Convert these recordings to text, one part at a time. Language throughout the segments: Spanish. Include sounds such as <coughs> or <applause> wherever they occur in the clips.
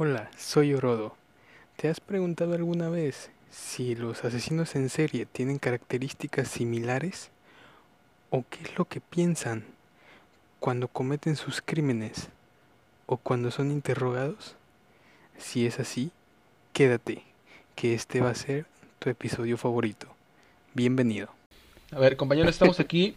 Hola, soy Orodo. ¿Te has preguntado alguna vez si los asesinos en serie tienen características similares? ¿O qué es lo que piensan cuando cometen sus crímenes? ¿O cuando son interrogados? Si es así, quédate, que este va a ser tu episodio favorito. Bienvenido. A ver, compañeros, estamos aquí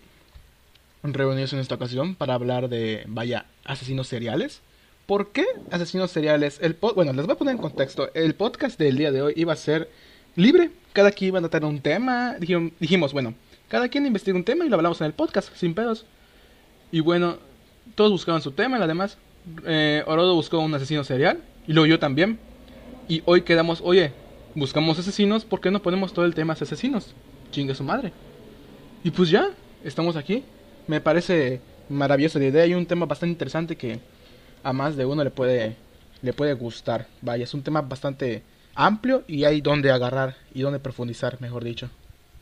reunidos en esta ocasión para hablar de, vaya, asesinos seriales. ¿Por qué asesinos seriales? El bueno, les voy a poner en contexto. El podcast del día de hoy iba a ser libre. Cada quien iba a tratar un tema. Dijimos, bueno, cada quien investiga un tema y lo hablamos en el podcast, sin pedos. Y bueno, todos buscaban su tema y además. Eh, Orodo buscó un asesino serial. Y luego yo también. Y hoy quedamos, oye, buscamos asesinos, ¿por qué no ponemos todo el tema asesinos? Chingue su madre. Y pues ya, estamos aquí. Me parece maravillosa la idea y un tema bastante interesante que a más de uno le puede, le puede gustar. Vaya, es un tema bastante amplio y hay donde agarrar y donde profundizar, mejor dicho.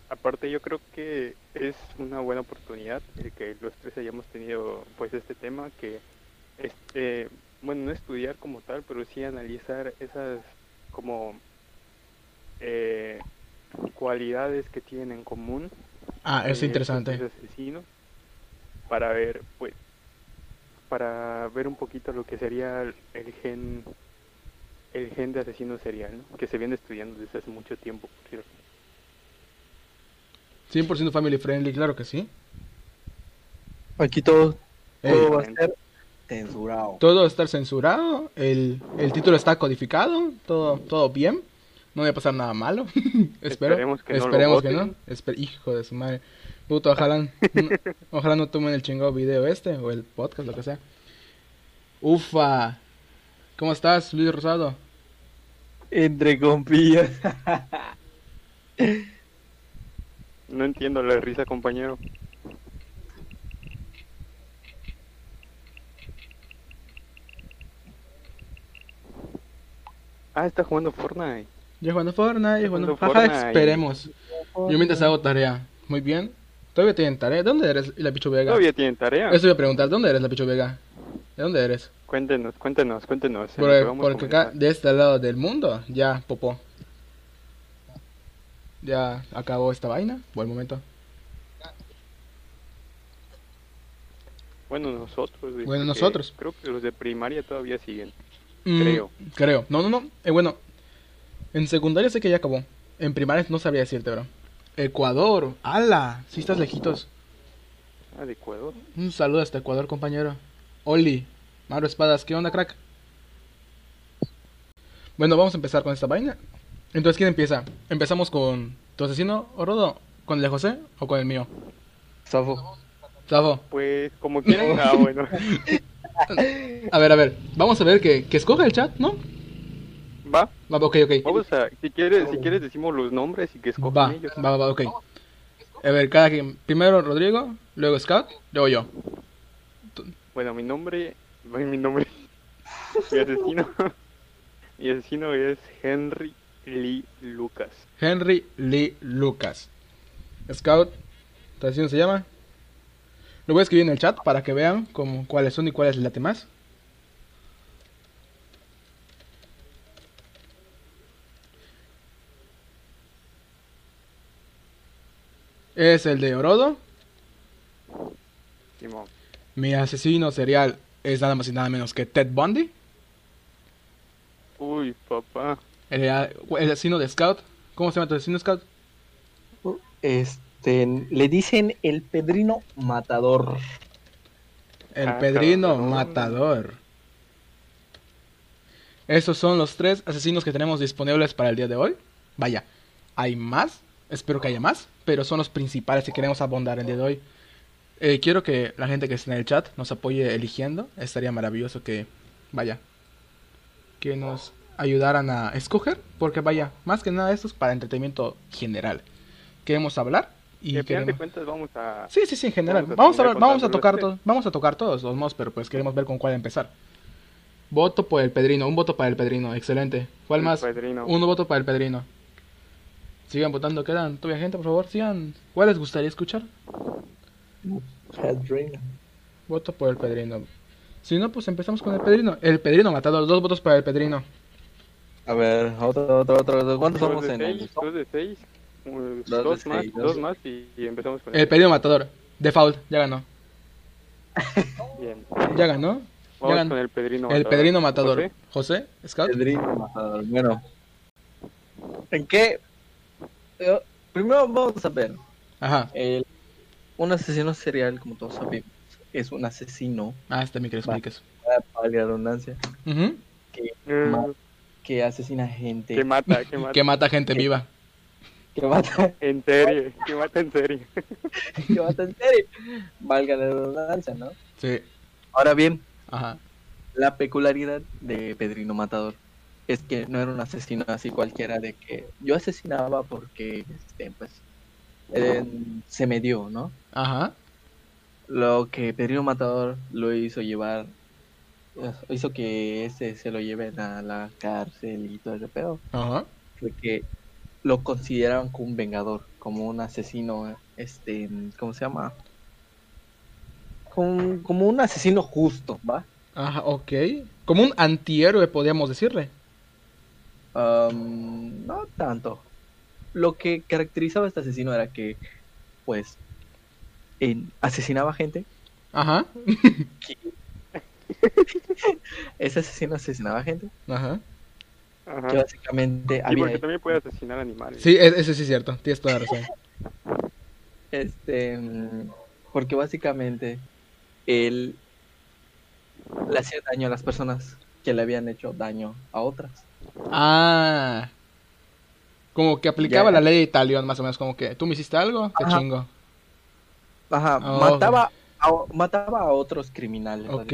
Aparte yo creo que es una buena oportunidad el que los tres hayamos tenido pues este tema que este bueno no estudiar como tal pero sí analizar esas como eh, cualidades que tienen en común ah es interesante asesinos para ver pues para ver un poquito lo que sería el, gen el gen de asesino serial, ¿no? que se viene estudiando desde hace mucho tiempo, por cierto. 100% family friendly, claro que sí. Aquí todo, todo va a estar censurado. Todo va a estar censurado, el, el título está codificado, todo, todo bien. No va a pasar nada malo. <laughs> Espero. Esperemos que Esperemos no. que no. hijo de su madre. Puto, ojalá, no, <laughs> ojalá no tomen el chingado video este o el podcast, lo que sea. Ufa. ¿Cómo estás, Luis Rosado? Entre compillas. <laughs> no entiendo la risa, compañero. Ah, está jugando Fortnite. Ya jugando Fortnite, ya jugando Fortnite. esperemos. Yo mientras hago tarea. Muy bien. Todavía tienen tarea. ¿De dónde eres la Picho Vega? Todavía tienen tarea. Eso voy a preguntar. ¿De dónde eres la Picho Vega? ¿De dónde eres? Cuéntenos, cuéntenos, cuéntenos. Porque, porque acá, de este lado del mundo, ya popó. Ya acabó esta vaina. Buen momento. Bueno, nosotros. Bueno, nosotros. Creo que los de primaria todavía siguen. Mm, creo. Creo. No, no, no. Eh, bueno, en secundaria sé que ya acabó. En primaria no sabría decirte, bro. Ecuador. ¡Hala! Si estás lejitos. Ah, de Ecuador. Un saludo hasta Ecuador, compañero. Oli. Maro Espadas, ¿qué onda, crack? Bueno, vamos a empezar con esta vaina. Entonces, ¿quién empieza? ¿Empezamos con tu asesino, Orodo? ¿Con el de José o con el mío? Safo. Safo. Pues, como quieran. <laughs> ah, bueno. a ver, a ver. Vamos a ver que, que escoja el chat, ¿no? Va. Va, ok, ok. Vamos a, si quieres, si quieres decimos los nombres y que escojan va, ellos. Va, va, va, ok. A ver, cada quien. Primero Rodrigo, luego Scout, luego yo. Bueno, mi nombre, mi nombre, mi asesino, mi asesino es Henry Lee Lucas. Henry Lee Lucas. Scout, ¿tu asesino se llama? Lo voy a escribir en el chat para que vean como, cuáles son y cuáles late más. Es el de Orodo. Simón. Mi asesino serial es nada más y nada menos que Ted Bundy. Uy, papá. El, el asesino de Scout. ¿Cómo se llama tu asesino Scout? Este, le dicen el Pedrino Matador. El Ah, Pedrino cabrón. Matador. Esos son los tres asesinos que tenemos disponibles para el día de hoy. Vaya, hay más. Espero que haya más. Pero son los principales que queremos abondar el día de hoy. Eh, quiero que la gente que está en el chat nos apoye eligiendo. Estaría maravilloso que, vaya, que nos ayudaran a escoger. Porque vaya, más que nada esto es para entretenimiento general. Queremos hablar y al final de cuentas vamos a... Sí, sí, sí, en general. Vamos a Vamos a, vamos a tocar los todos, vamos a tocar todos los mods, pero pues queremos ver con cuál empezar. Voto por el Pedrino, un voto para el Pedrino, excelente. ¿Cuál El más? Pedrino. Un voto para el Pedrino. Sigan votando, quedan todavía gente, por favor, sigan. ¿Cuál les gustaría escuchar? Pedrino. Voto por el Pedrino. Si no, pues empezamos con el Pedrino. El Pedrino matador, dos votos para el Pedrino. A ver, otro, otro, otro. ¿Cuántos Dos somos de en el dos de seis, Dos de más, seis, dos más y, y empezamos con El Pedrino matador. Default, ya ganó. Bien. Ya ganó. Vamos ganó. con el Pedrino El Matador. Pedrino matador. José, José, Scout. Pedrino Matador. Bueno, ¿en qué? Primero vamos a ver. Ajá. El, un asesino serial, como todos sabemos, es un asesino, Ah, este me que expliques. para la redundancia, eh, Ma- que asesina gente, que mata, que <laughs> mata. Que mata gente viva. que mata, En serie, que mata en serie. <laughs> que mata en serio, valga la redundancia, ¿no? Sí. Ahora bien, Ajá. la peculiaridad de Pedrino Matador es que no era un asesino así cualquiera de que yo asesinaba porque, este, pues, eh, se me dio, ¿no? Ajá. Lo que Pedrino Matador lo hizo llevar, hizo que ese se lo lleven a la cárcel y todo ese pedo, Ajá. fue que lo consideraban como un vengador, como un asesino, este, ¿cómo se llama? Como, como un asesino justo, ¿va? Ajá, ok. Como un antihéroe, podríamos decirle. Am, no tanto. Lo que caracterizaba a este asesino era que, pues, en- asesinaba gente. Ajá. <laughs> Ese asesino asesinaba gente. Ajá. Ajá. Que básicamente Sí, había porque también puede asesinar animales. Sí, e- ese sí es cierto. Tienes toda la razón. Este, mm, porque básicamente él le hacía daño a las personas que le habían hecho daño a otras. Ah. Como que aplicaba la ley de Italión, más o menos. Como que tú me hiciste algo, te Ajá. chingo. Ajá, Oh, mataba, a, mataba a otros criminales. Ok.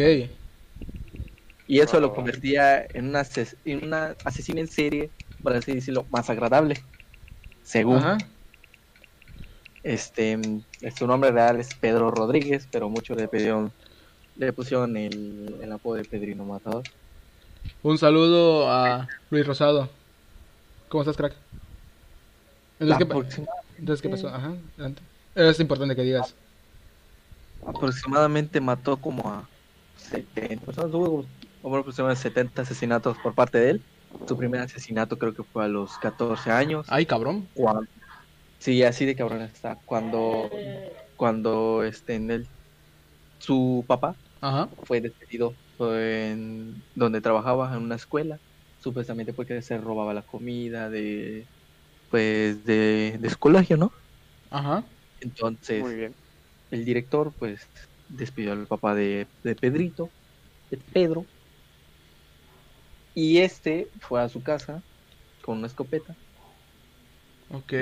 Y eso lo Oh. convertía en una, ases- en una asesina en serie, por así decirlo, más agradable. Según Ajá. este, su nombre real es Pedro Rodríguez, pero muchos le pidieron, le pusieron el, el apodo de Pedrino Matador. Un saludo a Luis Rosado. ¿Cómo estás, crack? Entonces, ¿qué, entonces, ¿qué pasó? Ajá, adelante. Es importante que digas. aproximadamente mató como a 70 personas, hubo aproximadamente 70 asesinatos por parte de él. Su primer asesinato creo que fue a los 14 años. Ay, cabrón. Cuando- Sí, así de cabrón está. Cuando, cuando este, en él, su papá Ajá. fue despedido en donde trabajaba en una escuela, supuestamente porque se robaba la comida de, pues, de, de su colegio, ¿no? Ajá. Entonces, Muy bien. el director, pues, despidió al papá de, de Pedrito, de Pedro, y este fue a su casa con una escopeta. Ok.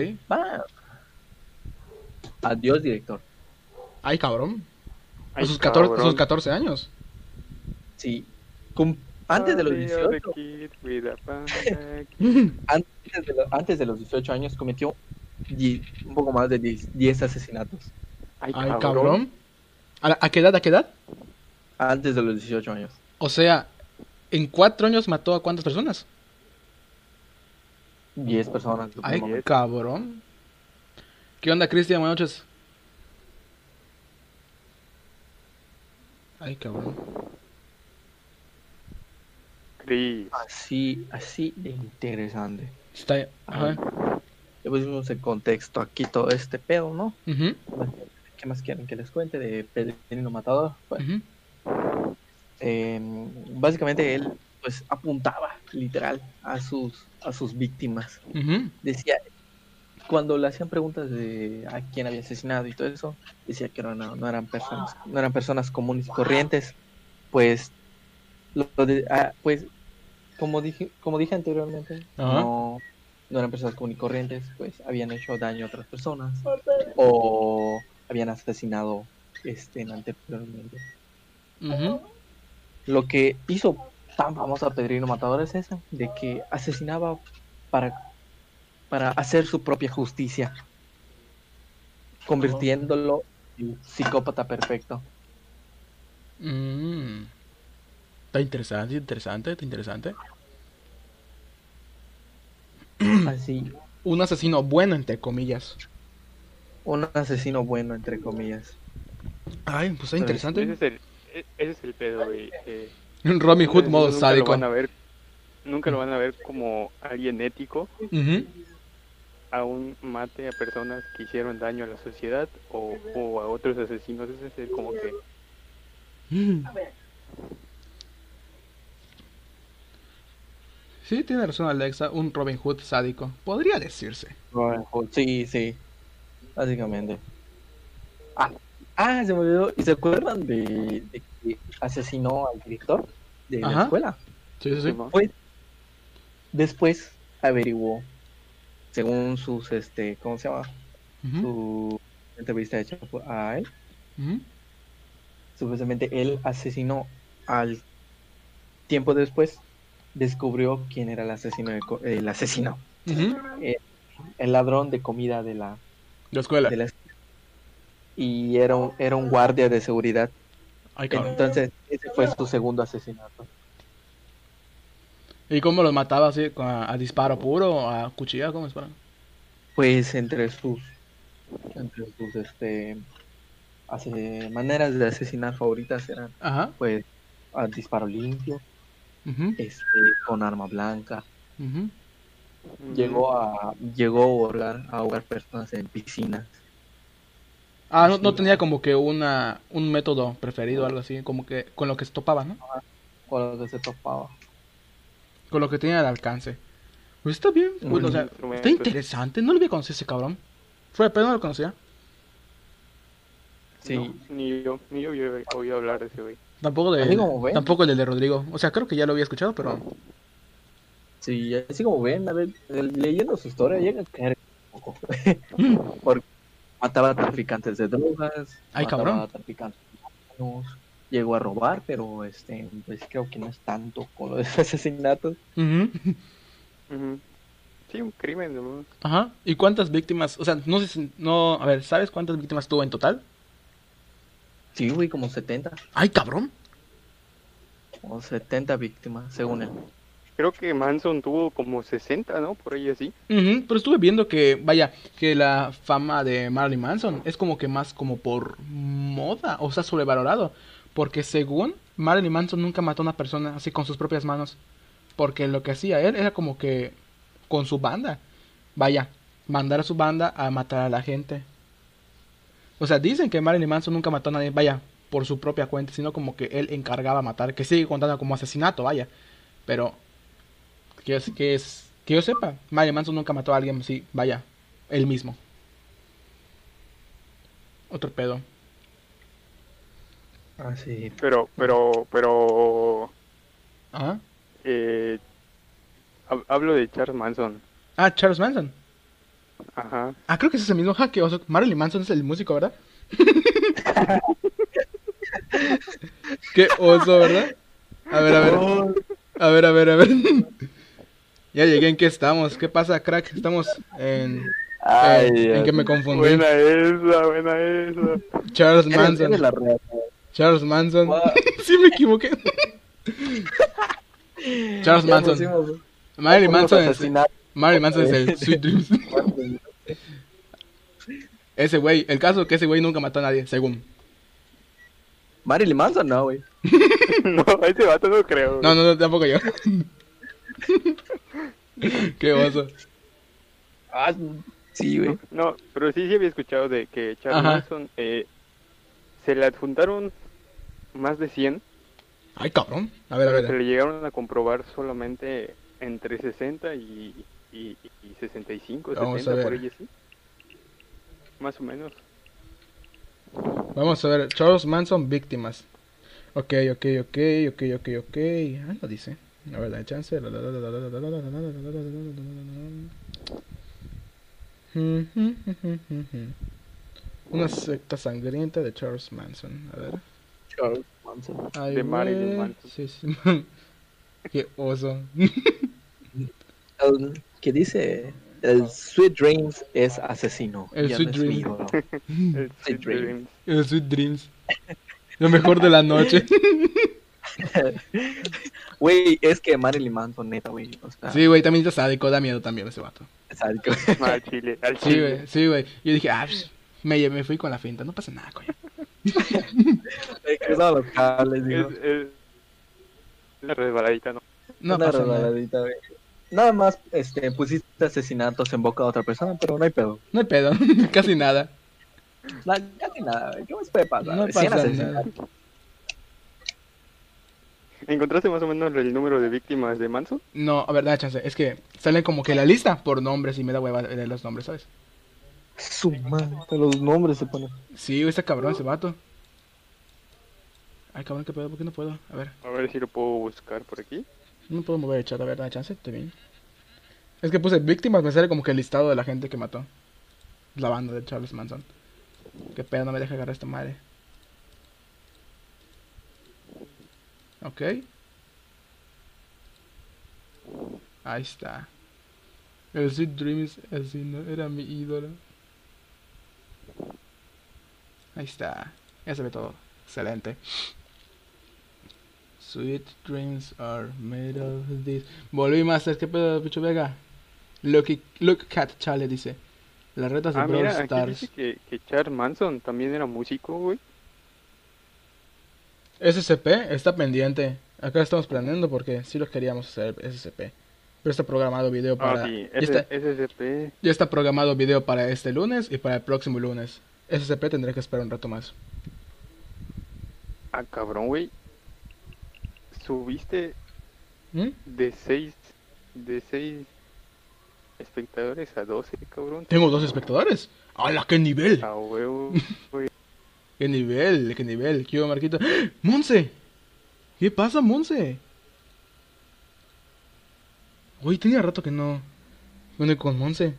Adiós, director. Ay, cabrón. A sus 14, a sus 14 años. Sí, cum- antes de los Sorry, you're the 18, kid with a pack. <laughs> antes de, lo- antes de los 18 años cometió un poco más de 10, 10 asesinatos. Ay, Ay, cabrón. ¿A, a qué edad? ¿A qué edad? Antes de los 18 años. O sea, en cuatro años mató a cuántas personas? 10 personas. Ay, supongo. cabrón. ¿Qué onda, Cristian? Buenas noches. Ay, cabrón. Así, así de interesante. Está... Ajá. Le pusimos en contexto aquí todo este pedo, ¿no? ¿Qué más quieren que les cuente de Pedrino Matador? Pues, eh, básicamente él pues apuntaba literal a sus a sus víctimas. Decía cuando le hacían preguntas de a quién había asesinado y todo eso, decía que no, no, no eran personas, no eran personas comunes y corrientes, pues lo de- ah, pues como dije, como dije anteriormente, Ajá. no, no eran personas comunes y corrientes, pues habían hecho daño a otras personas o habían asesinado este anteriormente. Lo que hizo tan famoso a Pedrino Matador es eso, de que asesinaba para, para hacer su propia justicia, convirtiéndolo en psicópata perfecto. Mm. Está interesante, interesante, está interesante. <clears throat> Así, Un asesino bueno, entre comillas. un asesino bueno, entre comillas. Ay, pues está interesante. Ese es el, e- ese es el pedo, güey. eh, Robin Hood nunca modo lo sádico. van a ver, nunca lo van a ver como alguien ético, Ujú. aún mate a personas que hicieron daño a la sociedad o, o a otros asesinos. Ese es el como que Sí, tiene razón Alexa, un Robin Hood sádico. Podría decirse. Robin Hood, Sí, sí. Básicamente. Ah, ah, se me olvidó. ¿Y se acuerdan de, de que asesinó al director de la escuela? Sí, sí, sí. Pues después averiguó, según sus, este, ¿cómo se llama? Su entrevista hecha a él, supuestamente él asesinó al tiempo después descubrió quién era el asesino de co- el asesino Ujú. el ladrón de comida de la, La escuela. de la y era un, era un guardia de seguridad Ay, entonces ese fue su segundo asesinato ¿Y cómo los mataba así? ¿Con- ¿A, a disparo puro? o ¿A cuchilla? ¿Cómo disparan? pues entre sus entre sus este hace, maneras de asesinar favoritas eran Ajá. pues a disparo limpio este con arma blanca llegó a llegó a ahogar, a ahogar personas en piscinas Ah, no, no tenía como que una, un método preferido o algo así, como que con lo que se topaba, ¿no? con lo que se topaba Con lo que tenía al alcance. Pues está bien, pues, o sea, está interesante. No lo había conocido ese cabrón. Fue de pedo, no lo conocía. sí No, ni yo, ni yo había oído hablar de ese güey. Tampoco Así de, como ven. tampoco el de Rodrigo. O sea, creo que ya lo había escuchado, pero Sí, así como ven, a ver, eh, leyendo su historia llega a caer un poco. <laughs> Porque mataba a traficantes de drogas, Ay, mataba cabrón. a traficantes de humanos, llegó a robar, pero este, pues creo que no es tanto con lo de los <laughs> asesinatos. Sí, un crimen, ¿no? Ajá. ¿Y cuántas víctimas? O sea, no sé si, no, a ver, ¿sabes cuántas víctimas tuvo en total? Sí, güey, como 70, Ay, cabrón. como 70 víctimas, según él. Creo que Manson tuvo como 60, ¿no? Por ahí así. Pero estuve viendo que, vaya, que la fama de Marilyn Manson es como que más como por moda, o sea, sobrevalorado. Porque según Marilyn Manson nunca mató a una persona así con sus propias manos. Porque lo que hacía él era como que con su banda. Vaya, mandar a su banda a matar a la gente. O sea, dicen que Marilyn Manson nunca mató a nadie, vaya, por su propia cuenta, sino como que él encargaba matar, que sigue contando como asesinato, vaya. Pero que es, que es, que yo sepa, Marilyn Manson nunca mató a alguien así, vaya, él mismo. Otro pedo. Ah, sí. Pero, pero, pero... Ajá. Eh, hab- hablo de Charles Manson. Ah, Charles Manson. Ajá. Ah, creo que es ese mismo. Oso. Marilyn Manson es el músico, ¿verdad? <laughs> qué oso, ¿verdad? A ver, a ver. A ver, a ver, a ver. <laughs> ya llegué en qué estamos. ¿Qué pasa, crack? Estamos en. Ay, en, en que me confundí. Buena esa, buena esa. Charles Manson. Charles Manson. Guau. <laughs> sí, me equivoqué. Charles Ya Manson. Marilyn Manson es. Marilyn Manson es el Sweet Dreams. <laughs> Ese güey. El caso es que ese güey nunca mató a nadie, según. Marilyn Manson, no, güey. <laughs> No, ese vato no creo. No, no, no, tampoco yo. <laughs> Qué oso. Ah, sí, güey. No, pero sí, sí había escuchado de que Charles Ajá. Manson eh, se le adjuntaron más de 100, Ay, cabrón. A ver, a pero se ver. le llegaron a comprobar solamente entre 60 y, y, y 65, Vamos a 70, por ahí así. Más o menos. Vamos a ver. Charles Manson, víctimas. Ok, ok, ok, ok, ok, ok. Ah, no dice. A ver, da chance. Una secta sangrienta de Charles Manson. A ver. Charles Manson. Ay, De Marilyn. Manson. Sí, sí. Qué oso. Que dice el Sweet Dreams es asesino. El Sweet no Dreams. <laughs> El Sweet Dreams. El Sweet Dreams. Lo mejor de la noche. <laughs> Güey, es que Marilyn Manson, neta, güey. O sea, Sí, güey, también está sádico. Da miedo también ese vato. sádico. Al chile, al Sí, chile. güey, sí, güey. Yo dije, ah, me, me fui con la finta. No pasa nada, coño. <laughs> He cruzado los cables, digo. Es, es la resbaladita, ¿no? No Una pasa nada. resbaladita, güey. Nada más este, pusiste asesinatos en boca de otra persona, pero no hay pedo. No hay pedo, <laughs> casi nada. Na- casi nada. ¿Qué más puede pasar? No pasa asesinatos. nada. ¿Encontraste más o menos el número de víctimas de Manson? No, a ver, da chance. Es que sale como que la lista por nombres y me da hueva leer los nombres, ¿sabes? Su madre, los nombres se ponen. Sí, está cabrón ese vato. Ay, cabrón, ¿qué pedo? ¿Por qué no puedo? A ver, A ver si lo puedo buscar por aquí. No puedo mover el chat, a ver, da chance, estoy bien. Es que puse víctimas, me sale como que el listado de la gente que mató. La banda de Charles Manson. Qué pedo, no me deja agarrar esta madre. Ok. Ahí está. El Sweet Dreams, así no era mi ídolo. Ahí está. Ya se ve todo. Excelente. Sweet dreams are made of this. Volví Master, ¿qué pedo, Picho Vega? Look, look Cat Chale dice. Las retas de Ah, Brawl mira, aquí Stars. dice que, que Charles Manson también era músico, güey. SCP está pendiente. Acá estamos planeando porque sí los queríamos hacer SCP. Pero está programado video para. Ah, sí, ya, está, SCP. ya está programado video para este lunes y para el próximo lunes. SCP tendré que esperar un rato más. Ah, cabrón, güey. Subiste ¿Mm? de 6 de 6 espectadores a 12, cabrón. Tengo dos espectadores. ¡Hala, qué nivel! A huevo, <laughs> güey. ¡Qué nivel! ¡Qué nivel! ¿Qué hubo, Marquito? <gasps> ¡Monse! ¿Qué pasa, Monse? Uy, tenía rato que no. Bueno, con Monse.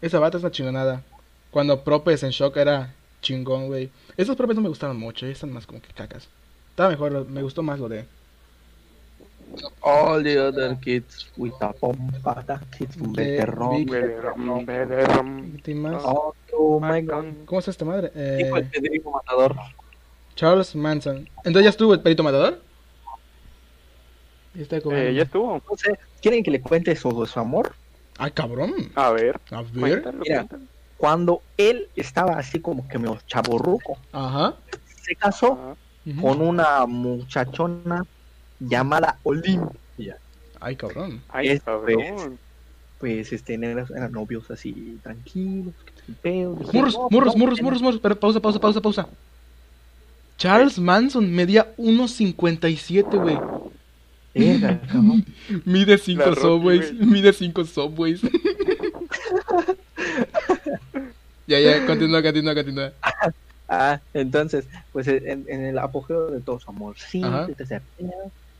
Esa bata es una chingonada. Cuando Propes en Shock era chingón, güey. Esos Propes no me gustaron mucho, están más como que cacas. Estaba mejor, me gustó más lo de. All the other kids with a bomba, the kids Beterrón. Big- Bederom, Bederom. ¿Qué más? Oh, oh my god. ¿Cómo está esta madre? El Eh, Pedrico Matador. Charles Manson. ¿Entonces ya estuvo el perito matador? Y está. Eh, ya estuvo. No sé, ¿quieren que le cuente su, su amor? Ay, cabrón. A ver, A ver. cuéntalo, Mira. cuéntalo. Cuando él estaba así como que medio chaborruco, Ajá. se casó Ah, Ujú. con una muchachona llamada Olimpia. Ay, cabrón. Ay, Es, cabrón. Pues este, eran, eran novios así tranquilos, sin pedo. Murros, "No, murros, no, murros, no". murros, murros. Pero pausa, pausa, pausa, pausa. Charles Manson medía 1.57, güey. <laughs> Cabrón. Mide 5 La Rocky, subways. Mide 5 subways. <laughs> ya, ya, continúa, continúa, continúa. Ah, entonces, pues en, en el apogeo de todo su amor, sí.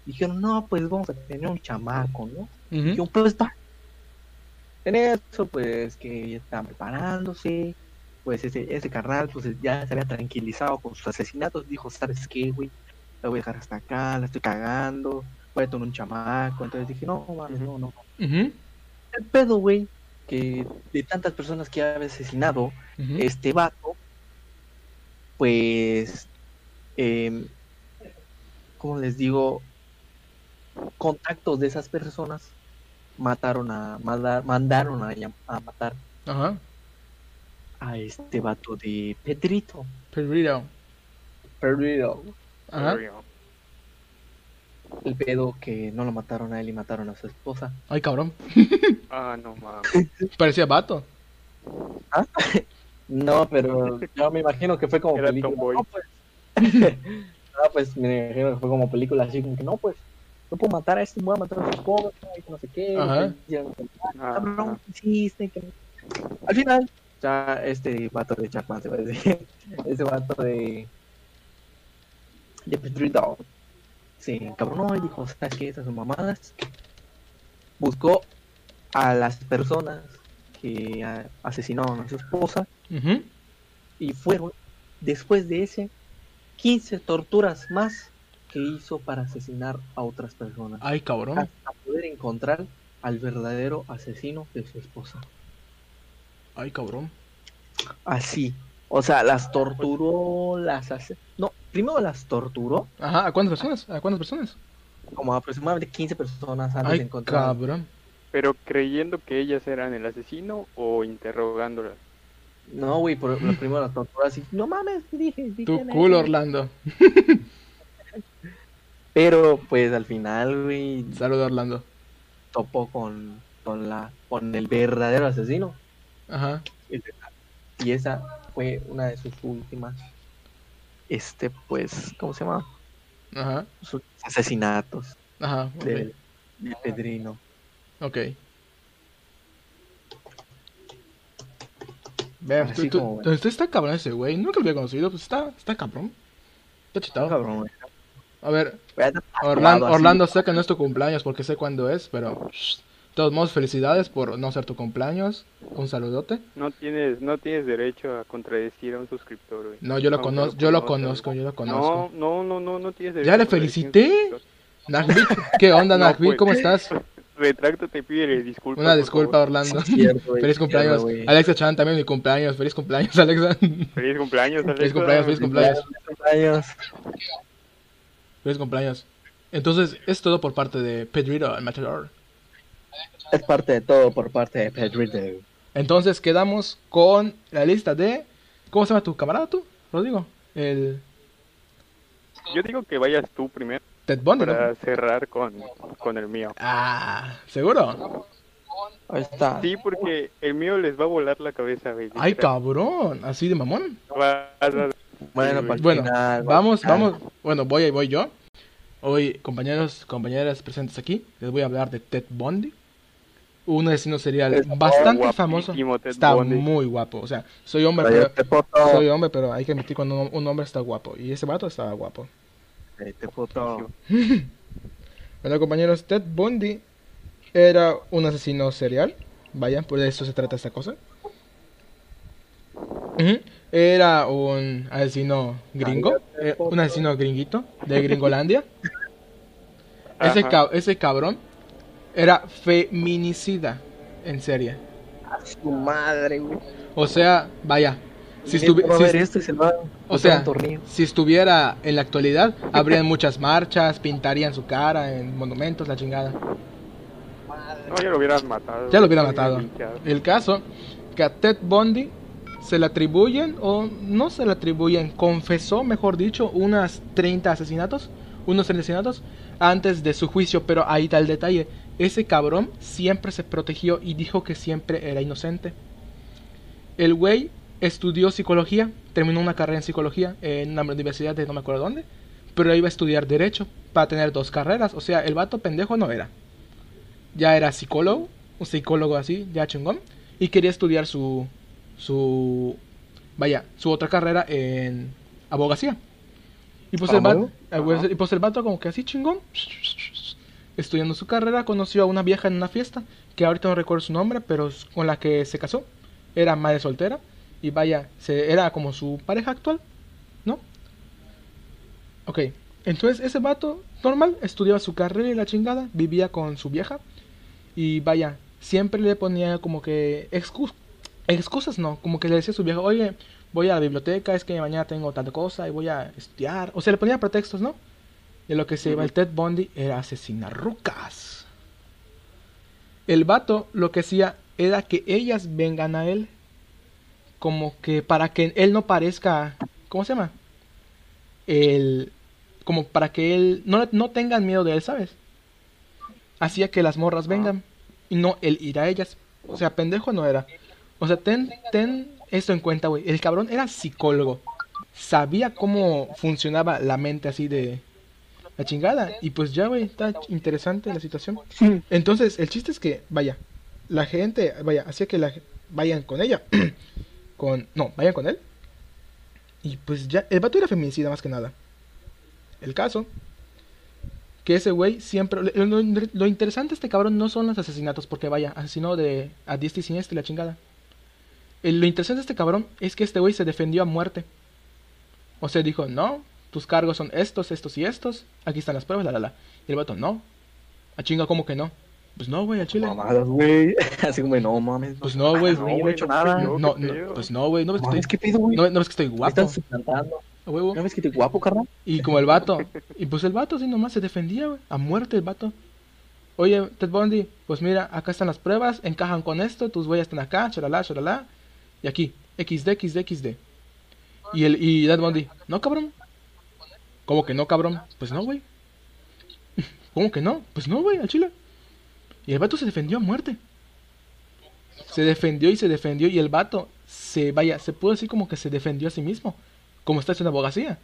Dijeron, no, pues vamos a tener un chamaco, ¿no? Ujú. Y yo, pues va. En eso, pues que ya estaban preparándose. Pues ese, ese carnal, pues ya se había tranquilizado con sus asesinatos. Dijo, ¿sabes qué, güey? La voy a dejar hasta acá, la estoy cagando. Voy a tener un chamaco. Entonces dije, no, no, no. El pedo, güey, que de tantas personas que había asesinado, este vato, pues, em, ¿cómo les digo? Contactos de esas personas mataron a, manda- mandaron a, a matar Ajá. a este vato de Pedrito. Pedrito. Ajá. El pedo que no lo mataron a él y mataron a su esposa. Ay, cabrón. <laughs> Ah, no mames. <laughs> Parecía vato. <laughs> No, pero yo me imagino que fue como Era película. tomboy. No, pues. no, pues me imagino que fue como película así, como que no, pues. No puedo matar a este, voy a matar a su esposa, y que no sé qué. Ah, cabrón. Que Al final, ya este vato de Chapman se va a decir. <laughs> Ese vato de. de Pedrito. Se encabronó y dijo: ¿Sabes qué? Estas son mamadas. Buscó a las personas que asesinaron a su esposa y fueron, después de ese, 15 torturas más que hizo para asesinar a otras personas. Ay, cabrón. Hasta poder encontrar al verdadero asesino de su esposa. Ay, cabrón. Así. O sea, las torturó, las hace... No, primero las torturó, Ajá, ¿a cuántas personas? ¿A cuántas personas? como aproximadamente 15 personas antes de Ay, encontrar. cabrón. Pero creyendo que ellas eran el asesino o interrogándolas. No, güey, por lo primero la tortura así. No mames, dije. dije Tu neta". culo, Orlando. <laughs> Pero pues al final, güey, Saludos, Orlando. topó con, con, la, con el verdadero asesino. Ajá. Y esa fue una de sus últimas, este, pues, ¿cómo se llama? Ajá. Sus asesinatos Ajá. ok. de, de Pedrino. Ok. Vean, Así tú, tú- como, tú- está cabrón ese güey. Nunca lo había conocido, pues está, está cabrón. Está chitado. Cabrón, güey. A ver, Orlando. Orlando sé que no es tu cumpleaños porque sé cuándo es, pero shh, de todos modos felicidades por no ser tu cumpleaños. Un saludote. No tienes, no tienes derecho a contradecir a un suscriptor, güey. No, yo lo Aunque conozco, yo lo conozco, yo lo No, conozco. no, no, no, no tienes derecho. Ya le felicité. Nagvik, ¿qué onda <laughs> No, pues. ¿Cómo estás? <laughs> Retráctate, pídele disculpas. Una disculpa favor. Orlando. Cierto, Feliz cumpleaños. cierto. Alexa Chan también mi cumpleaños. Feliz cumpleaños, Alexa. Feliz cumpleaños, <laughs> Alexa. Feliz cumpleaños, feliz cumpleaños. cumpleaños. Feliz cumpleaños. Entonces, es todo por parte de Pedrito, el matador. Es parte de todo por parte de Pedrito. Entonces, quedamos con la lista de. ¿Cómo se llama tu camarada tú, Rodrigo? El Yo digo que vayas tú primero Ted Bundy, ¿no? para cerrar con, con el mío. Ah, ¿seguro? Ahí está. Sí, porque el mío les va a volar la cabeza, güey. Ay, cabrón. Así de mamón. Va- vas a- Bueno, para Bueno, final, Vamos, vamos. Bueno, voy, voy yo. Hoy, compañeros, compañeras presentes aquí, les voy a hablar de Ted Bundy. Un asesino serial Es bastante famoso. Ted Está Bundy. muy guapo. O sea, soy hombre, pero, soy hombre, pero hay que admitir cuando un, un hombre está guapo. Y ese vato estaba guapo. Cállate, puto. <laughs> Bueno, compañeros, Ted Bundy era un asesino serial. Vaya, por eso se trata esta cosa. Ujú. Era un asesino gringo, eh, un asesino gringuito de Gringolandia. <laughs> Ese, Ajá. ca- ese cabrón era feminicida en serie. A su madre, güey. O sea, vaya, si, estuvi- si- ver esto y se va a o botar sea, un tornillo. si estuviera en la actualidad, habrían muchas marchas, pintarían su cara en monumentos, la chingada. No, ya lo hubieran matado. Ya lo hubieran matado. El caso que a Ted Bundy se le atribuyen, o no se le atribuyen, confesó, mejor dicho, unas 30 asesinatos, unos asesinatos antes de su juicio, pero ahí está el detalle. Ese cabrón siempre se protegió y dijo que siempre era inocente. El güey estudió psicología, terminó una carrera en psicología en una universidad de no me acuerdo dónde, pero iba a estudiar derecho para tener dos carreras, o sea, el vato pendejo no era. Ya era psicólogo, un psicólogo así, ya chingón, y quería estudiar su su vaya, su otra carrera en abogacía. Y pues, vato, eh, pues, y pues el vato como que así chingón, estudiando su carrera, conoció a una vieja en una fiesta, que ahorita no recuerdo su nombre, pero con la que se casó. Era madre soltera y vaya, se, era como su pareja actual, ¿no? Ok, entonces ese vato normal estudiaba su carrera y la chingada, vivía con su vieja y vaya, siempre le ponía como que excus- excusas, no, como que le decía a su vieja, oye, voy a la biblioteca, es que mañana tengo tanta cosa y voy a estudiar, o sea, le ponía pretextos, ¿no? Y lo que se iba el Ted Bundy era asesinar rucas. El vato lo que hacía era que ellas vengan a él, como que para que él no parezca, ¿cómo se llama? El, como para que él no, no tengan miedo de él, ¿sabes? Hacía que las morras vengan y no él ir a ellas. O sea, pendejo no era. O sea, ten, ten esto en cuenta, güey. El cabrón era psicólogo. Sabía cómo funcionaba la mente así de la chingada. Y pues ya, güey, está interesante la situación. <laughs> Entonces, el chiste es que, vaya, la gente, vaya, hacía que la vayan con ella. <clears throat> con, no, vayan con él. Y pues ya, el vato era feminicida más que nada. El caso, que ese güey siempre, lo, lo- lo interesante de este cabrón no son los asesinatos, porque vaya, asesinó de a diestra y siniestra y la chingada. Lo interesante de este cabrón es que este güey se defendió a muerte. O sea, dijo, no, tus cargos son estos, estos y estos. Aquí están las pruebas, la, la, la. Y el vato, no. A chinga, ¿cómo que no? Pues no, güey, al chile. Mamadas, güey. <laughs> Así como, no mames. Pues no, güey. No, no he hecho no nada. No, no, pedo. pues no, güey. No ves que estoy, ¿qué pedo, güey? no, no ves que estoy guapo. huevo. ¿No ves que estoy guapo, carnal? Y como el vato. Y pues el vato así nomás se defendía, güey. A muerte el vato. Oye, Ted Bundy, pues mira, acá están las pruebas, encajan con esto, tus huellas están acá, chalala, chalala. Y aquí, XD, XD, XD. Y, el, y Dad Bundy, no, cabrón. ¿Cómo que no, cabrón? Pues no, güey. <laughs> ¿Cómo que no? Pues no, güey, al chile. Y el vato se defendió a muerte. Se defendió y se defendió y el vato se, vaya, se pudo decir como que se defendió a sí mismo. Como está haciendo abogacía.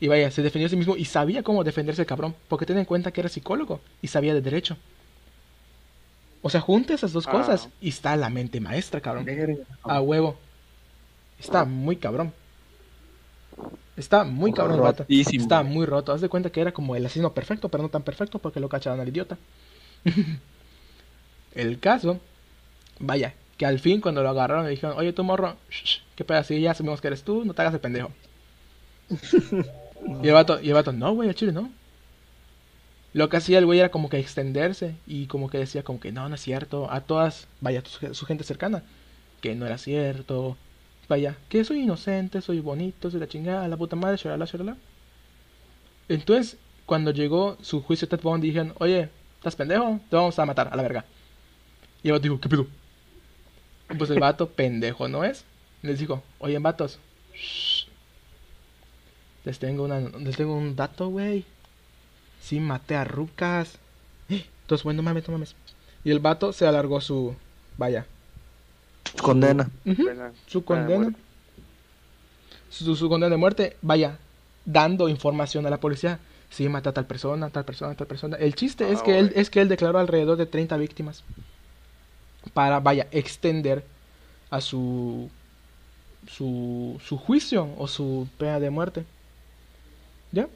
Y vaya, se defendió a sí mismo y sabía cómo defenderse el cabrón. Porque ten en cuenta que era psicólogo y sabía de derecho. O sea, junta esas dos Ah. cosas y está la mente maestra, cabrón. A huevo. Está muy cabrón. Está muy cabrón el vato. Está muy roto. Haz de cuenta que era como el asesino perfecto, pero no tan perfecto porque lo cachaban al idiota. <laughs> el caso, vaya, que al fin cuando lo agarraron le dijeron, oye tú morro, shh, qué pedo, si ya sabemos que eres tú, no te hagas el pendejo. <laughs> y el vato, y el vato, no, güey, al chile no. Lo que hacía el güey era como que extenderse y como que decía como que no, no es cierto, a todas, vaya, su, su gente cercana, que no era cierto, vaya, que soy inocente, soy bonito, soy la chingada, la puta madre, shalala, shalala. Entonces, cuando llegó su juicio Ted Bundy, dijeron, oye, ¿estás pendejo? Te vamos a matar, a la verga. Y el vato dijo, ¿qué pedo? Pues el vato, <laughs> pendejo, ¿no es? Les dijo, oye, vatos, shh, les tengo, una, les tengo un dato, güey. Sí, maté a Rucas. Entonces, bueno, no mames, no mames. Y el vato se alargó su, vaya, Condena. Pena- su pena de condena. Su, su condena de muerte, vaya, dando información a la policía. Sí, maté a tal persona, tal persona, tal persona. El chiste es Ah, que él, es que él declaró alrededor de 30 víctimas. Para, vaya, extender a su, su, su juicio o su pena de muerte. ¿Ya?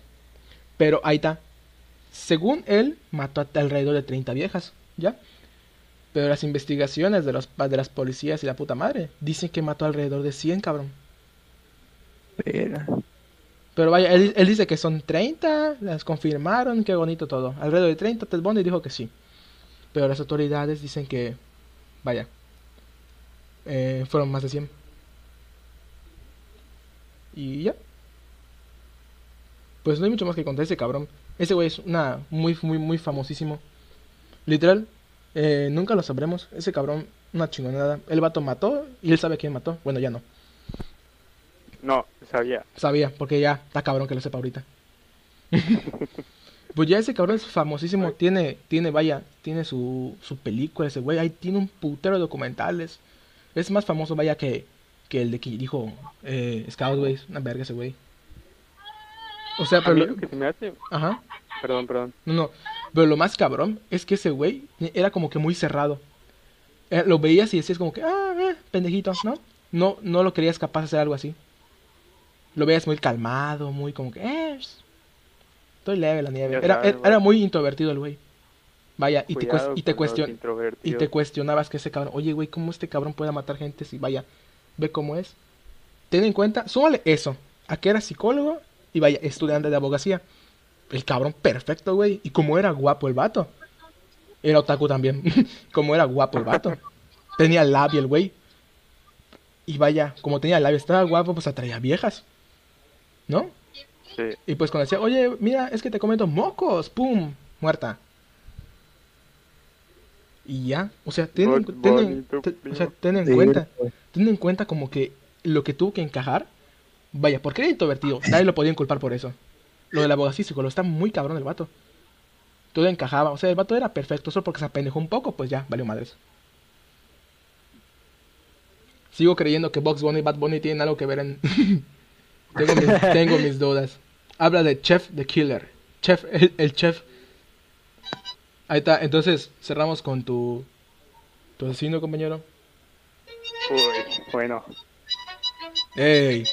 Pero ahí está. Según él, mató a alrededor de 30 viejas. ¿Ya? Pero las investigaciones de, los, de las policías y la puta madre dicen que mató alrededor de 100, cabrón. Verga. Pero vaya, él, él dice que son 30, las confirmaron, qué bonito todo. Alrededor de 30, Ted Bundy dijo que sí. Pero las autoridades dicen que, vaya, eh, fueron más de 100. Y ya. Pues no hay mucho más que contar ese cabrón. Ese güey es una muy, muy, muy famosísimo. Literal, eh, nunca lo sabremos. Ese cabrón, una chingonada. El vato mató y él sabe quién mató. Bueno, ya no. No, sabía. Sabía, porque ya está cabrón que lo sepa ahorita. pues ya ese cabrón es famosísimo, tiene, tiene, vaya, tiene su, su película ese güey, ahí tiene un putero de documentales. Es más famoso, vaya, que, que el de que dijo eh, Scout, güey, es una verga ese güey. O sea, A pero... mí lo- lo que se me hace... Ajá, Perdón, perdón. no, no, pero lo más cabrón es que ese güey era como que muy cerrado. Eh, lo veías y decías como que, ah, eh, pendejito, ¿no? No, no lo creías capaz de hacer algo así. Lo veías muy calmado, muy como que, eh, estoy leve la nieve. Era, sabes, era, muy introvertido el güey. Vaya, y te, y te cuestion- y te cuestionabas que ese cabrón, oye, güey, ¿cómo este cabrón puede matar gente si vaya, ve cómo es? Ten en cuenta, súmale eso, a que era psicólogo y vaya, estudiante de abogacía. El cabrón perfecto, güey. Y como era guapo el vato. Era otaku también. <laughs> como era guapo el vato. Tenía labio el güey. Y vaya, como tenía labio, estaba guapo, pues atraía viejas. ¿No? Sí. Y pues cuando decía, oye, mira, es que te comento mocos, pum, muerta. Y ya, o sea, ten, o sea, ten en Sí, cuenta, ten en cuenta como que lo que tuvo que encajar, vaya, porque era introvertido, nadie lo podía inculpar por eso. Lo del abogacía psicólogo, está muy cabrón el vato. Todo encajaba, o sea, el vato era perfecto, solo porque se apendejó un poco, pues ya, valió madres. Sigo creyendo que Box Bunny y Bad Bunny tienen algo que ver en... <laughs> tengo, mis, tengo mis dudas. Habla de Chef the Killer. Chef, el, el chef. Ahí está, entonces cerramos con tu... Tu asesino, compañero. Uy, bueno. ¡Ey!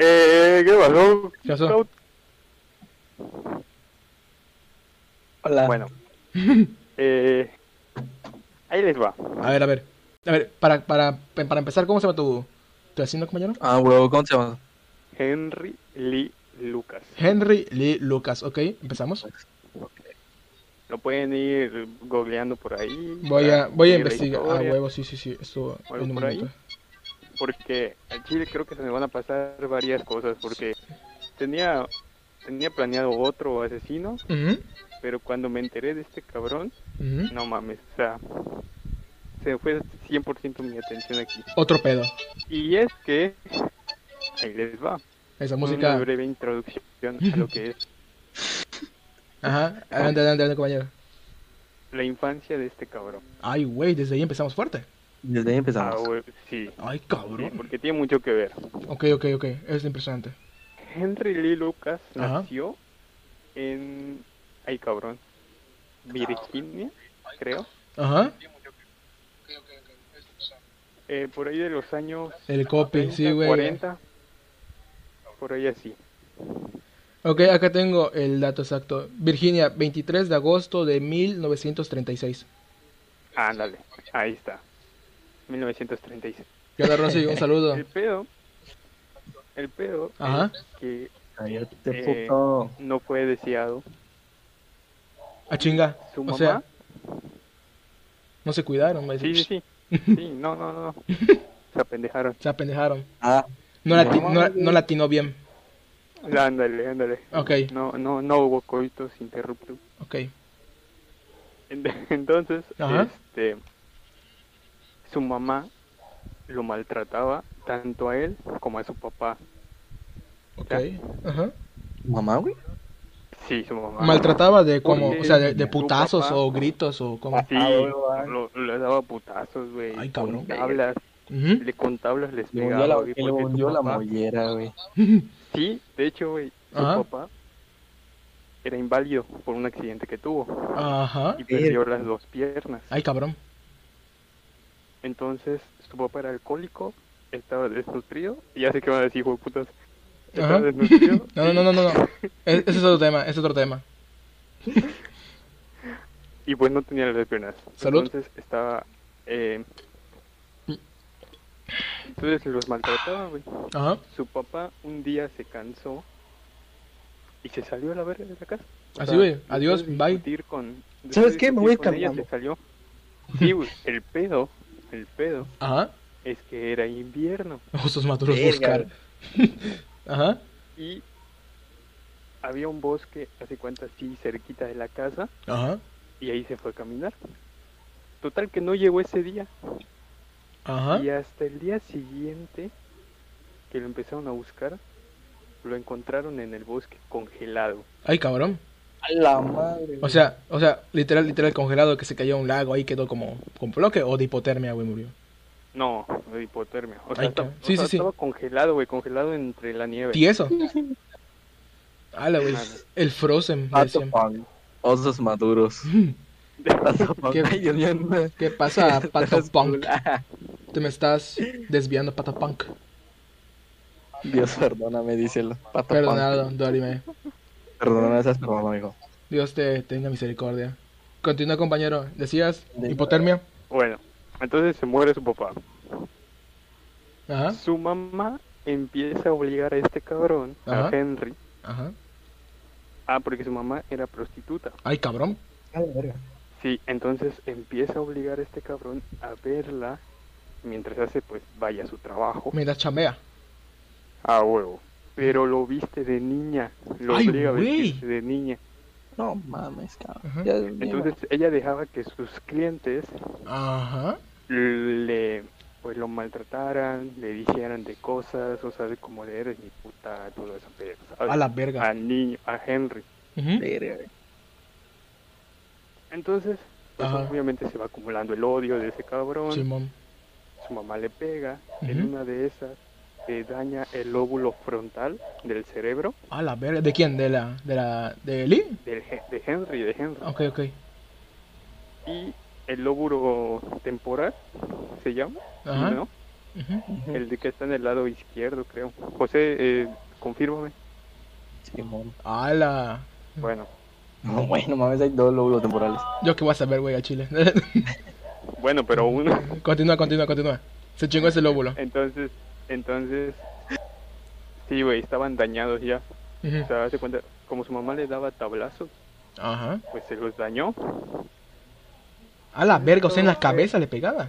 Eh, ¿qué pasó? ¿Qué pasó? Hola. Bueno. <laughs> eh, ahí les va. A ver, a ver. A ver, para, para, para empezar, ¿cómo se llama tu, tu asesino, compañero? Ah, huevo, ¿cómo se llama? Henry Lee Lucas. Henry Lee Lucas, ¿ok? Empezamos. Lo pueden ir googleando por ahí. Voy a, voy a investigar. Ah, huevo, sí, sí, sí. Esto en un por ahí. Porque al Chile creo que se me van a pasar varias cosas. Porque tenía, tenía planeado otro asesino. Pero cuando me enteré de este cabrón, no mames. O sea, se fue 100% mi atención aquí. Otro pedo. Y es que, ahí les va, Esa una música. breve introducción a lo que es <laughs> Ajá. Adelante, adelante, adelante, compañero. la infancia de este cabrón. Ay, güey, desde ahí empezamos fuerte. Desde ahí Ah, empezamos. güey, sí, Ay, sí, cabrón. porque tiene mucho que ver. Ok, ok, ok. Es impresionante. Henry Lee Lucas Ajá. nació en, ay cabrón, Virginia, creo. Ajá. Eh, por ahí de los años El copy, 30, sí, güey. 40, por ahí así. Ok, acá tengo el dato exacto. Virginia, 23 de agosto de 1936. Ándale, ahí está. 1936. ¿Qué onda, Rosy? Un saludo. El pedo, el pedo Ajá. es que Cállate, Eh, puto. no fue deseado. A chinga. Su O mamá, sea, no se cuidaron, güey. sí, sí, sí. <laughs> Sí, no, no, no. <laughs> Se apendejaron. Se apendejaron. Ah, No, la No, no, güey. no latinó bien. Ándale, ándale. Ok, No, no, no hubo coitos interruptos. ok. <laughs> Entonces, Ajá. este, su mamá lo maltrataba tanto a él como a su papá. Ok. Ajá. mamá, güey. Sí, su mamá. Maltrataba de como, o sea, de, putazos papá- o gritos o como. Sí, Ah, lo, le daba putazos, güey. Ay, con cabrón. le con tablas les Le pegaba, la, güey, le hundió la mollera, güey. <laughs> Sí, de hecho, güey, su Ajá. papá era inválido por un accidente que tuvo Ajá. y perdió las dos piernas. Ay, cabrón. Entonces, su papá era alcohólico, estaba desnutrido, y ya sé que van a decir, hijo de putas. Ajá. Estaba desnutrido. <laughs> No, no, no, no, no. no. <laughs> E- Ese es otro tema, ese es otro tema. Y pues no tenía las piernas. Salud. Entonces estaba. Eh... Entonces los maltrataba, güey. Ajá. Su papá un día se cansó y se salió a la verga de la casa. O Así, güey. Adiós, bye. Con, ¿Sabes qué? Me voy con ella, calmando. se salió. Sí, güey. El pedo, el pedo Ajá. es que era invierno <laughs> Osos maduros buscar. <laughs> Ajá. y había un bosque, hace cuenta, así cerquita de la casa Ajá. y ahí se fue a caminar. Total que no llegó ese día. Ajá. Y hasta el día siguiente que lo empezaron a buscar, lo encontraron en el bosque congelado. Ay, cabrón. A la madre. O sea, o sea, literal, literal congelado que se cayó a un lago, ahí quedó como con bloque o de hipotermia, güey, murió. No, de hipotermia. O sea, Ay, estaba. Sí, o sea, sí, sí. estaba congelado, güey, congelado entre la nieve. Tieso. <laughs> Ala, güey. El Frozen. Punk. Osos maduros. <laughs> ¿Qué-. ¿Qué pasa, <laughs> Pato Punk? Ah, Te me estás desviando, Pato Punk. Dios, perdóname, díselo. Pato Perdonado, Punk. Dorime. Perdóname, esas perdón, amigo. Dios te tenga misericordia. Continúa, compañero. Decías, De- hipotermia. Bueno, entonces se muere su papá. Ajá, Su mamá empieza a obligar a este cabrón, Ajá. a Henry. ajá. Ah, porque su mamá era prostituta. Ay, cabrón. A la verga. Sí, entonces empieza a obligar a este cabrón a verla mientras hace, pues, vaya a su trabajo. Me da chambea. A huevo. Pero lo viste de niña. Lo Ay, obliga a vestirse de niña. No mames, cabrón. Ya, Entonces ella dejaba que sus clientes Ajá. le pues lo maltrataran, le dijeran de cosas, o sea, de como de eres mi puta, todo eso. A la verga. Al niño, a Henry. Entonces, pues, obviamente se va acumulando el odio de ese cabrón. Simón. Su mamá le pega. En una de esas daña el lóbulo frontal del cerebro A la verga. ¿De quién? ¿De la, de la, de Lee? del, de Henry, de Henry. Ok, ok. Y el lóbulo temporal se llama, Ajá. ¿no? El de que está en el lado izquierdo, creo. José, eh, confírmame. Simón. Ala. Bueno, No, <laughs> bueno, mames, hay dos lóbulos temporales. Yo qué voy a saber, güey, a Chile. bueno, pero uno. <laughs> continúa, continúa, continúa. Se chingó ese lóbulo. Entonces, entonces, sí, güey, estaban dañados ya. O sea, hace cuenta, como su mamá le daba tablazos, Ajá. pues se los dañó. A la verga, o sea, en la cabeza le pegaba.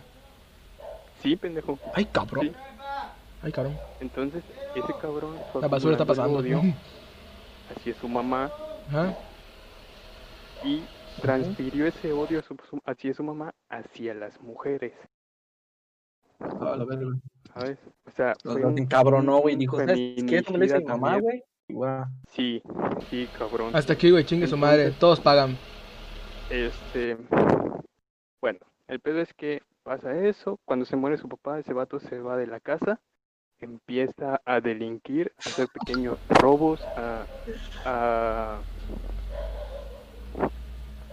Sí, pendejo. Ay, cabrón. Sí. Ay, cabrón. Entonces, ese cabrón. La basura está pasando. odio hacia su mamá Ajá. y transfirió ese odio a su- su- hacia su mamá hacia las mujeres, A la verga, güey. ¿sabes? O sea, fue un- encabronó, güey. Dijo, ¿sabes qué? Esto me lo dice mi feminicida mamá, güey. Guau. Sí, sí, cabrón. Hasta aquí, güey, chingue su madre. Todos pagan. Este, bueno, el pedo es que pasa eso, cuando se muere su papá, ese vato se va de la casa, empieza a delinquir, a hacer pequeños robos, a, a,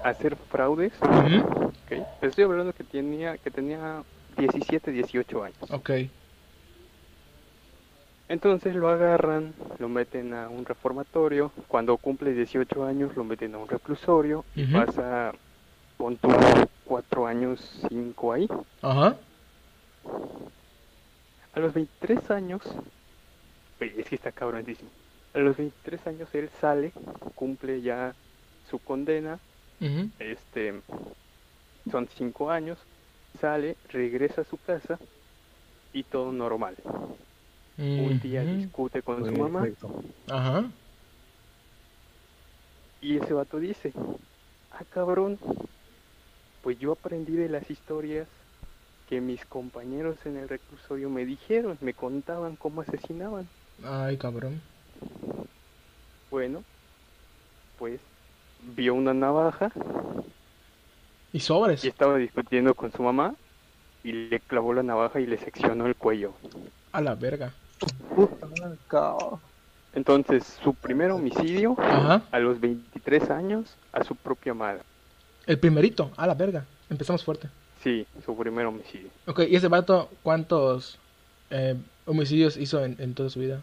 a hacer fraudes, Ujú. ¿ok? Estoy hablando que tenía, que tenía 17, 18 años. Ok. Entonces lo agarran, lo meten a un reformatorio, cuando cumple 18 años lo meten a un reclusorio y Ujú. pasa, pon tú, 4 años, 5 ahí. Ajá. A los 23 años, es que está cabronísimo. A los 23 años él sale, cumple ya su condena, Ujú. este, son 5 años, sale, regresa a su casa y todo normal. Un día discute con su mamá Perfecto. Ajá. y ese vato dice, ah cabrón, pues yo aprendí de las historias que mis compañeros en el reclusorio me dijeron, me contaban cómo asesinaban. Ay, cabrón. Bueno, pues vio una navaja Y sobres. y estaba discutiendo con su mamá y le clavó la navaja y le seccionó el cuello. A la verga. Entonces, su primer homicidio Ajá. a los 23 años a su propia madre. El primerito. A la verga. Empezamos fuerte. Sí, su primer homicidio. Ok, ¿y ese vato cuántos eh, homicidios hizo en, en toda su vida?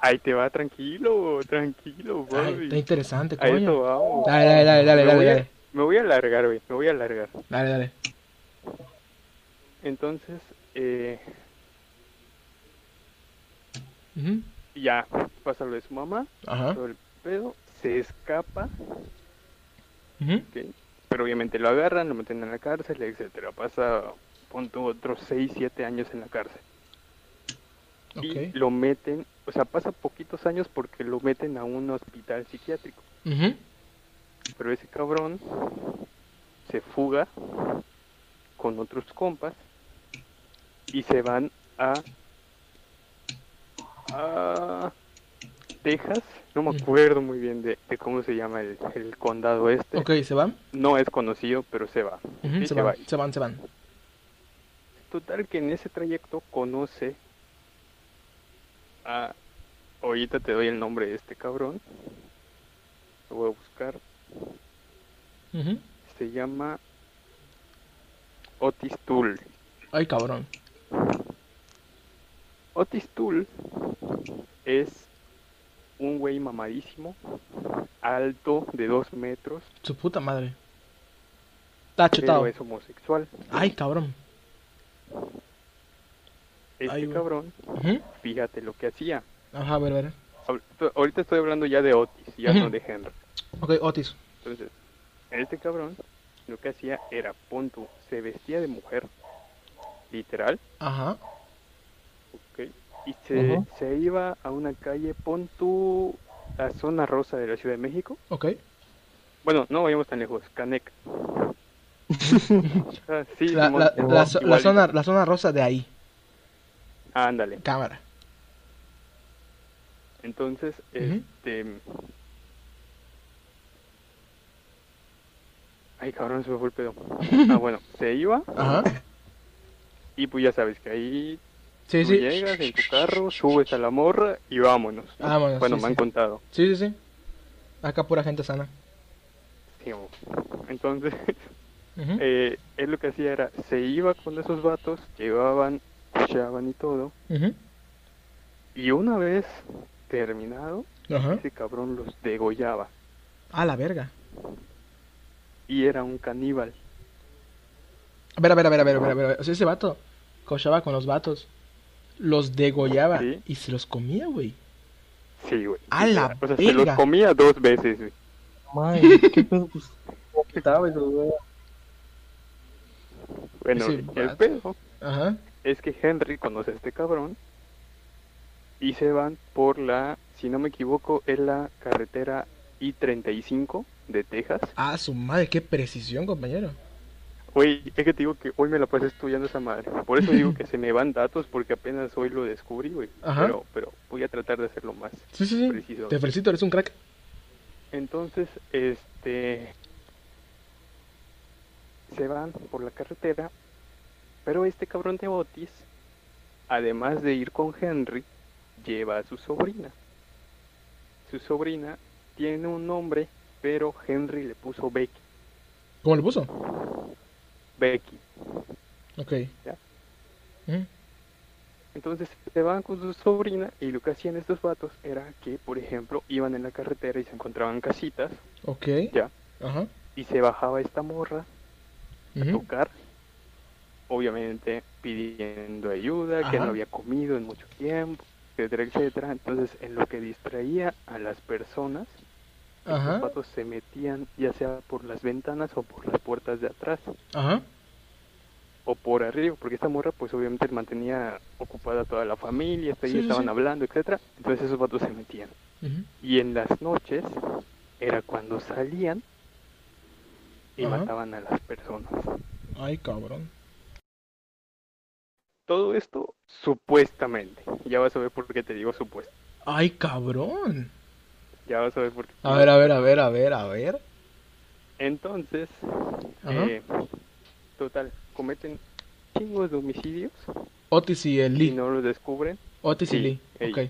Ahí te va, tranquilo, tranquilo, Ay, está interesante, coño. vamos. Dale, dale, dale, dale, dale, dale. Me voy a alargar, güey, me voy a alargar. Dale, dale. Entonces, eh, Ujú. ya pasa lo de su mamá, Ajá. todo el pedo, se escapa, Ujú. ¿ok? pero obviamente lo agarran, lo meten en la cárcel, etcétera. Pasa, pon tú, otros 6, 7 años en la cárcel. Y Ok. lo meten, o sea, pasa poquitos años porque lo meten a un hospital psiquiátrico. Ujú. Pero ese cabrón se fuga con otros compas y se van a, a Texas. No me Mm. acuerdo muy bien de, de cómo se llama el, el condado este. Ok, ¿se van? No es conocido, pero se va. Ujú, Sí, se, se van, va. se van, se van. Total que en ese trayecto conoce a... Ahorita te doy el nombre de este cabrón. Lo voy a buscar. Se llama Otis Tool. Ay, cabrón. Otis Tool es un güey mamadísimo, alto de dos metros, Su puta madre. Está pero chetado. es homosexual. Ay, cabrón. Este Ay, cabrón, fíjate lo que hacía. Ajá, a ver, a ver. Ahor- Ahorita estoy hablando ya de Otis, ya no de Henry. Ok, Otis. Entonces, este cabrón lo que hacía era, punto, se vestía de mujer, literal, Ajá. ¿ok? Y se, se iba a una calle, pon tú, la zona rosa de la Ciudad de México. Ok. Bueno, no vayamos tan lejos, Canec. <laughs> Ah, sí, La, la, zona, la zona rosa de ahí. Ándale. Cámara. Entonces, este... Ay, cabrón, se me fue el pedo. <laughs> Ah, bueno, se iba Ajá. y pues ya sabes que ahí Sí, tú sí. llegas en tu carro, subes a la morra y vámonos. Vámonos, bueno, sí, me han contado. Sí, sí, sí. Acá pura gente sana. Entonces, <laughs> Ujú. eh, él lo que hacía era, se iba con esos vatos, llevaban, escuchaban y todo, Ujú. y una vez terminado, Ajá. ese cabrón los degollaba. A la verga. Y era un caníbal. A ver, a ver, a ver, a ver, a ver, a ver. O sea, ese vato cochaba con los vatos. Los degollaba Sí. y se los comía, güey. Sí, güey. ¡A la O sea, se los comía dos veces, güey. Madre, <laughs> qué pedo, pues. ¿Qué sabes, güey? Bueno, Ese el vato. pedo Ajá. es que Henry conoce a este cabrón y se van por la, si no me equivoco, es la carretera I-35 de Texas. Ah, su madre, qué precisión, compañero. Güey, es que te digo que hoy me la pasé estudiando esa madre. Por eso digo <laughs> que se me van datos porque apenas hoy lo descubrí, güey. Pero, pero voy a tratar de hacerlo más Sí, sí, sí. preciso. Te felicito, eres un crack. Entonces, este... Se van por la carretera, pero este cabrón de Otis, además de ir con Henry, lleva a su sobrina. Su sobrina tiene un nombre, pero Henry le puso Becky. ¿Cómo le puso? Becky. Ok. Ya. Entonces se van con su sobrina y lo que hacían estos vatos era que, por ejemplo, iban en la carretera y se encontraban casitas, Ok. ya, Ajá. y se bajaba esta morra a tocar, obviamente pidiendo ayuda, que no había comido en mucho tiempo, etcétera, etcétera. Entonces, en lo que distraía a las personas, Ajá. estos vatos se metían ya sea por las ventanas o por las puertas de atrás Ajá. o por arriba, porque esta morra pues obviamente mantenía ocupada toda la familia, hasta ahí Sí, estaban sí. hablando, etcétera. Entonces esos vatos se metían. Y en las noches era cuando salían y Ajá. mataban a las personas. Ay, cabrón. Todo esto supuestamente. Ya vas a ver por qué te digo supuesto. Ay, cabrón. Ya vas a ver por qué. A ver, a ver, a ver, a ver, a ver. Entonces, eh, total, cometen chingos de homicidios Otis y el y Lee. no los descubren. Otis y Lee. Ok.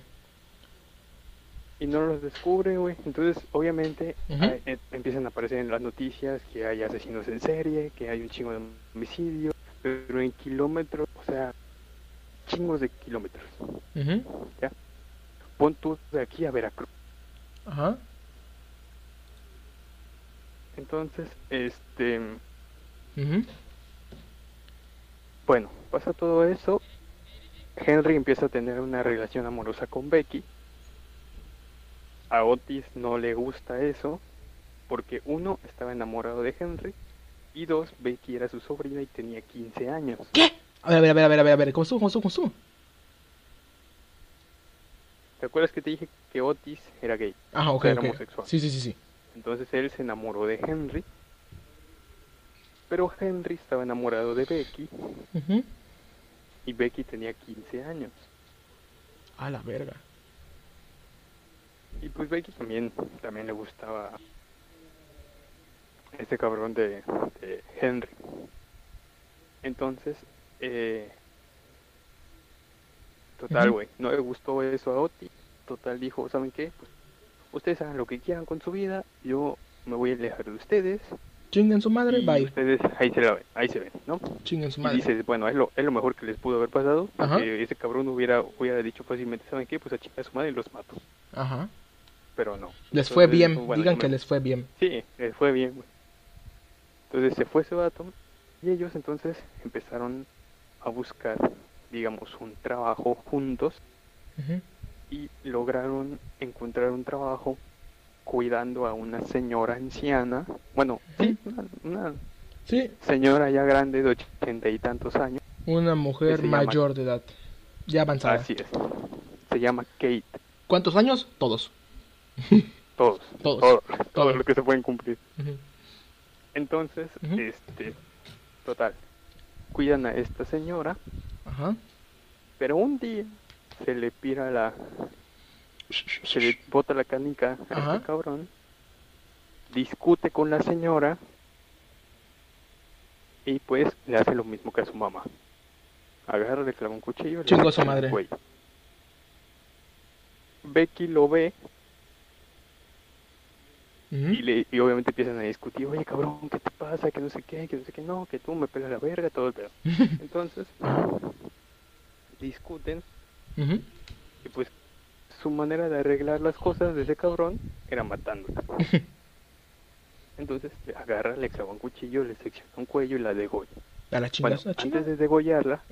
Y no los descubren, güey. Entonces, obviamente, eh, empiezan a aparecer en las noticias que hay asesinos en serie, que hay un chingo de homicidios, pero en kilómetros, o sea, chingos de kilómetros. Ujú. Pon tú de aquí a Veracruz. Ajá. Entonces, este, bueno, pasa todo eso. Henry empieza a tener una relación amorosa con Becky. A Otis no le gusta eso, porque uno, estaba enamorado de Henry, y dos, Becky era su sobrina y tenía 15 años. ¿Qué? A ver, a ver, a ver, a ver, a ver, a ver. ¿Cómo estuvo? ¿Cómo estuvo? ¿Cómo estuvo? ¿Te acuerdas que te dije que Otis era gay? Ah, ok, Era homosexual. Sí, sí, sí, sí. Entonces él se enamoró de Henry, pero Henry estaba enamorado de Becky Ujú. y Becky tenía 15 años. A la verga. Y pues Becky también, también le gustaba este cabrón de, de Henry. Entonces, eh, total, güey, no le gustó eso a Oti. Total, dijo, ¿saben qué? Pues ustedes hagan lo que quieran con su vida, yo me voy a alejar de ustedes. Chinguen su madre, y bye. ustedes ahí se, la ven, ahí se ven, ¿no? Chinguen su Y madre. dices, bueno, es lo, es lo mejor que les pudo haber pasado, Ajá. porque ese cabrón hubiera, hubiera dicho fácilmente, ¿saben qué? Pues a chica su madre y los mato. Ajá. Pero no. Les fue bien. bueno, Digan me- que les fue bien. Sí, les fue bien, güey. Entonces se fue ese vato y ellos entonces empezaron a buscar, digamos, un trabajo juntos y lograron encontrar un trabajo cuidando a una señora anciana, bueno, sí, una, una Sí, señora ya grande de ochenta y tantos años, una mujer llama- mayor de edad. Ya avanzada. así es, se llama Kate, ¿Cuántos años? Todos. <laughs> todos, Todos. todo, todo Todos. lo que se pueden cumplir. Entonces, este, total, cuidan a esta señora Ajá. Pero un día se le pira la. Se le bota la canica a Ajá. este cabrón. Discute con la señora. Y pues le hace lo mismo que a su mamá. Agarra, le clava un cuchillo. a mete su madre. cuello. Becky lo ve Y, le, y obviamente empiezan a discutir. Oye, cabrón, ¿qué te pasa? Que no sé qué, que no sé qué, no, que tú me pelas la verga, todo el pedo. <laughs> Entonces, discuten. Y pues su manera de arreglar las cosas de ese cabrón era matándola. <laughs> Entonces le agarra, le clava un cuchillo, le secciona un cuello y la degolla. A la Bueno, chingada. la antes de degollarla.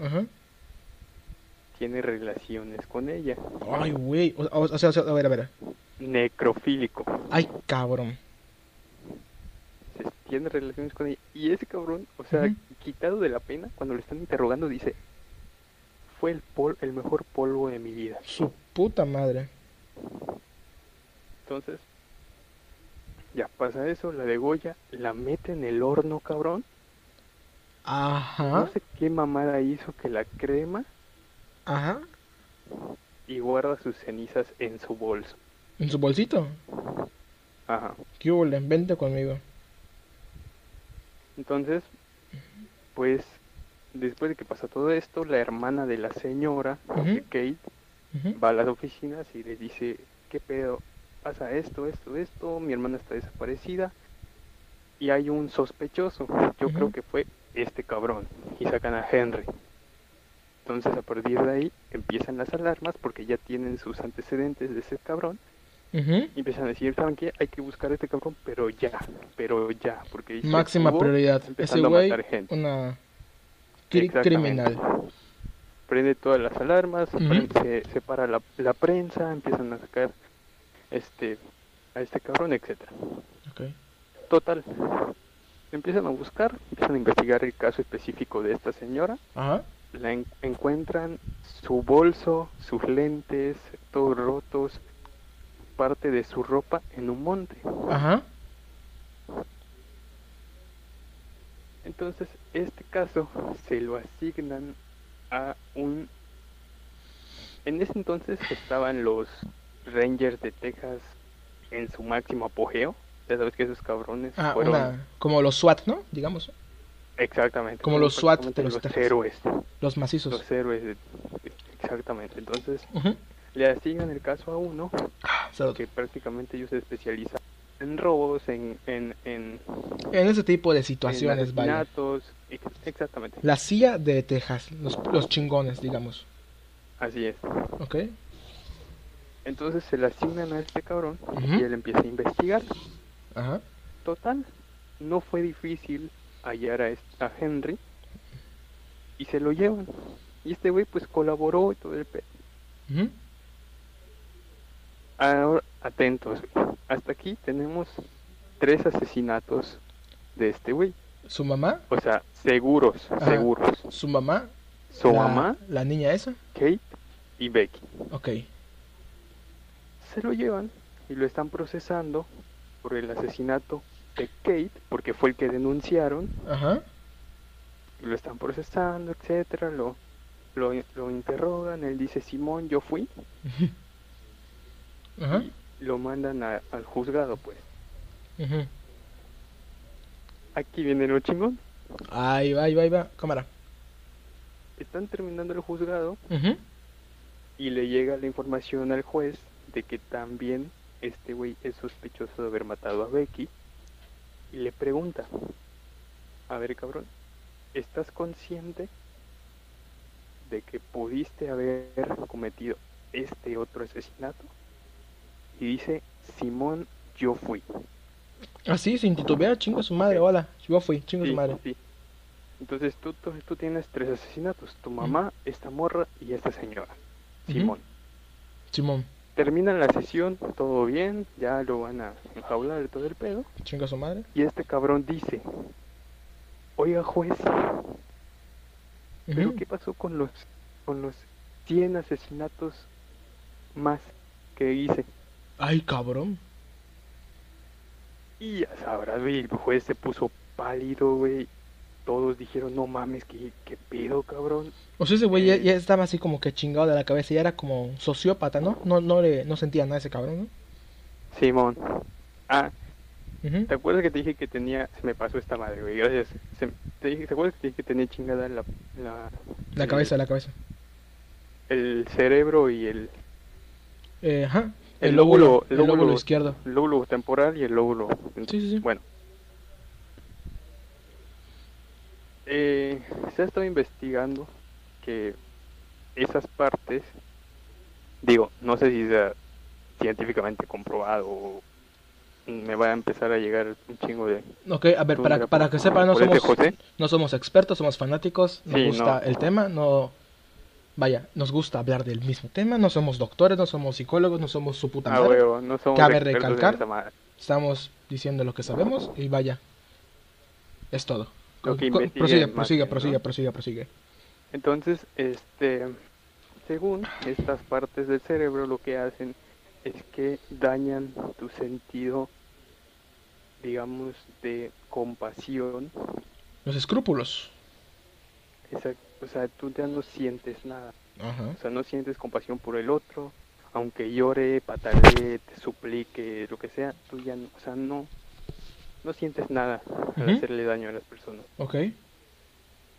Tiene relaciones con ella. Ay, güey. O, o- o sea, o sea, a ver, a ver. Necrofílico. Ay, cabrón. Se- Tiene relaciones con ella. Y ese cabrón, o sea, quitado de la pena, cuando le están interrogando, dice: Fue el, pol el mejor polvo de mi vida. Su puta madre. Entonces, Ya pasa eso, la degolla, la mete en el horno, cabrón. Ajá. No sé qué mamada hizo que la crema Ajá. y guarda sus cenizas en su bolso. En su bolsito. Ajá. ¿Qué hubo? Vente conmigo. Entonces, pues, después de que pasa todo esto, la hermana de la señora, de Kate, va a las oficinas y le dice, ¿qué pedo? Pasa esto, esto, esto, mi hermana está desaparecida y hay un sospechoso. Yo creo que fue este cabrón. Y sacan a Henry. Entonces a partir de ahí empiezan las alarmas porque ya tienen sus antecedentes de ese cabrón. Y empiezan a decir, ¿saben qué? Hay que buscar a este cabrón, pero ya, pero ya. Porque Máxima prioridad. Ese güey, una cri- criminal. prende todas las alarmas, prende- se separa la, la prensa, empiezan a sacar este a este cabrón, etcétera. Total, empiezan a buscar, empiezan a investigar el caso específico de esta señora, Ajá. La en- encuentran su bolso, sus lentes, todos rotos, parte de su ropa en un monte. Ajá. Entonces, este caso se lo asignan a un... En ese entonces estaban los Rangers de Texas en su máximo apogeo. Ya sabes que esos cabrones Ah, fueron... una, como los SWAT, ¿no? Digamos. Exactamente. como los SWAT de los los héroes. Los macizos. Los héroes. de- Exactamente. Entonces, le asignan el caso a uno Ah, que prácticamente ellos se especializan en robos, en... en, en En ese tipo de en situaciones, vaya. asesinatos. Ex- Exactamente. La CIA de Texas, los, los chingones, digamos. Así es. ¿Ok? Entonces se le asignan a este cabrón y él empieza a investigar. Ajá. Total, no fue difícil hallar a, a Henry y se lo llevan. Y este güey pues colaboró y todo el pe... Ujú. Ahora, atentos, hasta aquí tenemos tres asesinatos de este güey. Su mamá, O sea, seguros, Ajá. seguros. su mamá, Su la, mamá, la niña esa. Kate y Becky. Ok. Se lo llevan y lo están procesando por el asesinato de Kate, porque fue el que denunciaron. Ajá. lo están procesando, etcétera, lo, lo, lo interrogan, él dice Simón, yo fui, <laughs> Ajá. y lo mandan a- al juzgado, pues. Ujú. Aquí viene lo chingón. Ahí va, ahí va, ahí va. Cámara. Están terminando el juzgado y le llega la información al juez de que también este güey es sospechoso de haber matado a Becky y le pregunta, a ver cabrón, ¿estás consciente de que pudiste haber cometido este otro asesinato? Y dice, Simón, yo fui. Así, sin titubear, chinga su madre, hola. Yo fui, chinga Sí, su madre. sí. Entonces tú, tú, tú tienes tres asesinatos, tu mamá, esta morra y esta señora. Simón. Simón, Terminan la sesión, todo bien, ya lo van a enjaular todo el pedo. chinga su madre. Y este cabrón dice, oiga juez, ¿pero Ujú. qué pasó con los, con los 100 asesinatos más que hice? Ay, cabrón. Y ya sabrás, güey, el juez se puso pálido, güey. Todos dijeron, no mames, ¿qué, qué pedo, cabrón? O sea, ese güey ya, Eh. ya estaba así como que chingado de la cabeza. Ya era como sociópata, ¿no? No, no, le, no sentía nada ese cabrón, ¿no? Simón. Ah. ¿te acuerdas que te dije que tenía... Se me pasó esta madre, güey, gracias. Se- te, dije, ¿Te acuerdas que te dije que tenía chingada la... La, La el- cabeza, la cabeza. El cerebro y el, Eh, ajá. El El, lóbulo, lóbulo- el lóbulo, lóbulo- izquierdo. lóbulo temporal y el lóbulo... Sí, sí, sí. Bueno. Eh, se ha estado investigando que esas partes, digo, no sé si sea científicamente comprobado o me va a empezar a llegar un chingo de... Ok, a ver, para, para que sepan, no somos, José. no somos expertos, somos fanáticos, nos Sí, gusta no. el tema, no... Vaya, nos gusta hablar del mismo tema, no somos doctores, no somos psicólogos, no somos su puta Ah, madre. huevo, no somos Cabe recalcar madre. Estamos diciendo lo que sabemos y vaya, es todo. Lo que investiguen prosigue, prosigue, prosigue, prosigue, prosigue. Entonces, este, según estas partes del cerebro, lo que hacen es que dañan tu sentido digamos, de compasión. Los escrúpulos. Esa, o sea, tú ya no sientes nada. Ajá. O sea, no sientes compasión por el otro. Aunque llore, patalee, te suplique, lo que sea, tú ya no, o sea, no, no sientes nada al hacerle daño a las personas. Ok.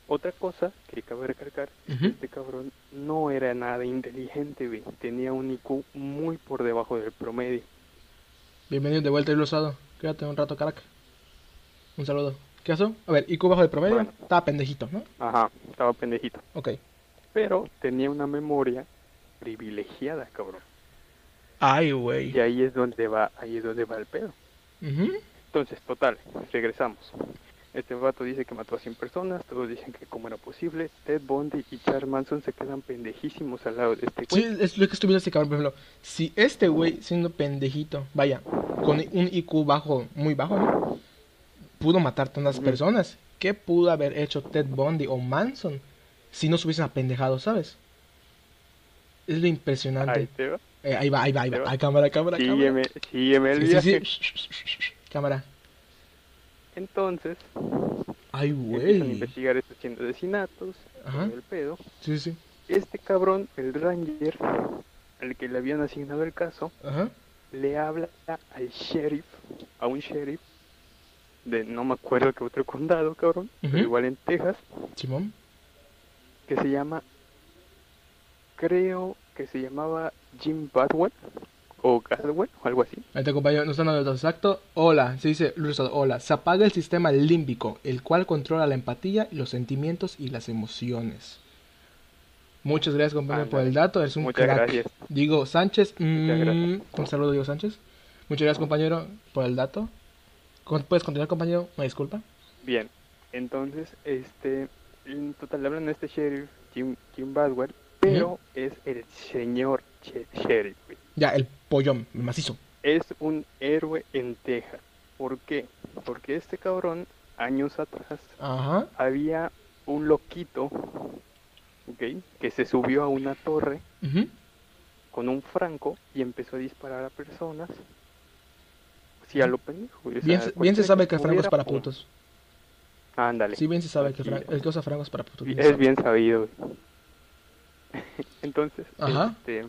Otra cosa que cabe recalcar es Ujú. que este cabrón no era nada inteligente, güey. Tenía un IQ muy por debajo del promedio. Bienvenido de vuelta, ilusado. Quédate un rato, caraca. Un saludo. ¿Qué pasó? A ver, IQ bajo de promedio. Bueno. Estaba pendejito, ¿no? Ajá, estaba pendejito. Ok. Pero tenía una memoria privilegiada, cabrón. Ay, güey. Y ahí es donde va, ahí es donde va el pedo. Ujú. Entonces, total, regresamos. Este vato dice que mató a 100 personas, todos dicen que cómo era posible. Ted Bundy y Charles Manson se quedan pendejísimos al lado de este Sí, es lo que estoy viendo este cabrón, por ejemplo. Si este güey, siendo pendejito, vaya, con un IQ bajo, muy bajo, ¿no? Pudo matar tantas personas. ¿Qué pudo haber hecho Ted Bundy o Manson si no se hubiesen apendejado, sabes? Es lo impresionante. Ahí te va. Eh, ahí va, ahí va, ahí va. Cámara, cámara, cámara. Sígueme, sígueme el Sí, sí, sí. <laughs> Cámara. Entonces, Ay, a investigar estos 100 asesinatos, Ajá. el pedo. Sí, sí. Este cabrón, el Ranger, al que le habían asignado el caso, Ajá. le habla al sheriff, a un sheriff de no me acuerdo qué otro condado, cabrón, pero igual en Texas, Simón. que se llama, creo que se llamaba Jim Badwell, o o algo así. Ahí te compañero, no está dando el dato exacto. Hola, se dice Luisado, hola. Se apaga el sistema límbico, el cual controla la empatía, los sentimientos y las emociones. Muchas gracias, compañero, por el dato. Eres un Muchas crack. gracias. Digo Sánchez. mm, gracias. un saludo, Diego Sánchez. Muchas gracias, compañero, por el dato. ¿Puedes continuar, compañero? Una disculpa. Bien, entonces, este, en total hablan de este sheriff, Jim, Jim Badwell, pero es el señor sheriff. Ya, el pollón, el macizo. es un héroe en Texas. ¿Por qué? Porque este cabrón, años atrás, Ajá. había un loquito, ¿ok? Que se subió a una torre con un franco y empezó a disparar a personas. Sí, a lo pendejo. güey, o sea, Bien, se- bien se sabe que se Franco es para pum. putos. Ándale. Sí, bien se sabe que Fran- es. el que usa Franco es para putos. Bien es sabe. bien sabido. <laughs> Entonces, Ajá. este,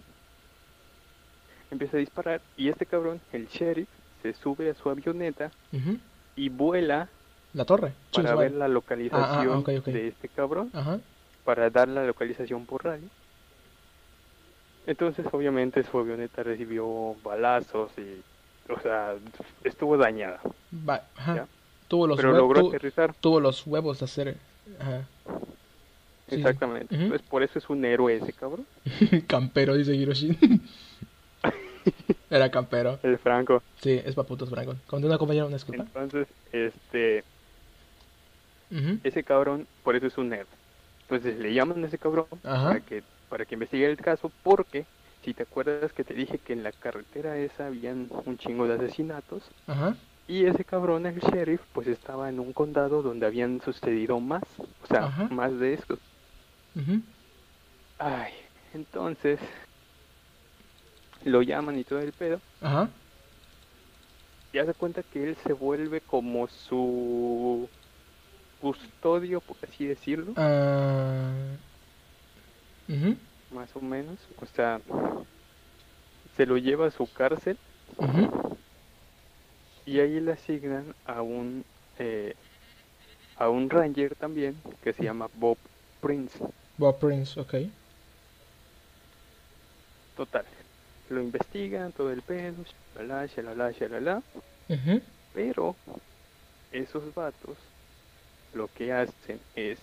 empieza a disparar y este cabrón, el sheriff, se sube a su avioneta y vuela La torre. para ver la localización ok, ok. de este cabrón, Ajá. para dar la localización por radio. Entonces, obviamente, su avioneta recibió balazos y, o sea, estuvo dañada. Ajá. Tuvo los Pero logró tu- aterrizar. tuvo los huevos de hacer. Ajá. Sí. Exactamente. Ujú. Entonces, por eso es un héroe ese cabrón. <laughs> campero, dice Hiroshi. <laughs> Era campero. El Franco. Sí, es paputos, Franco. Continúa, compañero, una disculpa. Entonces, este, ese cabrón, por eso es un héroe. Entonces, le llaman a ese cabrón Ajá. para que para que investigue el caso porque si te acuerdas que te dije que en la carretera esa habían un chingo de asesinatos Ajá. y ese cabrón el sheriff pues estaba en un condado donde habían sucedido más o sea Ajá. más de estos Ujú. ay entonces lo llaman y todo el pedo Ajá. y hace cuenta que él se vuelve como su custodio por así decirlo Ah. Más o menos o sea se lo lleva a su cárcel y ahí le asignan a un eh, a un ranger también que se llama Bob Prince Bob Prince, ok. total lo investigan todo el pedo shalala shalala shalala. Pero esos vatos lo que hacen es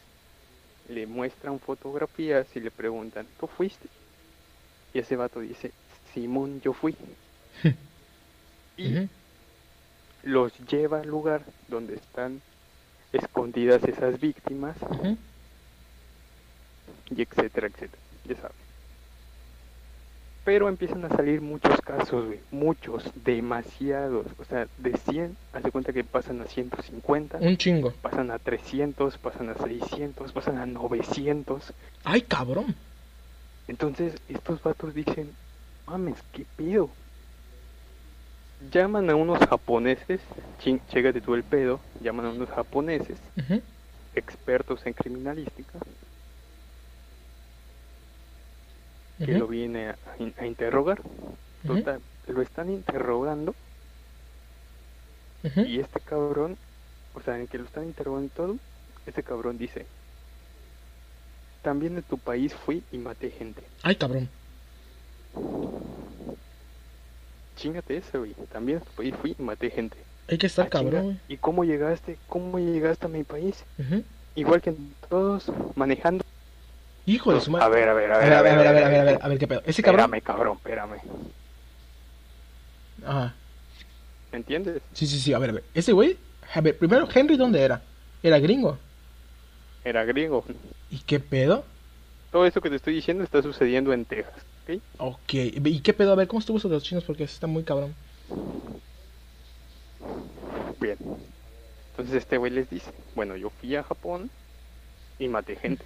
le muestran fotografías y le preguntan ¿tú fuiste? y ese vato dice Simón yo fui <laughs> y los lleva al lugar donde están escondidas esas víctimas. Y etcétera, etcétera, ya sabes. Pero empiezan a salir muchos casos, güey, muchos, demasiados, o sea, de 100, hace cuenta que pasan a 150, Un chingo. pasan a 300, pasan a 600, pasan a 900. Ay, cabrón. Entonces, estos vatos dicen, mames, ¿qué pedo? llaman a unos japoneses, ching, chégate tú el pedo, llaman a unos japoneses, expertos en criminalística, que lo viene a, in- a interrogar. Total, lo están interrogando y este cabrón, o sea, en que lo están interrogando y todo, este cabrón dice, también de tu país fui y maté gente. Ay, cabrón. Chingate eso, güey. También de tu país fui y maté gente. Hay que estar Ah, cabrón, güey. ¿Y cómo llegaste? ¿Cómo llegaste a mi país? Igual que todos, manejando. Hijo de su madre. A ver, a ver, a A ver, ver, a ver, a ver, a ver, a ver, a ver, qué pedo. Ese cabrón. Espérame, cabrón, espérame. Ajá. ¿Me entiendes? Sí, sí, sí, a ver, a ver. Ese güey, a ver, primero, Henry, ¿dónde era? Era gringo. Era griego. ¿Y qué pedo? Todo eso que te estoy diciendo está sucediendo en Texas, ¿ok? Ok. ¿Y qué pedo? A ver, ¿cómo estuvo eso de los chinos? Porque está muy cabrón. Bien. Entonces este güey les dice, bueno, yo fui a Japón y maté gente.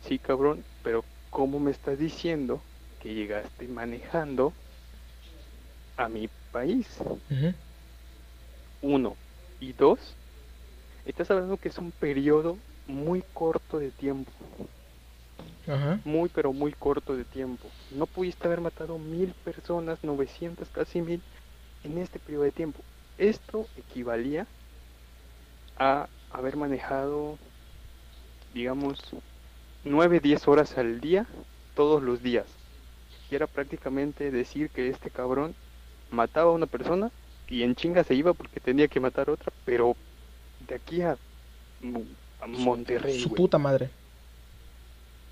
Sí, cabrón, pero ¿cómo me estás diciendo que llegaste manejando a mi país? Uno. Y dos, estás hablando que es un periodo muy corto de tiempo. Ajá. Muy, pero muy corto de tiempo. No pudiste haber matado mil personas, 900, casi mil, en este periodo de tiempo. Esto equivalía a haber manejado, digamos, 9, 10 horas al día, todos los días. Y era prácticamente decir que este cabrón mataba a una persona y en chinga se iba porque tenía que matar a otra, pero de aquí a, a Monterrey, Su puta madre.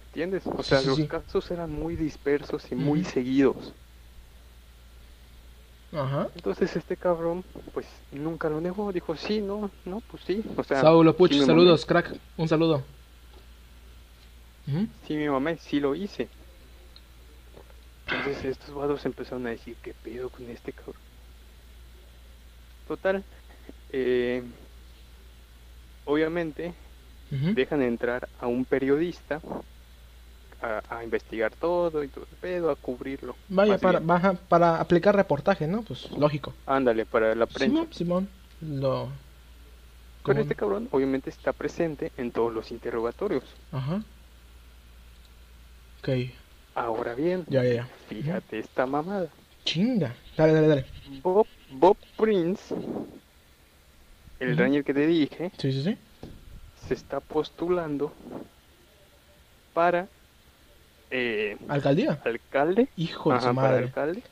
¿Entiendes? O sea, sí, los sí. casos eran muy dispersos y muy seguidos. Ajá. Entonces este cabrón, pues nunca lo negó, dijo, sí, no, no, pues sí. O sea, Saulo Puch, saludos, crack. Un saludo. Ujú. mamé, sí me mamé, sí lo hice. Entonces estos vados empezaron a decir, ¿qué pedo con este cabrón? Total, eh, obviamente dejan entrar a un periodista a, a investigar todo y todo el pedo, a cubrirlo. Vaya, para, baja, para aplicar reportaje, ¿no? Pues lógico. Ándale, para la prensa. Simón, Simón. Lo. Pero ¿cómo este cabrón obviamente está presente en todos los interrogatorios. Ajá. Ok. Ahora bien, Ya, ya, ya. fíjate esta mamada. Chinga. Dale, dale, dale. Bob, Bob Prince, el. Ranger que te dije, Sí, sí, sí. se está postulando para eh, Alcaldía. alcalde, Hijo de ajá, su para madre. alcalde,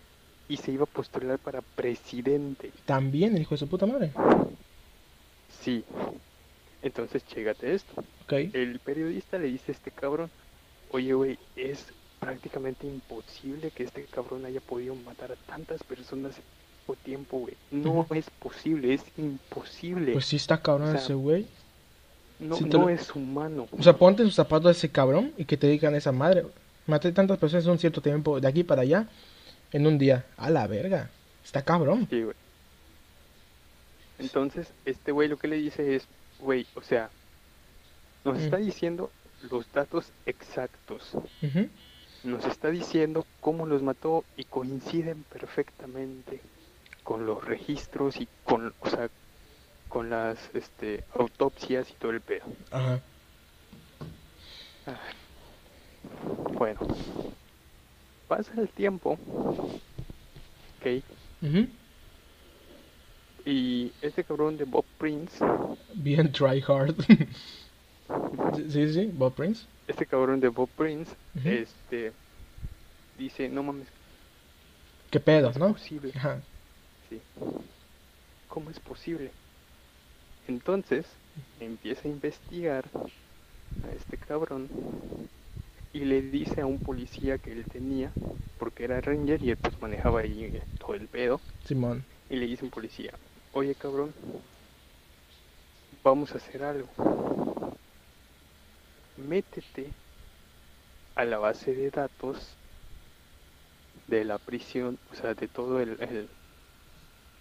y se iba a postular para presidente. También el hijo de su puta madre. Sí. Entonces, chégate esto. Ok. El periodista le dice a este cabrón, oye, güey, es prácticamente imposible que este cabrón haya podido matar a tantas personas en poco tiempo, güey. No es posible, es imposible. Pues sí está cabrón O sea, ese güey. no lo- es humano. O sea, ponte en sus zapatos de ese cabrón y que te digan esa madre. Maté tantas personas en un cierto tiempo, de aquí para allá, en un día. A la verga. Está cabrón. Sí, güey. Entonces, este güey lo que le dice es, güey, o sea, nos Mm. está diciendo los datos exactos. Nos está diciendo cómo los mató y coinciden perfectamente con los registros y con, o sea, con las este, autopsias y todo el pedo. Ajá. Bueno, pasa el tiempo, ok, y este cabrón de Bob Prince, Bien try hard. <laughs> sí, sí, Bob Prince. este cabrón de Bob Prince, este, dice, no mames, ¿Qué pedo, es no? posible? Ajá. Sí. ¿Cómo es posible? Entonces empieza a investigar a este cabrón y le dice a un policía que él tenía, porque era ranger y él pues manejaba ahí eh, todo el pedo, Simón. y le dice a un policía, oye cabrón, vamos a hacer algo. Métete a la base de datos de la prisión, o sea, de todo el,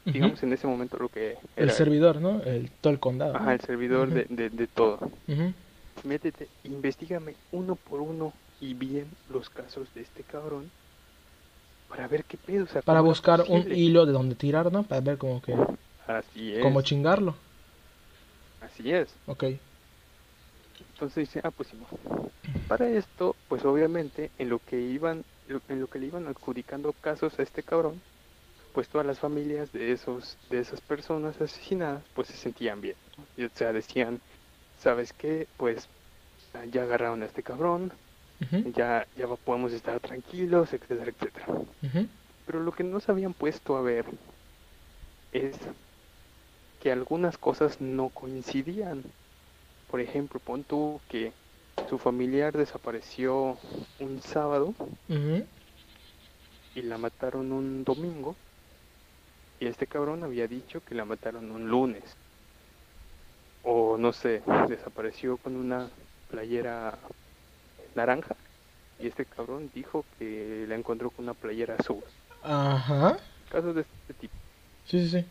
digamos en ese momento lo que El servidor, ¿no? El, todo el condado. ajá, el servidor de, de, de todo. Ujú. Métete, investigame uno por uno y bien los casos de este cabrón para ver qué pedo. O sea, Para ¿cómo era buscar un hilo de donde tirar, ¿no? Para ver como que... Así es. Cómo chingarlo. Así es. Ok. Entonces dice, ah, pues sí. no. Para esto, pues obviamente, en lo que iban, en lo que le iban adjudicando casos a este cabrón, pues todas las familias de esos, de esas personas asesinadas, pues se sentían bien. ¿no? Y, o sea, decían, ¿sabes qué? Pues ah, ya agarraron a este cabrón, ya, ya podemos estar tranquilos, etcétera, etcétera. Pero lo que no se habían puesto a ver es que algunas cosas no coincidían. Por ejemplo, pon tú que su familiar desapareció un sábado y la mataron un domingo. Y este cabrón había dicho que la mataron un lunes. O no sé, desapareció con una playera naranja. Y este cabrón dijo que la encontró con una playera azul. Ajá. Casos de este tipo. Sí, sí, sí.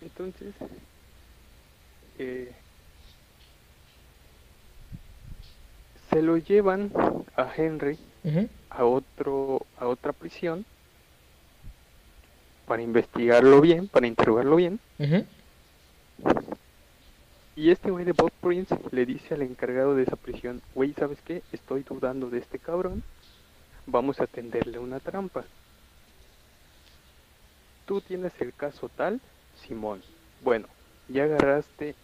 Entonces, eh, se lo llevan a Henry a otro a otra prisión para investigarlo bien, para interrogarlo bien. Y este güey de Bob Prince le dice al encargado de esa prisión, güey, ¿sabes qué? Estoy dudando de este cabrón. Vamos a tenderle una trampa. Tú tienes el caso tal, Simón. Bueno, ya agarraste,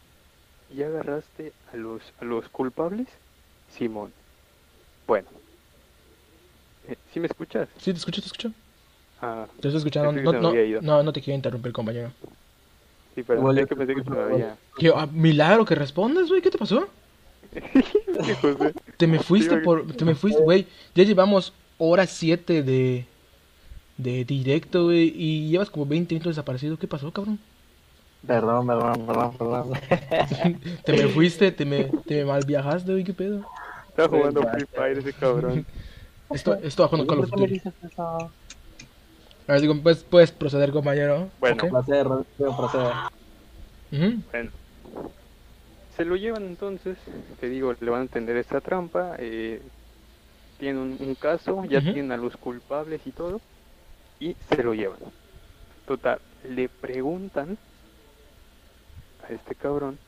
ya agarraste a los a los culpables, Simón. Bueno. Eh, ¿Sí me escuchas? Sí, te escucho, te escucho. Ah, Te estoy escuchando. No, no, te quiero interrumpir, compañero. sí, perdón, Igual es yo que pensé que había... ¿Qué, ah, milagro que respondes, güey. ¿Qué te pasó? <laughs> Sí, José. Te me fuiste por. Te me fuiste, güey. Ya llevamos hora 7 de. De directo, güey. Y llevas como 20 minutos desaparecido. ¿Qué pasó, cabrón? Perdón, perdón, perdón, perdón. <laughs> Te me fuiste, te me, te me mal viajaste, güey. ¿Qué pedo? Está jugando Free Fire ese cabrón. <laughs> Esto, esto jugando Call of ¿Por qué me Duty. A ver, digo, pues, puedes proceder, compañero. Bueno. Ok. Procede, Rodrigo, procede. Ujú. Bueno, se lo llevan entonces, te digo, le van a tender esta trampa, eh, tienen un, un caso, ya tienen a los culpables y todo, y se lo llevan. Total, le preguntan a este cabrón,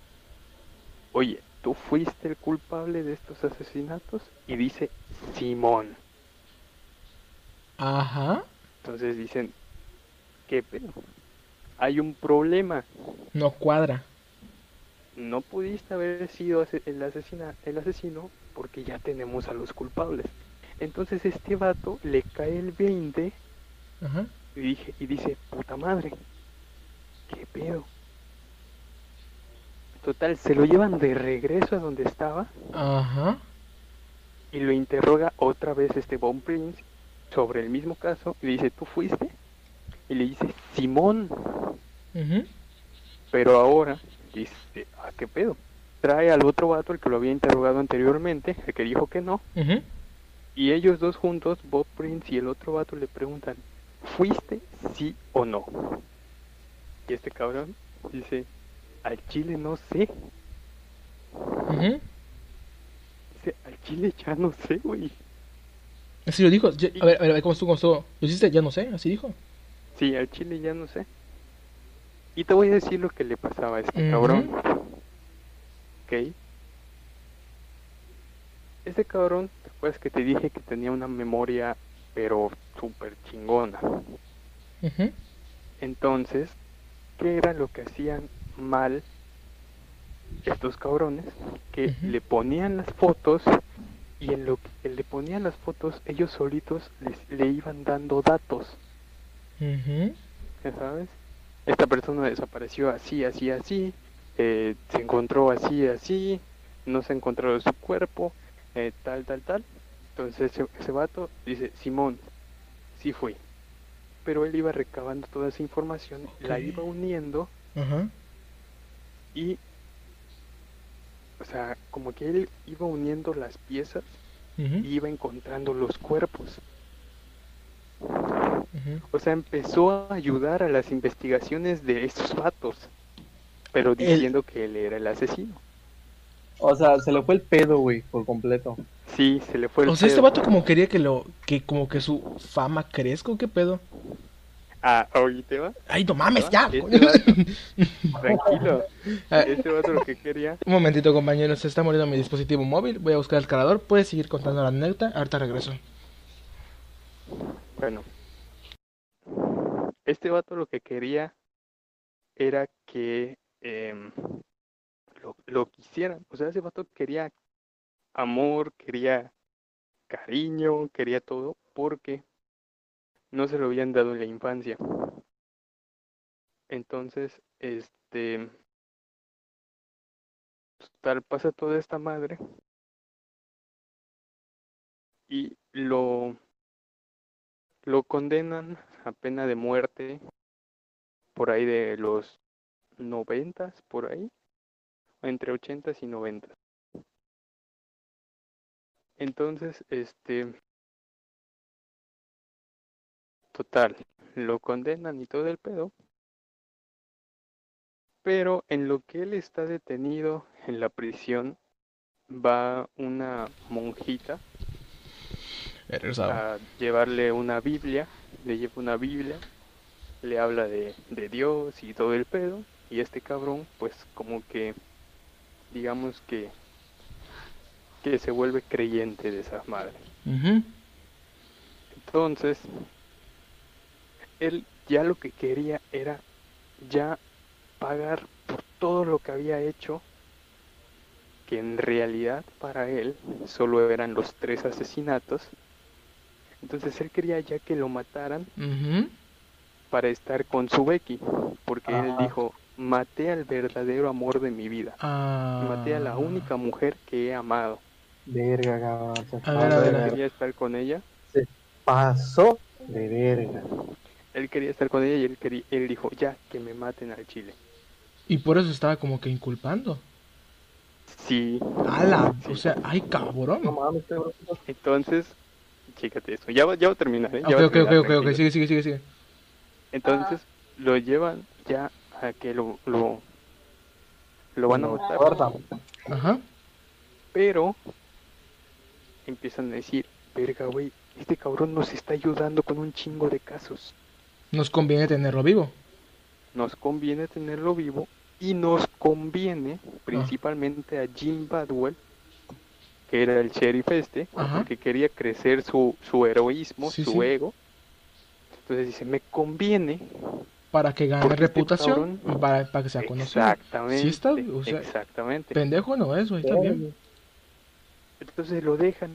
oye, ¿tú fuiste el culpable de estos asesinatos? Y dice, Simón. Ajá. Entonces dicen, ¿qué pedo? Hay un problema. No cuadra. no pudiste haber sido el, asesina, el asesino porque ya tenemos a los culpables. Entonces este vato le cae el 20 Ajá. y, dije, y dice, puta madre, ¿qué pedo? Total, se lo llevan de regreso a donde estaba Ajá. y lo interroga otra vez este Von Prince sobre el mismo caso y le dice, ¿tú fuiste? Y le dice, Simón, Ujú. pero ahora dice, ¿a qué pedo? Trae al otro vato, el que lo había interrogado anteriormente, el que dijo que no, Ujú. Y ellos dos juntos, Bob Prince y el otro vato, le preguntan, ¿fuiste sí o no? Y este cabrón dice, al chile no sé. Dice, al chile ya no sé, güey. Así lo dijo. Ya- A ver, a ver, ¿cómo estuvo? ¿Cómo estuvo? ¿Lo hiciste? Ya no sé. Así dijo. Sí, al chile ya no sé. Y te voy a decir lo que le pasaba a este cabrón. ¿Ok? Este cabrón, ¿te acuerdas que te dije que tenía una memoria, pero súper chingona? Entonces, ¿qué era lo que hacían mal estos cabrones? Que le ponían las fotos y en lo que le ponían las fotos, ellos solitos les, le iban dando datos. ¿ya sabes? Esta persona desapareció así, así, así, eh, se encontró así, así, no se encontró su cuerpo, eh, tal, tal, tal. Entonces ese, ese vato dice, Simón, sí fui. Pero él iba recabando toda esa información, la iba uniendo y, o sea, como que él iba uniendo las piezas Ujú. y iba encontrando los cuerpos. O sea, empezó a ayudar a las investigaciones de estos vatos, pero El- diciendo que él era el asesino. O sea, se le fue el pedo, güey, por completo. Sí, se le fue el O sea, este pedo. vato como quería que lo, que como que su fama crezca, ¿o qué pedo? Ah, ¿oíste va? Ay, no mames, ya. Este vato- <laughs> Tranquilo. Ah, Este vato lo que quería. Un momentito, compañeros, se está muriendo mi dispositivo móvil. Voy a buscar el cargador. Puedes seguir contando la anécdota. Ahorita regreso. Bueno. Este vato lo que quería era que em, lo, lo quisieran. O sea, ese vato quería amor, quería cariño, quería todo, porque no se lo habían dado en la infancia. Entonces, este, tal pasa toda esta madre y lo lo condenan a pena de muerte por ahí de los noventas, por ahí, entre ochentas y noventas. Entonces, este, total, lo condenan y todo el pedo, pero en lo que él está detenido en la prisión, va una monjita a llevarle una Biblia, le lleva una Biblia, le habla de, de Dios y todo el pedo, y este cabrón, pues como que, digamos que, que se vuelve creyente de esa madre. Ujú. Entonces, él ya lo que quería era ya pagar por todo lo que había hecho, que en realidad para él solo eran los tres asesinatos. Entonces él quería ya que lo mataran para estar con su Becky, porque él dijo, maté al verdadero amor de mi vida, Ah. maté a la única mujer que he amado. Verga, cabrón. Se A ver, pasó a de ver, Él a ver. quería estar con ella, Pasó de verga. él quería estar con ella y él, quería, él dijo, ya, que me maten al chile. Y por eso estaba como que inculpando. Sí, ¡Hala! Sí. O sea, ¡ay, No cabrón! mames, cabrón. entonces, chécate eso, ya va, ya va a terminar, ¿eh? Ya Ok, va a ok, ok, ok. Sigue, sigue, sigue, sigue. Entonces lo llevan ya a que lo, lo, lo van a cortan. Ajá. Pero empiezan a decir, verga, güey, este cabrón nos está ayudando con un chingo de casos. Nos conviene tenerlo vivo. Nos conviene tenerlo vivo y nos conviene principalmente a Jim Badwell, que era el sheriff este, Ajá. porque quería crecer su, su heroísmo, Sí, su sí. ego. Entonces dice, me conviene Para que gane este reputación. Para, para que sea conocido. Exactamente. Sí está, o sea, exactamente. Pendejo no es, güey. Está bien. Entonces lo dejan.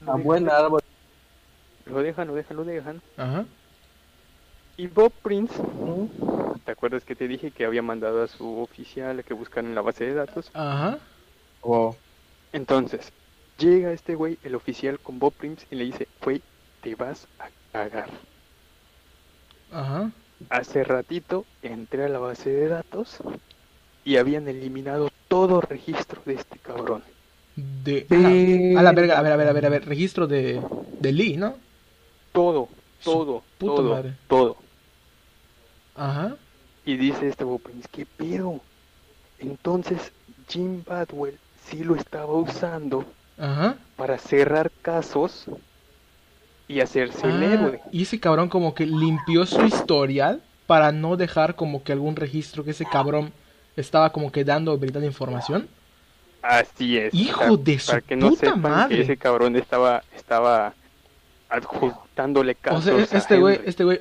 lo dejan, buen árbol. Lo dejan, lo dejan, lo dejan. Ajá. Y Bob Prince, ¿te acuerdas que te dije que había mandado a su oficial a que buscaran en la base de datos? Ajá. Wow. Entonces, llega este güey, el oficial, con Bob Prince y le dice, güey, te vas a cagar. Ajá. Hace ratito entré a la base de datos y habían eliminado todo registro de este cabrón. De. A la, a la verga, a ver, a ver, a ver, a ver. Registro de. De Lee, ¿no? Todo, todo, todo, madre. todo. Ajá. Y dice este Bob Prince, ¿qué pedo? Entonces Jim Badwell sí lo estaba usando Ajá. para cerrar casos y hacerse el Ah, héroe. y ese cabrón como que limpió su historial para no dejar como que algún registro que ese cabrón estaba como que dando o brindando información. Así es. Hijo de su para que no puta sepan madre. que ese cabrón estaba, estaba adjuntándole O casos. sea, a este güey, este güey,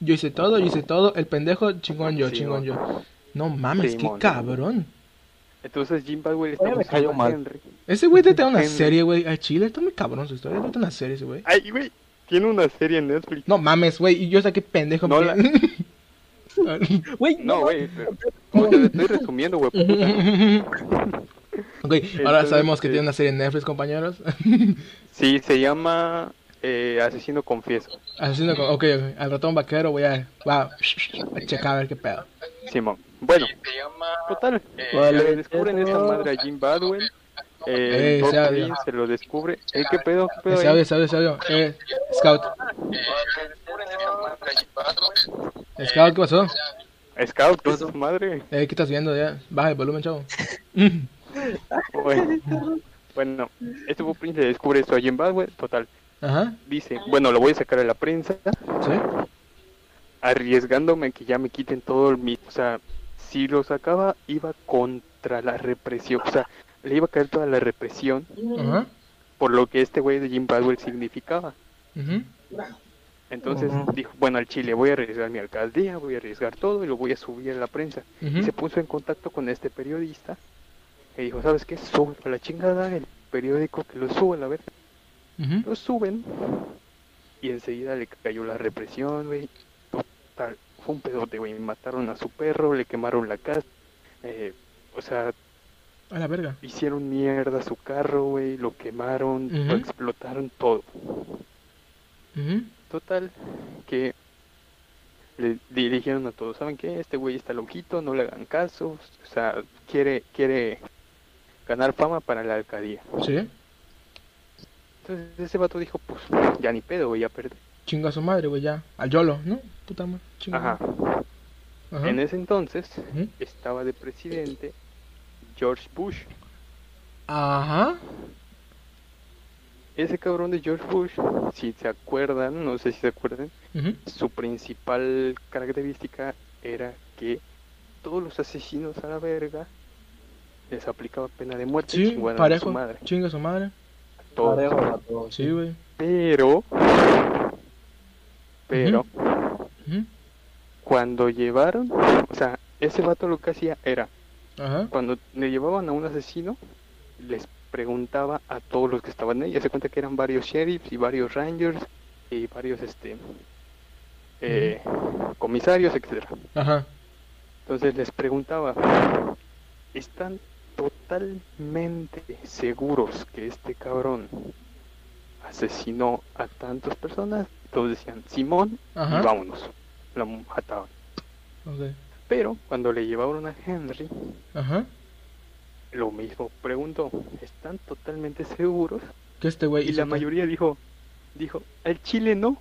yo hice todo, yo hice todo, el pendejo, chingón yo, Sí, chingón yo. No mames, Sí, qué mon. cabrón. Entonces Jim Badwell Oye, estaba me cayó mal. Henry. Ese güey te una Henry. serie, güey, a Chile, está muy cabrón su historia, te una serie ese güey. Ay, güey, tiene una serie en Netflix. No mames, güey, y yo sé qué pendejo. No me- <laughs> Güey, No, güey, como te estoy resumiendo, güey. ok, <laughs> ahora Entonces, sabemos que eh, tiene una serie en Netflix, compañeros. <laughs> Sí, se llama eh, Asesino Confieso. Haciendo con, ok, al ratón vaquero voy a, va a checar a ver qué pedo. Simón. Bueno, total. Vale, le descubren esa madre a Jim Badwell. Eh, Eh. Prince se lo descubre. Eh, ¿Qué pedo? ¿Qué pedo audio, ese audio. Eh, Scout. Scout, ¿qué pasó? Scout, ¿qué es su madre? Eh, ¿qué estás viendo ya? Baja el volumen, chavo. <laughs> Bueno, bueno, este Prince le descubre esto a Jim Badwell, total. Ajá. Dice, bueno, lo voy a sacar a la prensa, Sí. arriesgándome a que ya me quiten todo el mismo. O sea, si lo sacaba, iba contra la represión. O sea, le iba a caer toda la represión por lo que este güey de Jim Badwell significaba. Ujú. Entonces dijo, bueno, al Chile voy a arriesgar mi alcaldía, voy a arriesgar todo y lo voy a subir a la prensa. Y se puso en contacto con este periodista y dijo, ¿sabes qué? Sube a la chingada el periódico que lo sube a. Ujú. Lo suben y enseguida le cayó la represión, güey. Total, fue un pedote, güey. Mataron a su perro, le quemaron la casa. eh, o sea, A la verga. hicieron mierda su carro, güey. Lo quemaron, lo explotaron todo. Total, que le dirigieron a todos, ¿saben qué? Este güey está loquito, no le hagan caso, o sea, quiere, quiere ganar fama para la alcaldía. Sí. Entonces ese vato dijo, pues, ya ni pedo, güey, ya perdí. Chinga su madre, güey, ya. Al YOLO, ¿no? Puta madre. Chinga. Ajá. Ajá. En ese entonces estaba de presidente George Bush. Ajá. Ese cabrón de George Bush, si se acuerdan, no sé si se acuerdan, su principal característica era que todos los asesinos a la verga les aplicaba pena de muerte Sí, a parejo. su madre. Chinga su madre. Todos. Parejo a todos. Sí, güey. Pero, pero, cuando llevaron, o sea, ese vato lo que hacía era, cuando le llevaban a un asesino, les preguntaba a todos los que estaban ahí, ya se cuenta que eran varios sheriffs y varios rangers y varios, este, eh, comisarios, etcétera. Ajá. Entonces les preguntaba, ¿están totalmente seguros que este cabrón asesinó a tantas personas? Todos decían, Simón, Ajá. y vámonos. Lo mataban. Pero cuando le llevaron a Henry, Ajá. lo mismo preguntó, ¿están totalmente seguros? Que este güey Y la mayoría dijo, dijo, al Chile no,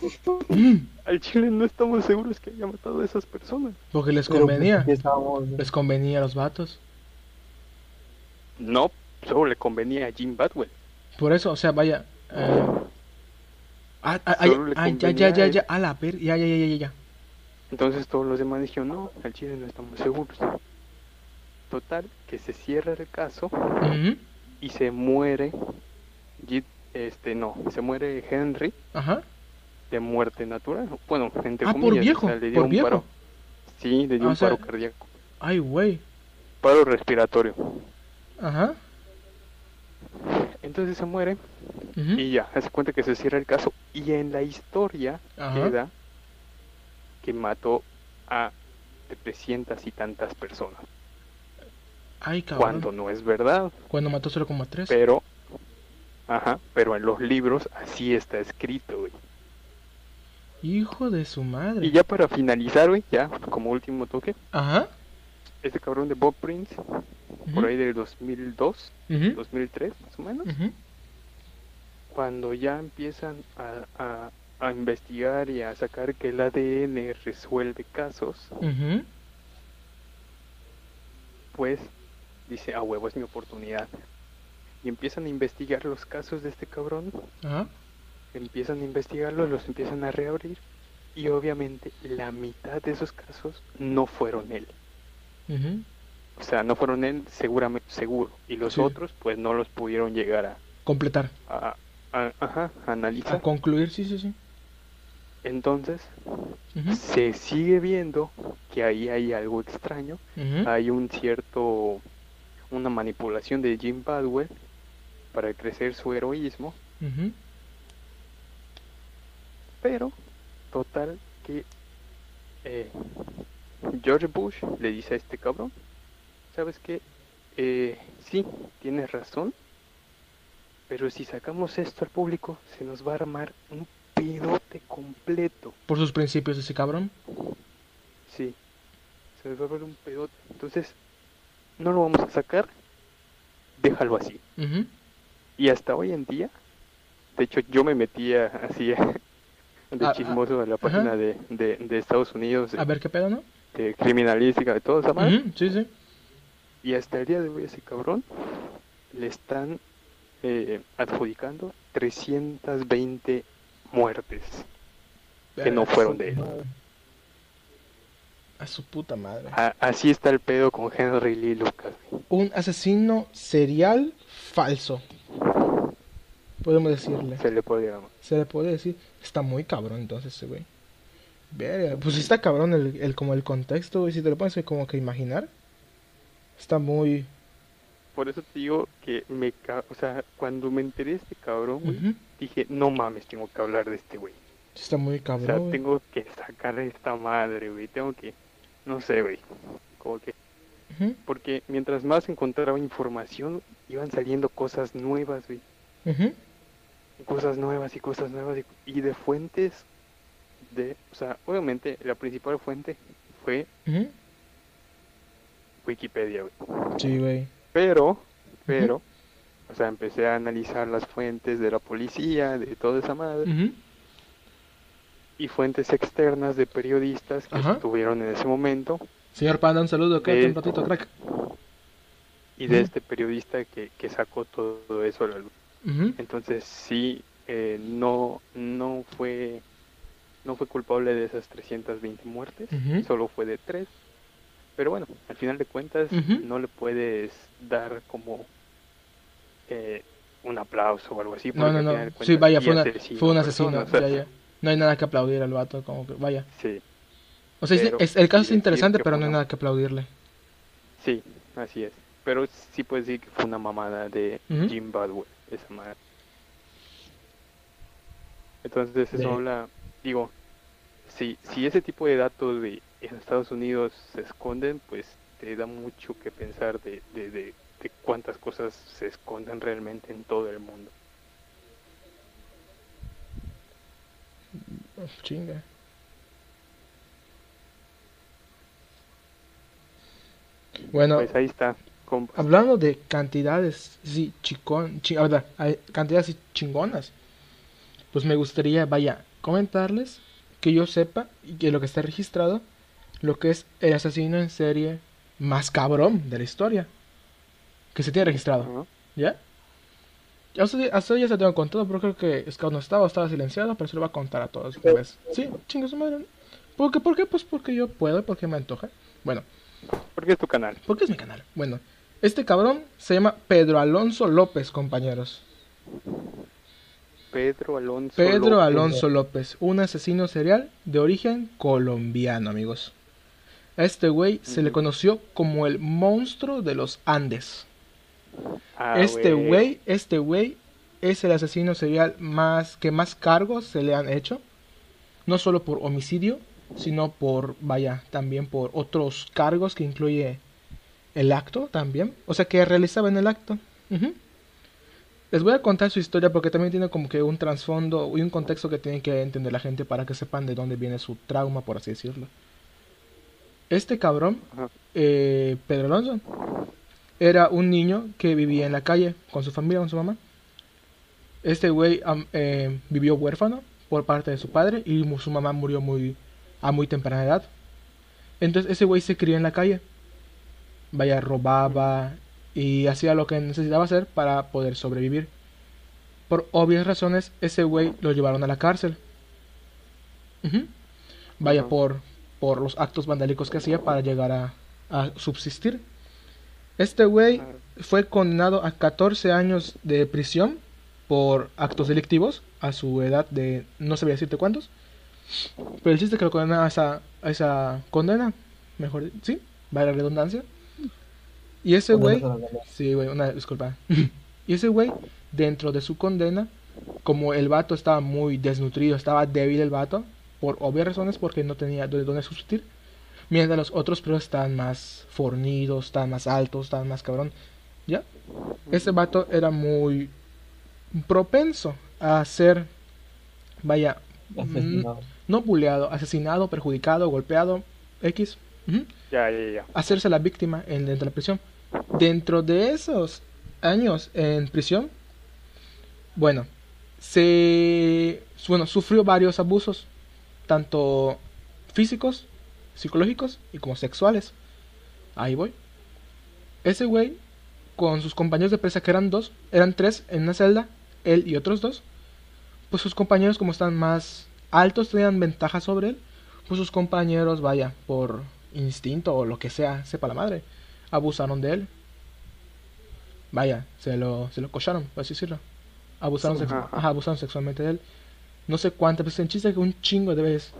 <laughs> al Chile no estamos seguros que haya matado a esas personas. Porque les pues, convenía. Les convenía a los vatos. No, solo le convenía a Jim Badwell. Por eso, o sea, vaya. eh, Ah, ah, ah, ah, ya, ya, ya, ya, a la ver, ya, ya, ya, ya, ya. Entonces todos los demás dijeron, no, al Chile no estamos seguros. Total, que se cierra el caso y se muere, este no, se muere Henry Ajá. de muerte natural. Bueno, entre Ah, por viejo, o sea, le dio por un viejo. paro. Sí, le dio Ah, un o sea- paro cardíaco, Ay, güey. paro respiratorio. Ajá. Entonces se muere y ya, hace cuenta que se cierra el caso y en la historia queda que mató a 300 y tantas personas. Ay, cabrón. Cuando no es verdad. Cuando mató 0,3. Pero, ajá, pero en los libros así está escrito, güey. Hijo de su madre. Y ya para finalizar, güey, ya como último toque, Ajá. este cabrón de Bob Prince, por ahí del 2002, ujú, 2003 más o menos, cuando ya empiezan a, a, a investigar y a sacar que el ADN resuelve casos, pues dice, a huevo, es mi oportunidad. Y empiezan a investigar los casos de este cabrón. Empiezan a investigarlos, los empiezan a reabrir y obviamente la mitad de esos casos no fueron él. O sea, no fueron él seguramente seguro y los Sí. otros pues no los pudieron llegar a, Completar. a, a- ajá, a analizar. A concluir, sí, sí, sí. Entonces se sigue viendo que ahí hay algo extraño, hay un cierto una manipulación de Jim Badwell para crecer su heroísmo, pero total que eh, George Bush le dice a este cabrón, ¿sabes qué? Eh, sí, tienes razón, pero si sacamos esto al público se nos va a armar un pedote completo, Por sus principios ese cabrón. sí, se nos va a armar un pedote, entonces no lo vamos a sacar, déjalo así. Y hasta hoy en día, de hecho yo me metía así <laughs> de Ah, ah, chismoso a la ajá. página de, de, de Estados Unidos, de, A ver qué pedo, ¿no? de criminalística, de todo esa Ujú, Sí, sí. Y hasta el día de hoy ese cabrón le están eh, adjudicando 320 muertes que no fueron de él. A su puta madre. A- así está el pedo con Henry Lee Lucas. Un asesino serial falso. Podemos decirle. Se le podría llamar. Se le puede decir. Está muy cabrón entonces ese güey. Verga, pues está cabrón el, el- como el contexto, güey. Si te lo pones como que imaginar. Está muy... Por eso te digo que me ca- o sea, cuando me enteré de este cabrón, güey, dije, no mames, tengo que hablar de este güey. Está muy O sea, cabrón, tengo que sacar esta madre, güey. Tengo que, no sé, güey. Como que, porque mientras más encontraba información, iban saliendo cosas nuevas, güey. ujú. Cosas nuevas y cosas nuevas. Y, y de fuentes de, o sea, obviamente la principal fuente fue Ujú. Wikipedia, güey. Sí, güey. Pero, pero, o sea, empecé a analizar las fuentes de la policía, de toda esa madre, y fuentes externas de periodistas que Ajá. estuvieron en ese momento, Señor Panda, un saludo. Eh, un ratito, crack. y de este periodista que, que sacó todo eso a la luz. Entonces, sí, eh, no, no fue, no fue culpable de esas 320 muertes, solo fue de tres. Pero bueno, al final de cuentas, no le puedes dar como eh, un aplauso o algo así. No, no, no. de Sí, cuentas vaya, fue, una- fue un asesino. personas, o sea, ya, ya. No hay nada que aplaudir al vato, como que, vaya. Sí, O sea, Pero es, el caso sí es interesante, pero no hay una- nada que aplaudirle. sí, así es. Pero sí puedes decir que fue una mamada de. Jim Badwell, esa madre. Entonces eso De- habla, digo, si, si ese tipo de datos de en Estados Unidos se esconden, pues te da mucho que pensar de, de, de, de cuántas cosas se esconden realmente en todo el mundo. Uf, Chinga. Bueno, Pues ahí está. compas. hablando de cantidades, sí, chicón, chi- ah, verdad, hay cantidades chingonas, pues me gustaría, vaya, comentarles que yo sepa y que lo que está registrado, lo que es el asesino en serie más cabrón de la historia, que se tiene registrado. Ajá. ¿Ya? Ya Hasta, ya se tengo contado, pero creo que Scout no estaba, estaba silenciado, pero se lo va a contar a todos una vez. Sí, chinga su madre. ¿Por qué? ¿Por qué? Pues porque yo puedo, porque me antoja. Bueno, Porque es tu canal. porque es mi canal. Bueno, este cabrón se llama Pedro Alonso López, compañeros. Pedro Alonso. Pedro López. Alonso López, un asesino serial de origen colombiano, amigos. A este güey se le conoció como el monstruo de los Andes. Ah, Este güey, este güey es el asesino serial más que más cargos se le han hecho, no solo por homicidio, sino por, vaya, también por otros cargos que incluye el acto también, o sea que realizaba en el acto. Les voy a contar su historia porque también tiene como que un trasfondo y un contexto que tiene que entender la gente para que sepan de dónde viene su trauma, por así decirlo. Este cabrón eh, Pedro Alonso era un niño que vivía en la calle con su familia, con su mamá. Este güey eh, vivió huérfano por parte de su padre y su mamá murió muy a muy temprana edad. Entonces ese güey se crió en la calle. Vaya, robaba y hacía lo que necesitaba hacer para poder sobrevivir. Por obvias razones, ese güey lo llevaron a la cárcel. Vaya, por, por los actos vandálicos que hacía para llegar a, a subsistir. Este güey fue condenado a 14 años de prisión por actos delictivos a su edad de no sabía decirte cuántos. Pero el chiste que lo condenan a esa, a esa condena, mejor, sí, vaya la redundancia. Y ese güey, sí, güey, una disculpa. <laughs> y ese güey, dentro de su condena, como el vato estaba muy desnutrido, estaba débil el vato, por obvias razones, porque no tenía de dónde subsistir. Mientras los otros presos estaban más fornidos, estaban más altos, estaban más cabrón. ¿Ya? Ese vato era muy propenso a ser, vaya, mm, Asesinado. no buleado, asesinado, perjudicado, golpeado, X. ujú, Ya, ya, ya. Hacerse la víctima en, dentro de la prisión. Dentro de esos años en prisión, bueno, se bueno, sufrió varios abusos, tanto físicos, psicológicos y como sexuales. Ahí voy. ese güey, con sus compañeros de presa, que eran dos, eran tres en una celda, él y otros dos, pues sus compañeros, como están más altos, tenían ventaja sobre él, pues sus compañeros, vaya, por instinto o lo que sea, sepa la madre, abusaron de él. Vaya, se lo, se lo cocharon, por así decirlo. Abusaron, sexu- ajá, abusaron sexualmente de él. No sé cuántas veces, en chiste que un chingo de veces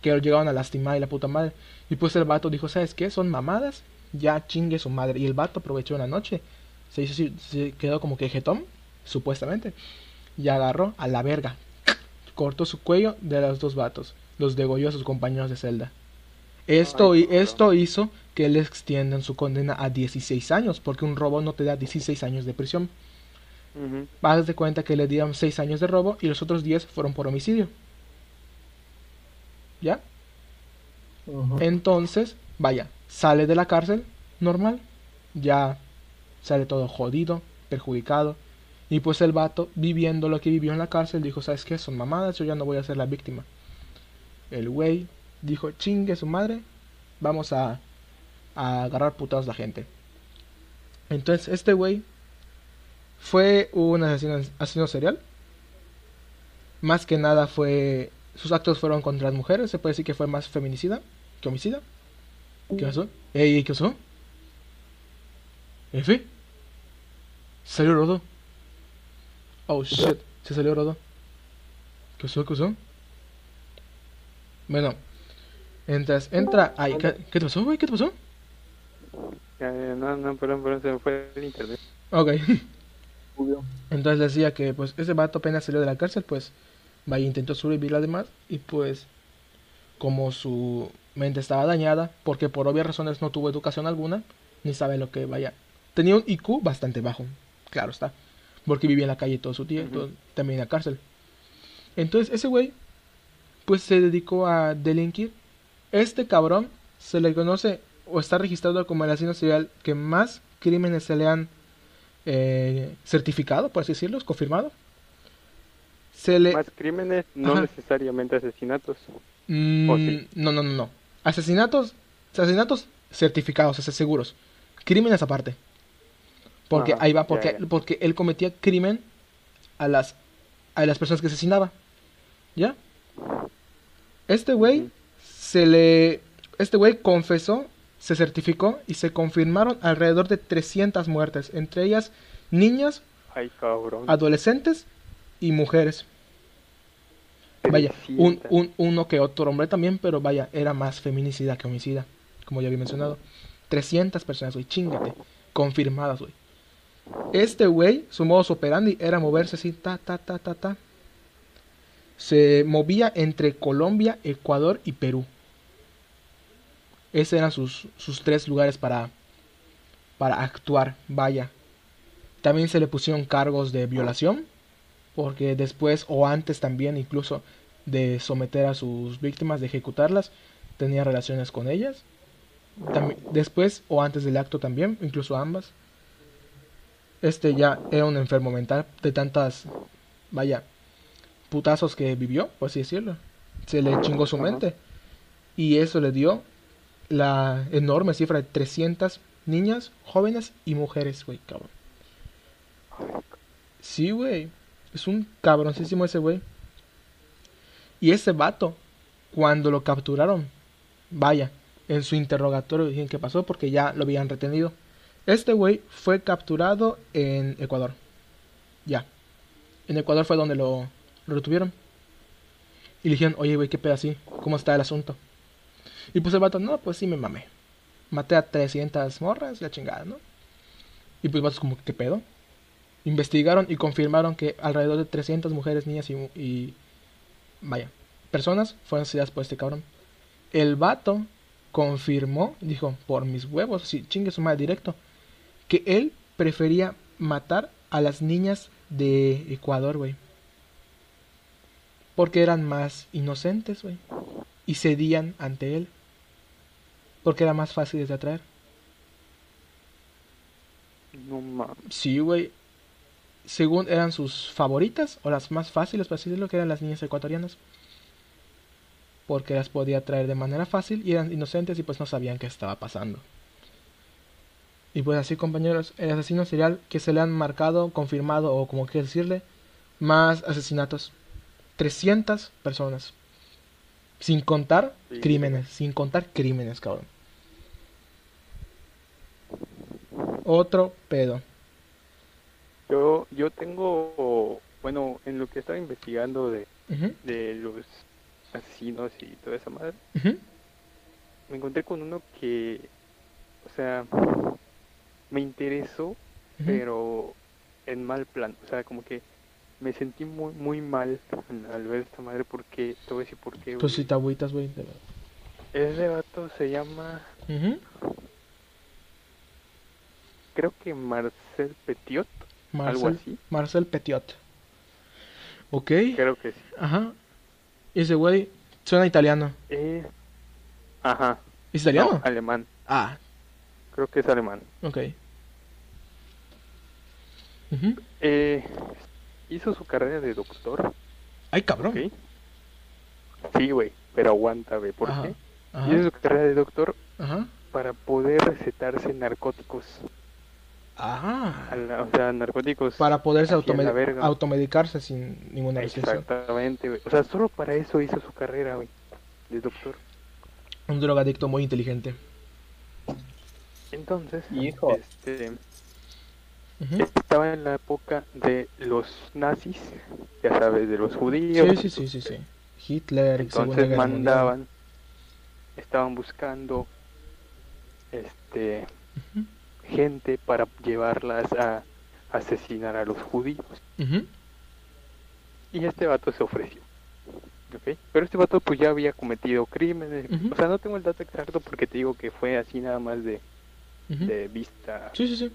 que lo llegaron a lastimar y la puta madre. Y pues el vato dijo, ¿sabes qué? Son mamadas, ya chingue su madre. Y el vato aprovechó una noche, se hizo así, se quedó como que jetón, supuestamente, y agarró a la verga. Cortó su cuello de los dos vatos, los degolló a sus compañeros de celda. Esto, y esto hizo que le extiendan su condena a 16 años, porque un robo no te da 16 años de prisión. Haz de cuenta que le dieron 6 años de robo y los otros 10 fueron por homicidio. ¿Ya? Entonces, vaya, sale de la cárcel normal, ya sale todo jodido, perjudicado. Y pues el vato, viviendo lo que vivió en la cárcel, dijo, ¿sabes qué? Son mamadas, yo ya no voy a ser la víctima. El güey dijo, chingue su madre, vamos a, a agarrar putados la gente. Entonces, este güey fue un asesino, asesino serial. Más que nada fue... Sus actos fueron contra las mujeres, se puede decir que fue más feminicida que homicida. ¿Qué pasó? Ey, ¿qué pasó? ¿F? ¿Salió Rodo? Oh shit, se salió Rodo. ¿Qué pasó? ¿Qué pasó? Bueno, entras, entra. Ay, ¿qué, qué te pasó, güey? ¿Qué te pasó? Ya, no, no, perdón, perdón, se me fue el internet. Ok. <laughs> Entonces decía que pues ese vato apenas salió de la cárcel, pues vaya intentó sobrevivir además y pues como su mente estaba dañada, porque por obvias razones no tuvo educación alguna, ni sabe lo que vaya. Tenía un IQ bastante bajo, claro está, porque vivía en la calle todo su tiempo, también en la cárcel. Entonces ese güey pues se dedicó a delinquir. Este cabrón se le conoce o está registrado como el asesino serial que más crímenes se le han eh, certificado, por así decirlo, confirmado. Se le... Más crímenes, no Ajá. necesariamente asesinatos. Mm. No, no, no, no. Asesinatos, asesinatos certificados, o sea, seguros. Crímenes aparte. Porque Ajá, ahí va, porque, ya. porque él cometía crimen a las, a las personas que asesinaba. ¿Ya? Este güey se le... Este güey confesó, se certificó y se confirmaron alrededor de 300 muertes, entre ellas niñas, Ay, adolescentes y mujeres. Vaya, un, 300. un, uno que otro hombre también, pero vaya, era más feminicida que homicida, como ya había mencionado. 300 personas, güey, chingate, confirmadas, güey. Este güey, su modus operandi era moverse así, ta, ta, ta, ta, ta. Se movía entre Colombia, Ecuador y Perú. Esos eran sus, sus tres lugares para, para actuar, vaya. También se le pusieron cargos de violación, porque después o antes también incluso de someter a sus víctimas, de ejecutarlas, tenía relaciones con ellas. Tambi- después o antes del acto también, incluso ambas. Este ya era un enfermo mental de tantas, vaya, putazos que vivió, por así decirlo. Se le chingó su mente. Y eso le dio la enorme cifra de 300 niñas, jóvenes y mujeres, güey, cabrón. Sí, güey. Es un cabroncísimo ese güey. Y ese vato, cuando lo capturaron, vaya, en su interrogatorio dijeron qué pasó porque ya lo habían retenido. Este güey fue capturado en Ecuador. Ya. En Ecuador fue donde lo, retuvieron. Y le dijeron, oye, güey, qué pedo así, ¿cómo está el asunto? Y pues el vato, no, pues sí me mamé. Maté a 300 morras, la chingada, ¿no? Y pues el vato es como, ¿qué pedo? Investigaron y confirmaron que alrededor de 300 mujeres, niñas y, y vaya, personas fueron asesinadas por este cabrón. El vato confirmó, dijo, por mis huevos, si chingue su madre directo, que él prefería matar a las niñas de Ecuador, güey. Porque eran más inocentes, güey. Y cedían ante él. Porque era más fácil de atraer. No mames. Sí, güey. Según eran sus favoritas, o las más fáciles, para así decirlo, que eran las niñas ecuatorianas. Porque las podía traer de manera fácil y eran inocentes y pues no sabían qué estaba pasando. Y pues así, compañeros, el asesino serial que se le han marcado, confirmado o como quieras decirle, más asesinatos. 300 personas. Sin contar Sí. crímenes, sin contar crímenes, cabrón. Otro pedo. Yo, yo tengo, bueno, en lo que estaba investigando de, de los asesinos y toda esa madre, me encontré con uno que, o sea, me interesó, pero en mal plan. O sea, como que me sentí muy, muy mal al ver esta madre porque, te voy a decir por qué. Pues si te agüitas, güey. Ese vato se llama. Creo que Marcel Petiot, algo Marcel, así. Marcel Petiot. Ok. Creo que sí. Ajá. Ese güey suena italiano. Eh, ajá. ¿Es italiano? No, alemán. Ah, Creo que es alemán. ok. Eh, hizo su carrera de doctor, Ay, cabrón. ¿ok? Sí, güey, pero aguanta, güey. ¿Por Ajá. qué? Ajá. Hizo su carrera de doctor Ajá. para poder recetarse narcóticos. Ah. la- o sea, narcóticos. Para poderse automedicarse sin ninguna restricción. Exactamente, güey. O sea, solo para eso hizo su carrera, güey, de doctor. Un drogadicto muy inteligente. Entonces, Hijo. este, Ujú. estaba en la época de los nazis, ya sabes, de los judíos. Sí, sí, sí, sí, sí. Hitler, Entonces Mundial. mandaban, estaban buscando, este. Gente para llevarlas a asesinar a los judíos. Y este vato se ofreció. Pero este vato pues ya había cometido crímenes. O sea, no tengo el dato exacto porque te digo que fue así nada más de, vista Sí, sí, sí.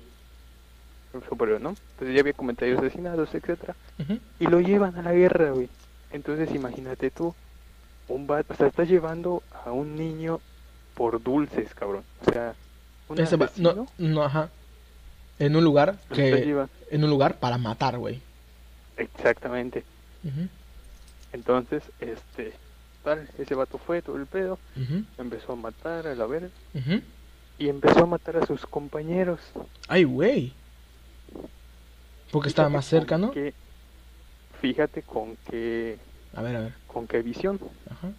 superior, ¿no? Entonces ya había cometido asesinatos, etcétera. Y lo llevan a la guerra, güey. Entonces imagínate tú, un vato, o sea, estás llevando a un niño por dulces, cabrón. O sea, Ese va- no, no, ajá. En un lugar que en un lugar para matar, güey. Exactamente. Entonces, este, tal, ese vato fue todo el pedo, empezó a matar a la verga y empezó a matar a sus compañeros. Ay, güey. Porque estaba más cerca, ¿no? qué- fíjate con qué, A ver, a ver. con qué visión. Ajá.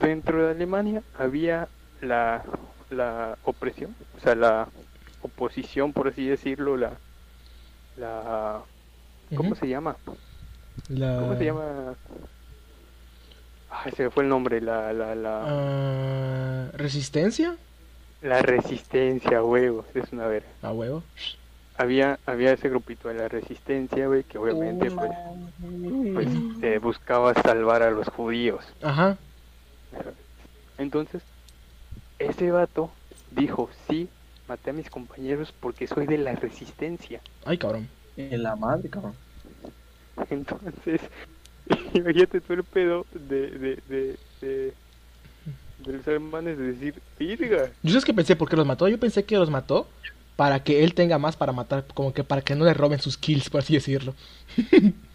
Dentro de Alemania había la, la opresión, o sea, la oposición, por así decirlo, la, la, ¿cómo se llama? La... ¿Cómo se llama? Ay, se me fue el nombre, la, la, la, Ah, ¿Resistencia? la resistencia, huevos, es una verga. A huevo. Había, había ese grupito de la resistencia, güey, que obviamente, pues, pues eh, buscaba salvar a los judíos. Ajá. Entonces, ese vato dijo, sí, maté a mis compañeros porque soy de la resistencia. Ay, cabrón. En la madre, cabrón. Entonces, <laughs> imagínate todo el pedo de, de, de, de, de los alemanes de decir, virga. Yo sabes que pensé por qué los mató. Yo pensé que los mató para que él tenga más para matar, como que para que no le roben sus kills, por así decirlo. <laughs>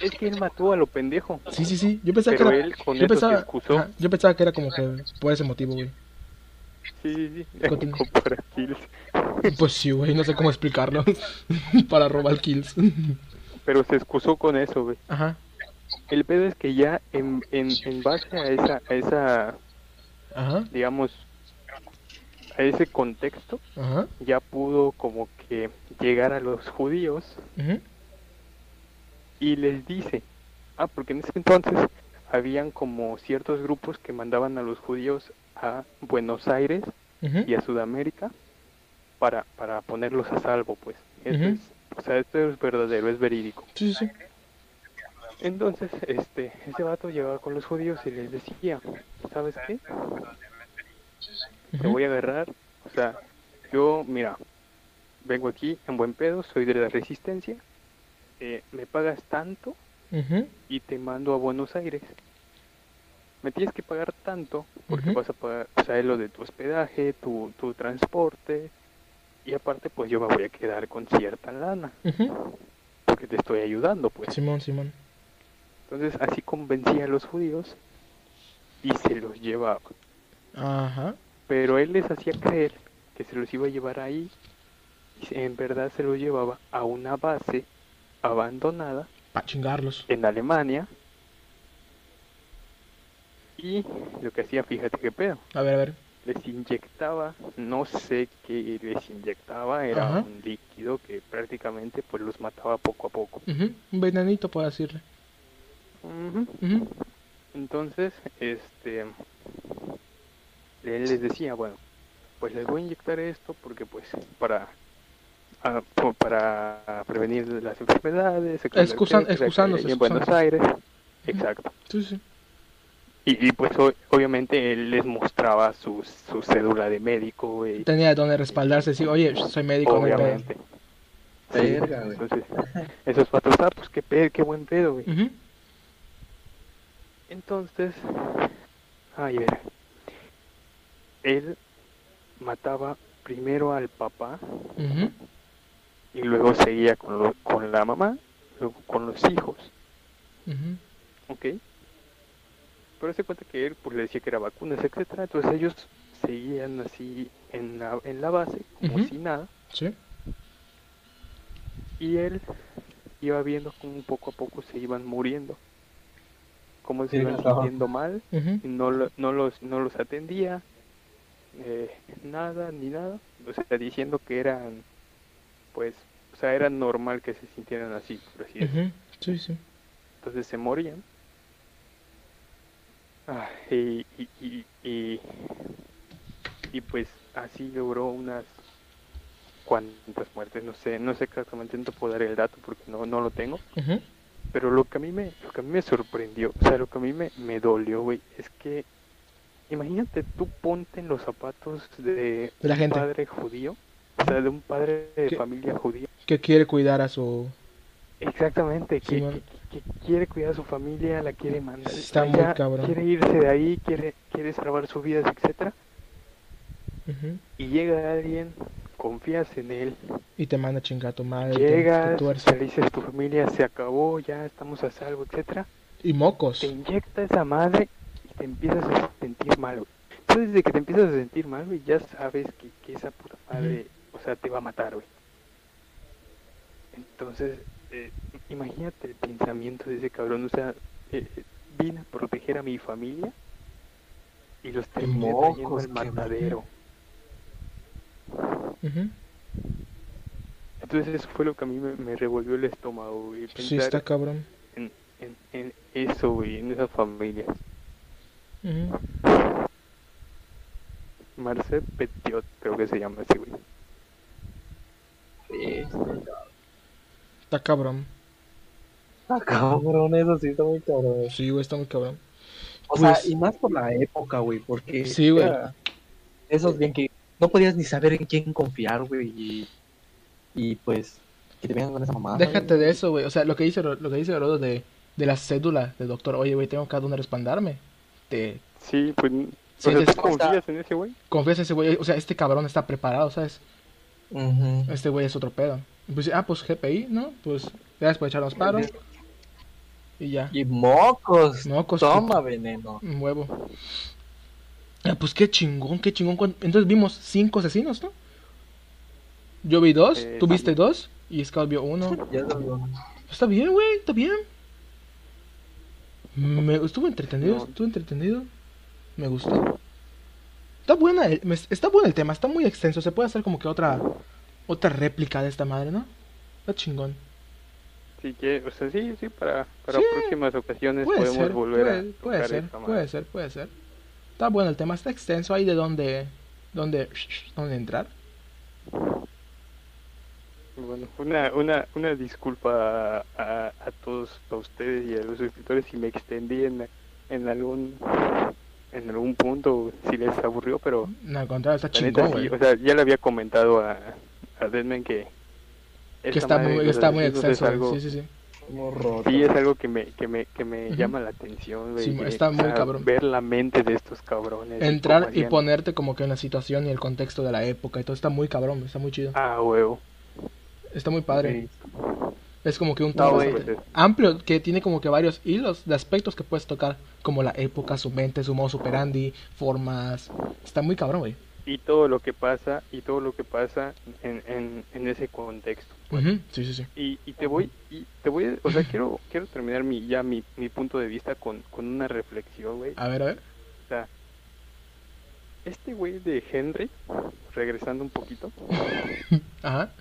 Es que él mató a lo pendejo. Sí, sí, sí. Yo pensaba Pero que era, él con yo eso pensaba, se excusó. ajá, yo pensaba que era como que por ese motivo, güey. Sí, sí. Para kills. Pues sí, güey, no sé cómo explicarlo. <laughs> para robar kills. Pero se excusó con eso, güey. Ajá. El pedo es que ya en, en, en base a esa, a esa, Ajá. digamos, a ese contexto, Ajá. ya pudo como que llegar a los judíos ujú, y les dice, ah, porque en ese entonces habían como ciertos grupos que mandaban a los judíos a Buenos Aires y a Sudamérica para, para ponerlos a salvo, pues. Esto Ujú. es, o sea, esto es verdadero, es verídico. Sí, sí. Entonces, este, ese vato llegaba con los judíos y les decía, ¿sabes qué? Te voy a agarrar, o sea, yo, mira, vengo aquí en buen pedo, soy de la resistencia, eh, me pagas tanto y te mando a Buenos Aires. Me tienes que pagar tanto porque vas a pagar, o sea, lo de tu hospedaje, tu, tu transporte y aparte pues yo me voy a quedar con cierta lana porque te estoy ayudando pues. Simón, Simón. Entonces así convencía a los judíos y se los llevaba. Ajá. Pero él les hacía creer que se los iba a llevar ahí y en verdad se los llevaba a una base abandonada Para chingarlos. en Alemania y lo que hacía, fíjate qué pedo, A ver, a ver. les inyectaba, no sé qué les inyectaba, era Ajá. un líquido que prácticamente pues los mataba poco a poco. Ujú, Un venenito, puedo decirle. Ujú. Entonces, este, él les decía, bueno, pues les voy a inyectar esto porque pues para ah, para prevenir las enfermedades, Excusan- hay en Buenos. Aires, exacto. Sí, sí. Y, y, pues o- obviamente él les mostraba su, su cédula de médico, y Tenía donde respaldarse. Sí, oye, soy médico, no hay pedo. obviamente. Sí, Verga, güey. entonces, esos patos, ah, pues qué pedo, qué buen pedo, güey. Entonces, ay, ver, él mataba primero al papá y luego seguía con, lo- con la mamá, luego con los hijos, Ujú. ¿ok? Pero se cuenta que él pues le decía que era vacunas, etcétera, entonces ellos seguían así en la, en la base, como si nada, Sí. y él iba viendo como poco a poco se iban muriendo, cómo se Sí, iban sintiendo mal, y no, lo- no, los, no los atendía, eh, nada ni nada, o sea, diciendo que eran, pues, o sea, era normal que se sintieran así, por. Sí, sí. Entonces se morían. Ah, y, y, y, y, y pues así logró unas cuantas muertes, no sé, no sé exactamente, no te puedo dar el dato porque no, no lo tengo. Pero lo que a mí me, lo que a mí me sorprendió, o sea, lo que a mí me, me dolió, güey, es que imagínate tú ponte en los zapatos de, De la un padre judío, o sea, de un padre de familia judía. Que quiere cuidar a su. Exactamente, que, Simón. que- que quiere cuidar a su familia, la quiere mandar Está muy cabrón. quiere irse de ahí, quiere, quiere salvar su vida, etcétera, y llega alguien, confías en él, Y te manda a chingar a tu madre. y te- te llegas, dices tu familia se acabó, ya estamos a salvo, etcétera, Y mocos. te inyecta esa madre y te empiezas a sentir mal, güey. Entonces, desde que te empiezas a sentir mal, güey, ya sabes que, que esa puta madre, o sea, te va a matar, güey. Entonces, eh, imagínate el pensamiento de ese cabrón, o sea, eh, eh, vine a proteger a mi familia y los terminé trayendo al matadero. Entonces, eso fue lo que a mí me, me revolvió el estómago, güey. Sí, Pensar está cabrón. en, en, en eso, güey, en esa familia. Ujú. Marcel Petiot, creo que se llama ese güey. Está cabrón. Ah, cabrón, eso sí está muy cabrón. Sí, güey, está muy cabrón. O Pues- sea, y más por la época, güey, porque... Sí, güey. Esos bien que no podías ni saber en quién confiar, güey, y, y pues que te vengan con esa mamada. Déjate güey. de eso, güey. O sea, lo que dice, lo que dice Orodo de, de la cédula del doctor. Oye, güey, tengo cada dónde respaldarme. Te Sí, pues, Sí, o sea, es- ¿tú confías en ese güey? confías en ese güey. O sea, este cabrón está preparado, ¿sabes? Este güey es otro pedo. Pues, ah, pues GPI, ¿no? Pues gracias por echarnos paro. Y ya. Y mocos. Mocos, Toma veneno. Un huevo. Ah, pues qué chingón, qué chingón. ¿Cuán- Entonces vimos cinco asesinos, ¿no? Yo vi dos, Eh, tú viste dos y Scout vio uno. <laughs> Ya sabía. Está bien, güey, está bien. Me estuvo entretenido, No. estuvo entretenido. Me gustó. Está buena, el- me- está bueno el tema, está muy extenso. Se puede hacer como que otra otra réplica de esta madre, ¿no? Está chingón. Sí, que, o sea, sí, sí, para, para Sí, próximas ocasiones Puede podemos ser, volver puede, a puede tocar ser, esta madre. puede ser, puede ser. Está bueno el tema, está extenso. Hay de dónde, dónde, dónde entrar. Bueno, una, una, una disculpa a, a, a todos, a ustedes y a los suscriptores si me extendí en, en algún en algún punto, si les aburrió, pero No, al contrario, está neta chingón, sí, o sea, ya le había comentado a, a Deadman que Que está madre muy, está muy asesinos es algo- Sí, sí, sí. Como roto. Sí, es algo que me, que me, que me Ujú. llama la atención, güey. Sí, está muy cabrón. Ver la mente de estos cabrones. Entrar y ponerte como que en la situación y el contexto de la época y todo está muy cabrón, está muy chido. Ah, huevo. Está muy padre. Sí. Es como que un No, güey, pues, amplio que tiene como que varios hilos de aspectos que puedes tocar, como la época, su mente, su modo superandi, formas. Está muy cabrón, güey. Y todo lo que pasa y todo lo que pasa en, en, en ese contexto pues. Sí, sí, sí. y, y te voy y te voy o sea quiero quiero terminar mi ya mi, mi punto de vista con, con una reflexión güey A ver, a ver. o sea este güey de Henry regresando un poquito <laughs> Ajá.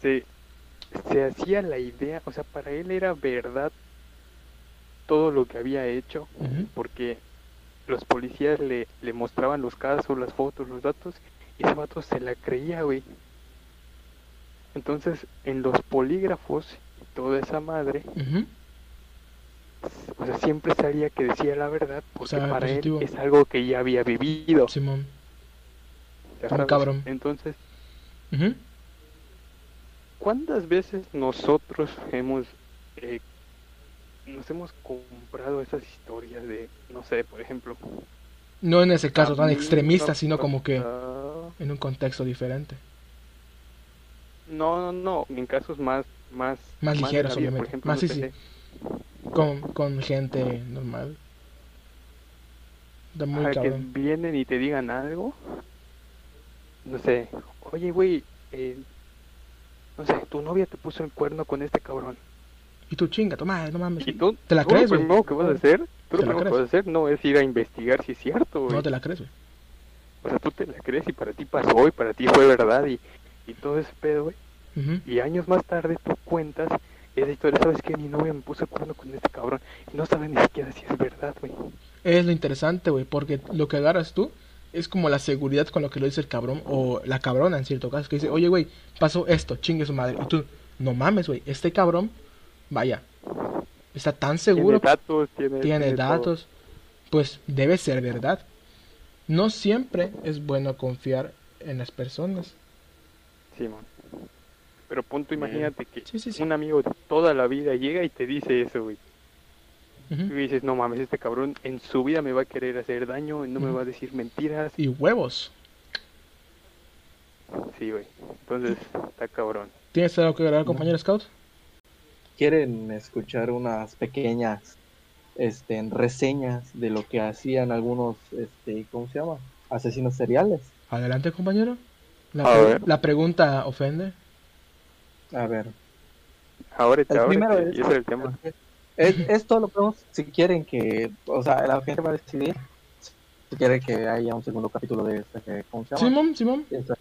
se se hacía la idea o sea para él era verdad todo lo que había hecho porque los policías le, le mostraban los casos, las fotos, los datos, y ese vato se la creía, güey. Entonces, en los polígrafos y toda esa madre, o sea, siempre salía que decía la verdad, porque sea, para positivo. él es algo que ya había vivido. Simón. ya un sabes. cabrón. Entonces. ¿cuántas veces nosotros hemos eh, nos hemos comprado esas historias de, no sé, por ejemplo, No en ese caso tan extremista, sino como que en un contexto diferente. No, no, no, en casos más más Más de la ligeros, obviamente. Por ejemplo, Más sí, sí. Con, con gente normal. Está muy Ajá, que vienen y te digan algo. No sé, oye, güey, eh, no sé, tu novia te puso el cuerno con este cabrón. Y tú chinga, toma, no mames. Y tú, ¿Te la tú crees, lo güey? primero que vas a hacer, tú ¿Te lo primero que vas a hacer no es ir a investigar si es cierto, güey. No te la crees, güey. O sea, tú te la crees y para ti pasó y para ti fue verdad y, y todo ese pedo, güey. Y años más tarde tú cuentas esa historia, ¿sabes qué? Mi novia me puso cuerno con este cabrón y no sabes ni siquiera si es verdad, güey. Es lo interesante, güey, porque lo que agarras tú es como la seguridad con lo que lo dice el cabrón o la cabrona en cierto caso, que dice, oye, güey, pasó esto, chingue su madre. Y tú, no mames, güey, este cabrón, vaya, está tan seguro, Tiene datos, tiene, datos, pues debe ser verdad. No siempre es bueno confiar en las personas. Simón. Pero punto, imagínate que Sí, sí, sí. un amigo de toda la vida llega y te dice eso, güey. Y dices, no mames, este cabrón en su vida me va a querer hacer daño, no me va a decir mentiras. Y huevos. Sí, güey. Entonces, está cabrón. ¿Tienes algo que agregar, compañero Scout? ¿Quieren escuchar unas pequeñas este, reseñas de lo que hacían algunos, este, ¿cómo se llama? Asesinos seriales. Adelante, compañero. La, A pre- ver. la pregunta ofende. A ver. Ahorita, El ahorita, primero es- es el tema. Es- esto lo podemos, si quieren que, o sea, la gente va a decidir si quiere que haya un segundo capítulo de este, que- ¿cómo se llama? Simón, Simón. Estas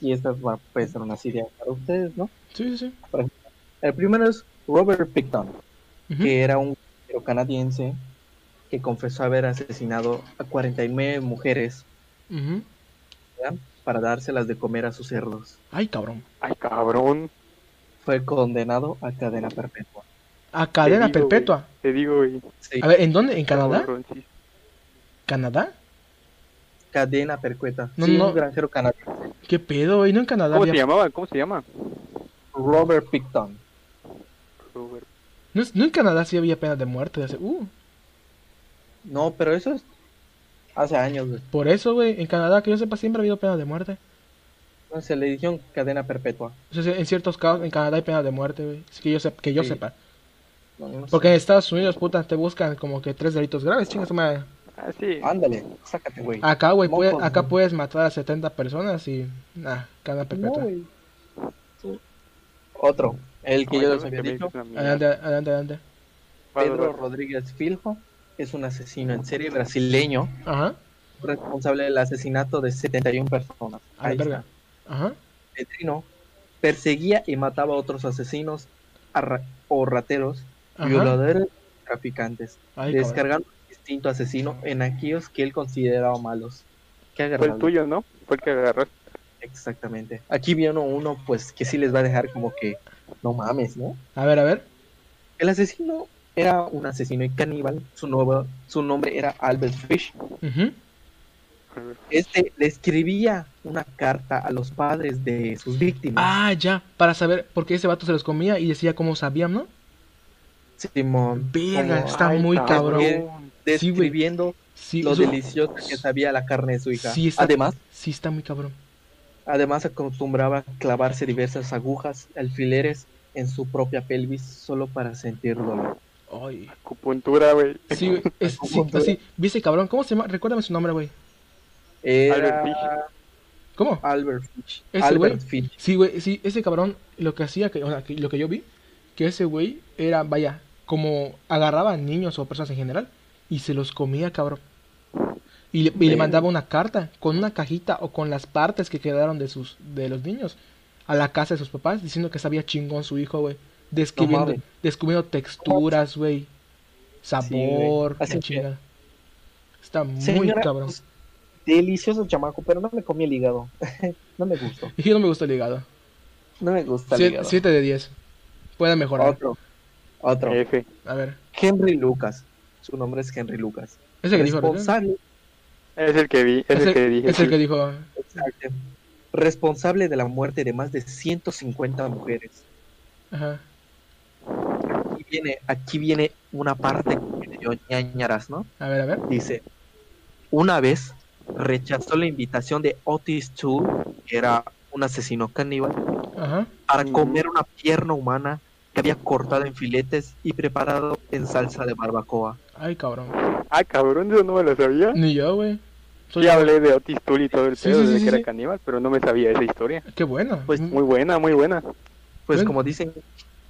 y esta va, puede ser una idea para ustedes, ¿no? Sí, sí, sí. El primero es Robert Picton, que era un canadiense que confesó haber asesinado a 49 mujeres Ujú. ¿verdad? para dárselas de comer a sus cerdos. Ay, cabrón. Ay, cabrón. Fue condenado a cadena perpetua. A cadena digo, güey. perpetua. Te digo, güey. Sí, A ver, ¿en dónde? ¿En Canadá? ¿Canadá? cadena perpetua. No, Sí, no. un granjero canadiense. ¿Qué pedo, güey? ¿No en Canadá ¿Cómo había- se llamaba? ¿Cómo se llama? Robert Picton. ¿No, es- no en Canadá sí había pena de muerte? Hace- Uh, No, pero eso es hace años, güey. por eso, güey. En Canadá, que yo sepa, siempre ha habido pena de muerte. No, Se le dijeron cadena perpetua. O sea, en ciertos casos, en Canadá hay pena de muerte, güey. Que yo, sep- que yo Sí. sepa. No, no sé. Porque en Estados Unidos, puta, te buscan como que tres delitos graves, chingas madre. Ah, sí. Ándale, sácate, güey. Acá, güey, puede- acá puedes matar a 70 personas y... Nah, cadena perpetua. Sí. Otro, el que yo les había dicho. adelante, adelante, adelante. Pedro. Rodríguez Filjo es un asesino en serie brasileño Ajá. responsable del asesinato de 71 personas. Ahí está. Ajá. Pedrino perseguía y mataba a otros asesinos a ra- o rateros, Ajá. violadores y traficantes, Ay, cabrón. descargando el instinto asesino en aquellos que él consideraba malos. Qué Fue el tuyo, ¿no? Fue el que agarraste. Exactamente. Aquí viene uno, pues, que sí les va a dejar como que, no mames, ¿no? A ver, a ver. El asesino era un asesino y caníbal. Su, nuevo, su nombre era Albert Fish. Este le escribía una carta a los padres de sus víctimas. Ah, ya. Para saber por qué ese vato se los comía y decía cómo sabían, ¿no? Simón. Verga, está muy cabrón. Sí, Sí. Describiendo Sí, lo delicioso que sabía la carne de su hija. Sí, está- Además, Sí, está muy cabrón. Además acostumbraba clavarse diversas agujas, alfileres en su propia pelvis solo para sentir dolor. Ay. Acupuntura, güey. Sí, güey, es, sí, así. ¿Viste, cabrón? ¿Cómo se llama? Recuérdame su nombre, güey. Era Albert Fish. ¿Cómo? Albert Fish. Ese Albert güey. Fish. Sí, güey, sí, ese cabrón lo que hacía, que, o sea, que lo que yo vi, que ese güey era, vaya, como agarraba a niños o personas en general y se los comía, cabrón. Y le, y le Verga. mandaba una carta con una cajita o con las partes que quedaron de sus de los niños a la casa de sus papás diciendo que sabía chingón su hijo, güey. Describiendo, mames. descubriendo texturas, güey. Sabor, que- chingada. Está muy Señora, cabrón. pues, delicioso chamaco, pero no me comí el hígado. <laughs> no me gustó. Y no me gusta el hígado. No me gusta el 7 hígado. de 10. Puede mejorar. Otro. Otro. F. A ver. Henry Lucas. Su nombre es Henry Lucas. Ese que dijo, ¿verdad? Responsable, Es el que vi, es, el que dije. es el sí. que dijo. exacto. responsable de la muerte de más de 150 mujeres. Ajá. Aquí viene, aquí viene una parte que me dio ñañaras, ¿no? A ver, a ver. Dice, una vez rechazó la invitación de Otis Toole, que era un asesino caníbal, Ajá. para comer una pierna humana que había cortado en filetes y preparado en salsa de barbacoa. Ay, cabrón. Ah, cabrón, eso no me lo sabía. Ni yo, güey. Soy- Sí hablé de Otis Toole y todo el Sí, pedo sí, de sí, que era caníbal, pero no me sabía esa historia. Qué bueno. Pues, Mm, Muy buena, muy buena. Pues Bueno. como dicen,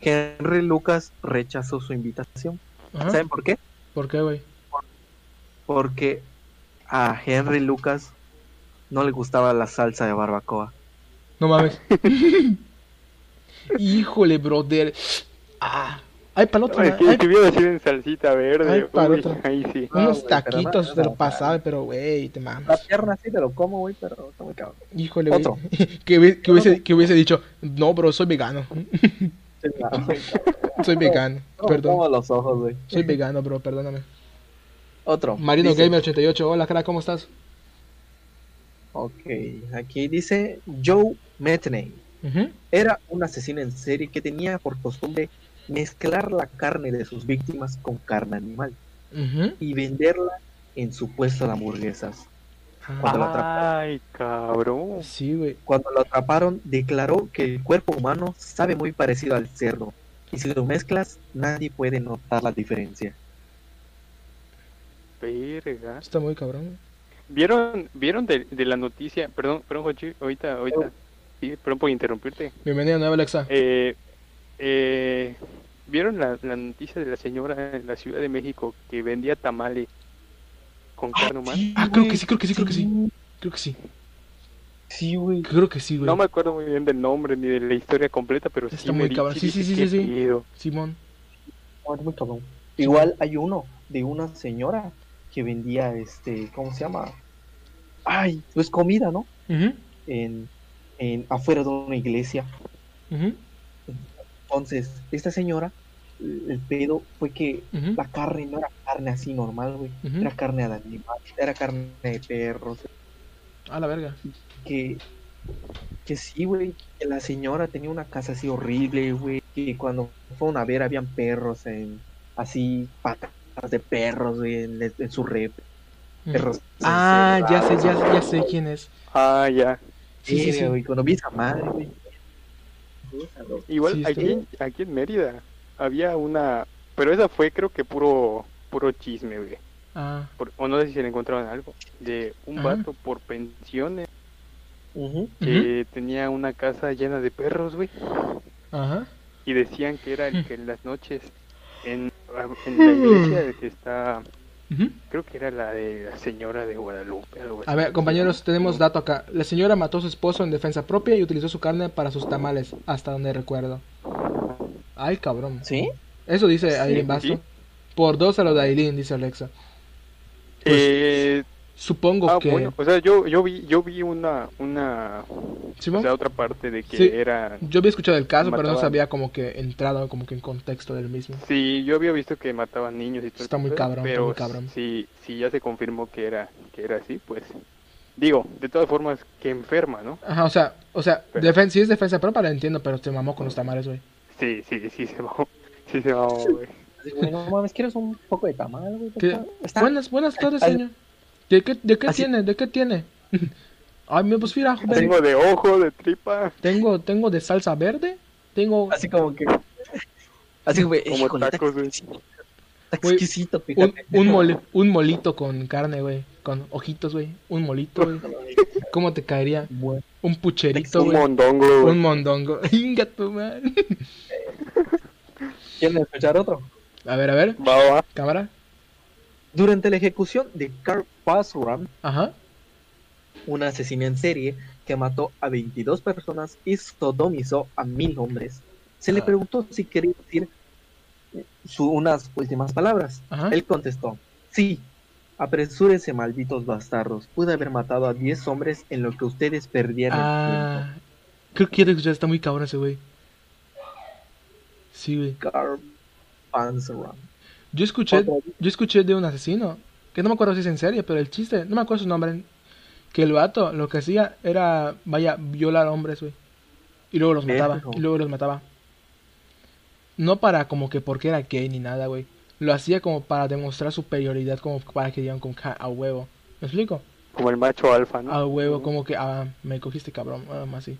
Henry Lucas rechazó su invitación. Ajá. ¿Saben por qué? ¿Por qué, güey? Porque a Henry Lucas no le gustaba la salsa de barbacoa. No mames. <laughs> Híjole, brother. Ah. Ay, para el otro. Ay, ¿no? que Ay, si hubiera sido en salsita verde, Ay, para uy, otro. ahí sí. No, unos taquitos no, te lo no, pasaba, pero, güey, te La mames. pierna sí te lo como, güey, pero está muy cabrón. Híjole, güey. Otro. <laughs> Que, que hubiese, que hubiese dicho, no, bro, soy vegano. <laughs> Soy vegano. Perdón. Como los ojos, güey. Soy vegano, bro, perdóname. Otro. Marino Dice- Gamer 88. Hola, cara, ¿cómo estás? Ok, aquí dice Joe Metney. Era un asesino en serie que tenía por costumbre mezclar la carne de sus víctimas con carne animal y venderla en su puesto de hamburguesas. Cuando lo atraparon. Ay, cabrón. Sí, güey. Cuando lo atraparon, declaró que el cuerpo humano sabe muy parecido al cerdo y si lo mezclas, nadie puede notar la diferencia. Verga. Está muy cabrón. ¿Vieron, vieron de, de la noticia? Perdón, perdón, Jochi, ahorita, ahorita. Sí, perdón por interrumpirte. Bienvenido, nueva Alexa. Eh, eh, ¿Vieron la, la noticia de la señora en la Ciudad de México que vendía tamales con carne humana? Ah, creo que sí, creo que sí, creo que sí. Creo que sí. Sí, güey. Creo que sí, güey. No me acuerdo muy bien del nombre ni de la historia completa, pero Está sí muy me cabrón. Sí, sí, sí, "¿Qué sí, sí. pedo?". Simón. No, muy cabrón. Igual hay uno de una señora que vendía este, ¿cómo se llama? Ay, pues comida, ¿no? En, en afuera de una iglesia. ujú, Entonces, esta señora, el pedo fue que la carne no era carne así normal, güey. Era carne de animal, era carne de perros. A la verga. Que, que sí, güey. Que la señora tenía una casa así horrible, güey. Que cuando fueron a ver habían perros en, así, patas de perros, güey, en, en su rep. Perros. Ah, ya sé, ya, ya sé quién es. Ah, ya. Sí, sí, Sí, sí. güey. Cuando vi esa madre, güey. Igual Sí, aquí, aquí en Mérida había una... Pero esa fue creo que puro puro chisme, güey. Ah, Por- o no sé si se le encontraron algo. De un Ajá. vato por pensiones que tenía una casa llena de perros, güey. ajá. Y decían que era el Mm. que en las noches en, en la iglesia <clears throat> que está... Creo que era la de la señora de Guadalupe. Algo A ver, compañeros, tenemos dato acá. La señora mató a su esposo en defensa propia y utilizó su carne para sus tamales, hasta donde recuerdo. Ay, cabrón. ¿Sí? Eso dice Sí, Aileen sí. Basto. Por dos a lo de Aileen, dice Alexa. Pues, Eh, Supongo ah, que... bueno, o sea, yo, yo vi, yo vi una, una, ¿Simón? o sea, otra parte de que Sí. era, Yo había escuchado el caso, pero no sabía como que entrado como que en contexto del mismo. sí, yo había visto que mataban niños y todo. Está muy cabrón, está pero muy cabrón. si, si ya se confirmó que era, que era así, pues, digo, de todas formas, que enferma, ¿no? Ajá, o sea, o sea, Pero- defen si es defensa propia la entiendo, pero te mamó con los tamales, güey. Sí, sí, sí se mamó, <laughs> sí se mamó, güey. No mames, ¿quieres un poco de tamal, güey? Buenas, buenas tardes, señor. ¿De qué, de qué Así- tiene? ¿De qué tiene? <laughs> Ay, me pues mira, joven, Tengo de ojo, de tripa, tengo, tengo de salsa verde, tengo Así como que. Así, güey. como híjole, tacos, güey. exquisito, Está Güey, exquisito, un, fíjate. un, mole- un molito con carne, güey. con ojitos, güey. Un molito, güey. <laughs> ¿Cómo te caería? Bueno, Un pucherito, Un güey. mondongo, güey. Un mondongo. <laughs> Inga tu madre. ¿Quieren escuchar otro? A ver, a ver. Va, va. Cámara. Durante la ejecución de Carl Pasuram, Ajá. un asesino en serie que mató a 22 personas y sodomizó a mil hombres, se le Ah. preguntó si quería decir su- unas últimas palabras. Ajá. Él contestó, sí, apresúrense malditos bastardos, pude haber matado a 10 hombres en lo que ustedes perdieron Ah. Creo que ya está muy cabrón ese güey. Sí, güey. Yo escuché, yo escuché de un asesino, que no me acuerdo si es en serie, pero el chiste, no me acuerdo su nombre, que el vato lo que hacía era, vaya, violar hombres, güey. Y luego los mataba, Eso. y luego los mataba. No para como que porque era gay ni nada, güey. Lo hacía como para demostrar superioridad, como para que digan "Ah, a huevo. ¿Me explico? Como el macho alfa, ¿no? A huevo, como que, ah, me cogiste cabrón, ah, más así.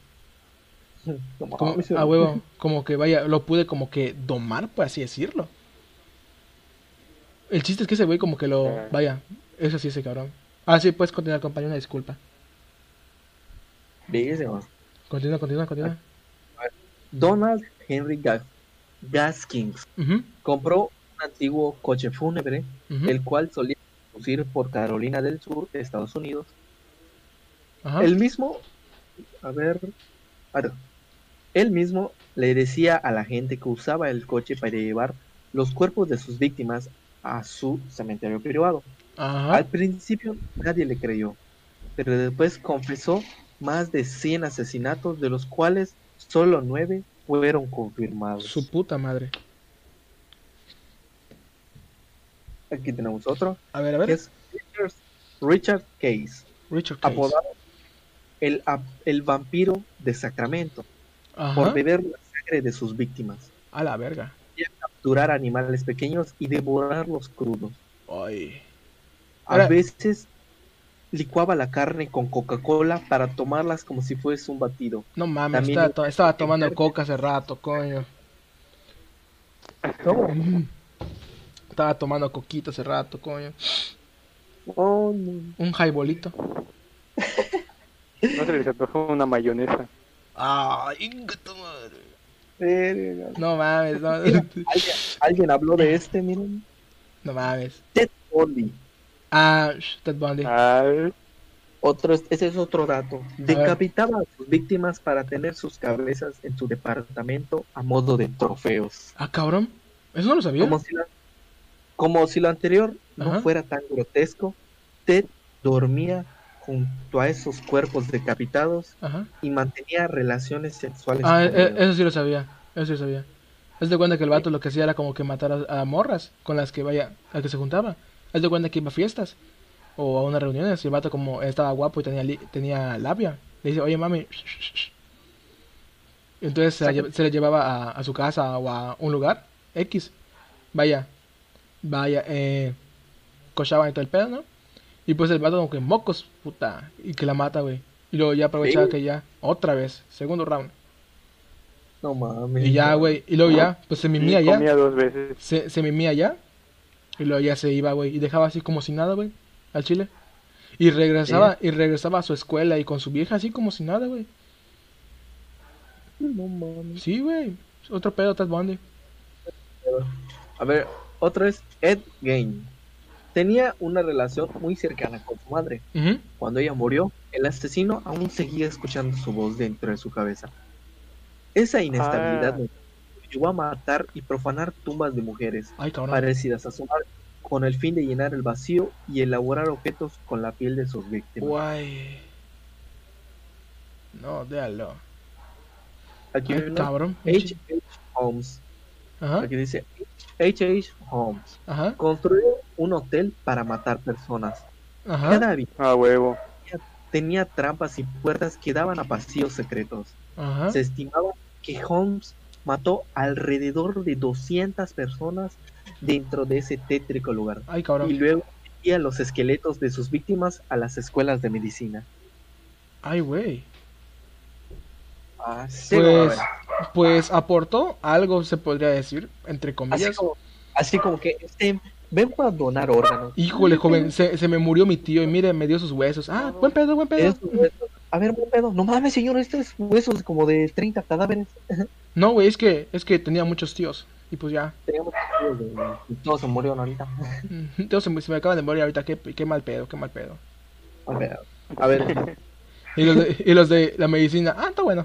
<laughs> Como, Como, "Ah, me a huevo, como que vaya, lo pude como que domar, por así decirlo. El chiste es que ese güey como que lo, Ah. vaya, eso sí ese cabrón. Ah, sí, puedes continuar, compañero, una disculpa. Bellísimo. Continúa, continúa, continúa. Donald Henry Ga- Gaskins compró un antiguo coche fúnebre, el cual solía conducir por Carolina del Sur, Estados Unidos. ajá. Él mismo, a ver, a ver, él mismo le decía a la gente que usaba el coche para llevar los cuerpos de sus víctimas a su cementerio privado. Ajá. Al principio nadie le creyó, pero después confesó más de 100 asesinatos, de los cuales solo 9 fueron confirmados. Su puta madre. Aquí tenemos otro, A ver, a que ver. es Richard, Richard Case, Richard Case. apodado el, el vampiro de Sacramento, por beber la sangre de sus víctimas, A la verga. Capturar animales pequeños y devorarlos crudos. Ay. A veces licuaba la carne con Coca-Cola para tomarlas como si fuese un batido. No mames, También- estaba, to- estaba tomando coca hace rato, coño. ¿Cómo? <laughs> Estaba tomando coquito hace rato, coño. Oh, no. Un highbolito. <laughs> No se les antojó una mayonesa. Ay, inga tu madre. Verga. No mames, no, ¿Alguien, alguien habló de este, miren. no mames. Ted Bundy. Ah, Ted Bundy. Ay, Otro, ese es otro dato. Decapitaba a sus víctimas para tener sus cabezas en su departamento a modo de trofeos. Ah, cabrón. Eso no lo sabía. Como si, la- como si lo anterior no fuera tan grotesco, Ted dormía junto a esos cuerpos decapitados Ajá. y mantenía relaciones sexuales. Ah, e- eso sí lo sabía. Eso sí lo sabía. Haz de cuenta que el vato lo que hacía era como que matar a, a morras con las que vaya, a que se juntaba. Haz de cuenta que iba a fiestas o a unas reuniones y el vato como estaba guapo y tenía, li- tenía labia. Le dice, oye mami. sh, sh, sh". Y Entonces se, la se le llevaba a, a su casa o a un lugar X. Vaya. Vaya. Eh, cochaban y todo el pedo, ¿no? Y pues el vato como que mocos, puta. Y que la mata, güey. Y luego ya aprovechaba Sí. que ya, otra vez, segundo round. No mames. Y ya, güey. Y luego ya, pues se mimía ya. comía dos veces. Se, se mimía ya. Y luego ya se iba, güey. Y dejaba así como si nada, güey. Al chile. Y regresaba, y regresaba a su escuela y con su vieja así como si nada, güey. No mames. Sí, güey. Otro pedo, Ted Bundy. A ver, otro es Ed Gein. Tenía una relación muy cercana con su madre. Cuando ella murió, el asesino aún seguía escuchando su voz dentro de su cabeza. Esa inestabilidad Ah. lo llevó a matar y profanar tumbas de mujeres Ay, parecidas a su madre, con el fin de llenar el vacío y elaborar objetos con la piel de sus víctimas. Guay. No, déjalo. Aquí Ay, hay uno, cabrón. H. H. Holmes. Ajá, Aquí dice H. H. Holmes. ajá, Construyó un hotel para matar personas. ajá. Cada habitación A huevo. tenía trampas y puertas que daban a pasillos secretos. Ajá. Se estimaba que Holmes mató alrededor de 200 personas dentro de ese tétrico lugar Ay, y luego envía los esqueletos de sus víctimas a las escuelas de medicina. Ay, güey. Así, Pues, pues aportó algo, se podría decir, entre así comillas. como, así como que este, vengo a donar órganos. Híjole, joven, se, se me murió mi tío y mire, me dio sus huesos. Ah, buen pedo, buen pedo. A ver, buen pedo. No mames, señor, estos huesos como de 30 cadáveres. No, güey, es que, es que tenía muchos tíos. Y pues ya. Tíos y todos se murieron ahorita. Todos se, me- se me acaban de morir ahorita. Qué, qué mal pedo, qué mal pedo. A ver, a ver. <laughs> Y los de, y los de la medicina. Ah, está bueno.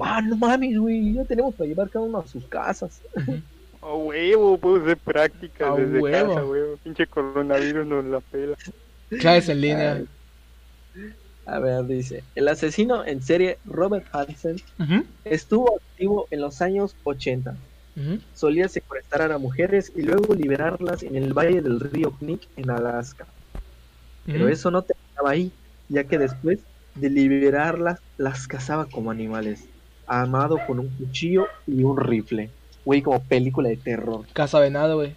Ah, no mames, güey. Ya tenemos para llevar cada uno a sus casas. <laughs> A huevo, puedo hacer prácticas A desde huevo. casa, huevo. Pinche coronavirus nos la pela. Clases en línea. A ver, dice. El asesino en serie Robert Hansen estuvo activo en los años 80. ujú. Solía secuestrar a mujeres y luego liberarlas en el valle del río Knik en Alaska. Pero eso no terminaba ahí, ya que después de liberarlas, las cazaba como animales, armado con un cuchillo y un rifle. Güey, como película de terror. Casa venado, güey.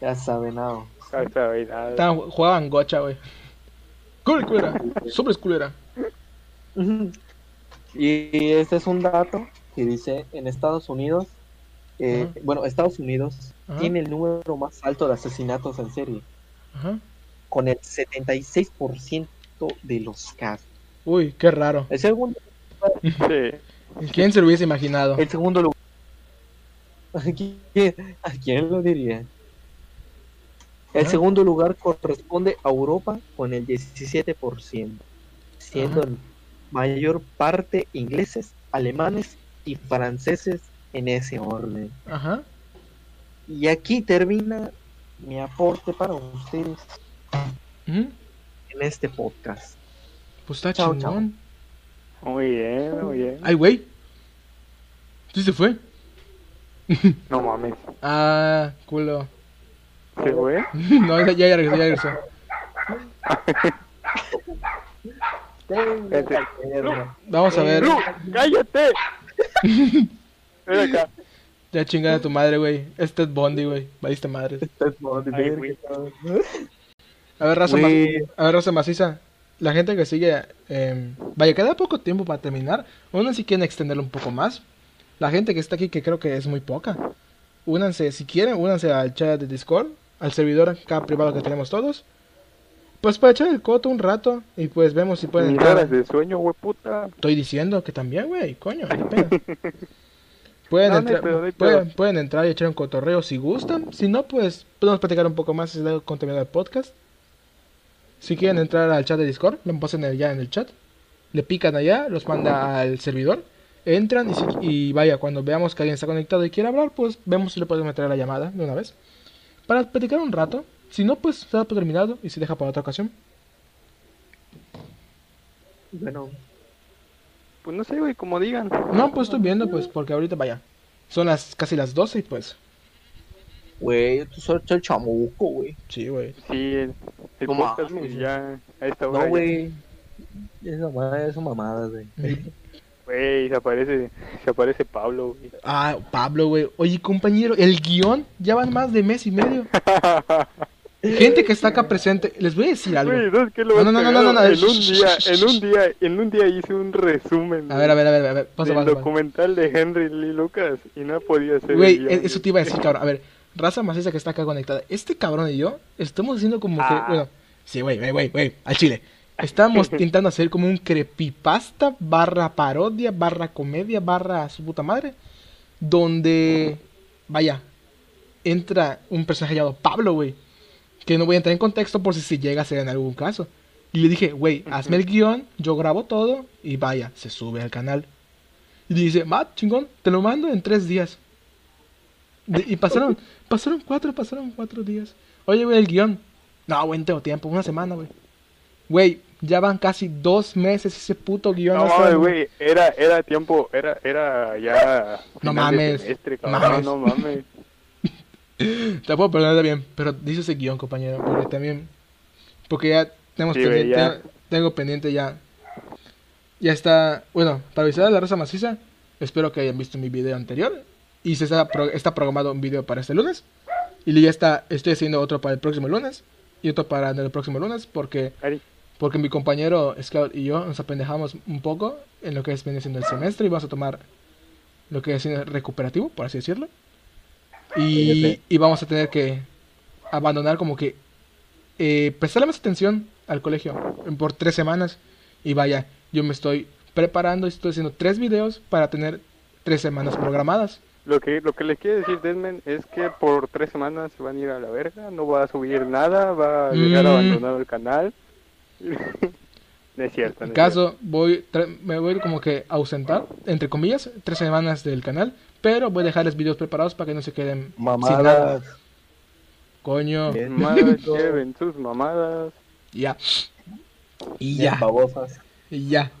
Ya sabe nada. Casa Venada. Estaban- Jugaban gocha, güey. Cul- culera. Sobres culera. Y este es un dato que dice en Estados Unidos, eh, bueno, Estados Unidos tiene el número más alto de asesinatos en serie, Ajá. con el 76% de los casos. Uy, qué raro. El segundo, Sí. ¿Quién se lo hubiese imaginado? el segundo lugar. ¿A quién, a quién lo diría? El Ajá. segundo lugar corresponde a Europa con el 17%, siendo en mayor parte ingleses, alemanes y franceses en ese orden. Ajá. Y aquí termina mi aporte para ustedes en este podcast. Pues está Chao, chingón. Muy bien, muy bien. Ay, güey. ¿Sí se fue? <laughs> No mames. Ah, culo. ¿Se fue? <laughs> No, ya, ya regresó, ya regresó. Vamos a ver. ¡Cállate! <laughs> Ven acá. Ya chingada tu madre, güey. Es Ted Bundy, güey. Valiste madre. Ay, güey. A ver, raza, ma- a ver, raza maciza. La gente que sigue, eh, vaya, queda poco tiempo para terminar. Unan si quieren extenderlo un poco más. La gente que está aquí, que creo que es muy poca. Únanse, si quieren, únanse al chat de Discord, al servidor acá privado que tenemos todos. Pues para echar el coto un rato y pues vemos si pueden entrar. de sueño, güey, puta. Estoy diciendo que también, güey, coño, qué pena. <laughs> Pueden, No, entrar, no pueden, entrar y echar un cotorreo si gustan. Si no, pues podemos platicar un poco más si da contenido del podcast. Si quieren entrar al chat de Discord, lo pasen el- ya en el chat. Le pican allá, los manda al servidor. Entran y, si- y vaya, cuando veamos que alguien está conectado y quiere hablar, pues vemos si le podemos meter a la llamada de una vez. Para platicar un rato. Si no, pues se da por terminado y se deja para otra ocasión. Bueno, Pues no sé, güey, como digan. No, pues estoy viendo, pues, porque ahorita vaya. Son las casi las 12 y pues. Güey, tú sos el chamuco, güey. Sí, güey. Sí, el, el No podcast mames. pues, ya a esta hora. No, güey. Esa madre es mamada, güey. <laughs> Güey, se aparece, se aparece Pablo, güey. Ah, Pablo, güey. Oye, compañero, el guion ya van más de mes y medio. <laughs> Gente que está acá presente, les voy a decir algo. Güey, ¿sabes qué es lo No, no, no, no, no, cagado? no, En un día, en un día, en un día hice un resumen. A ver, a ver, a ver, a ver. Pasa, del pasa, pasa. documental de Henry Lee Lucas y no podía ser. Güey, e- eso te iba a decir, cabrón. A ver, raza maciza que está acá conectada. Este cabrón y yo estamos haciendo como que. Ah. Bueno, sí, güey, güey, güey, güey, al chile. Estamos <laughs> intentando hacer como un creepypasta barra parodia barra comedia barra su puta madre. Donde, vaya, entra un personaje llamado Pablo, güey. Que no voy a entrar en contexto por si se llega a ser en algún caso. Y le dije, güey, hazme el guion, yo grabo todo y vaya, se sube al canal. Y dice, va, chingón, te lo mando en tres días. De- y pasaron, <laughs> pasaron cuatro, pasaron cuatro días. Oye, güey, el guion. No, güey, no tengo tiempo, una semana, güey. Güey, ya van casi dos meses ese puto guion. No mames, güey, era, era tiempo, era, era ya. No mames, semestre, mames. No mames. <laughs> Te puedo perdonar bien, pero dice ese guion, compañero, porque también... Porque ya tenemos Sí, pendiente, ya. tengo pendiente ya... Ya está, bueno, para avisar a la raza maciza, espero que hayan visto mi video anterior. Y se está, pro- está programado un video para este lunes. Y ya está, estoy haciendo otro para el próximo lunes. Y otro para el próximo lunes, porque Porque mi compañero Scout y yo nos apendejamos un poco en lo que es viene siendo el semestre y vamos a tomar lo que es recuperativo, por así decirlo. Y, y vamos a tener que abandonar como que eh, prestarle más atención al colegio por tres semanas. Y vaya, yo me estoy preparando y estoy haciendo tres videos para tener tres semanas programadas. Lo que, lo que les quiere decir Desmen es que por tres semanas se van a ir a la verga, no va a subir nada, va a llegar Mm. abandonado el canal. <laughs> no es cierto. no En es caso, voy, tra- me voy como que ausentar, entre comillas, tres semanas del canal, pero voy a dejarles videos preparados para que no se queden sin nada. Mamadas. Coño, Bien. <laughs> cierto. Mamadas, lleven sus mamadas. ya. Y Bien ya, babosas. y ya.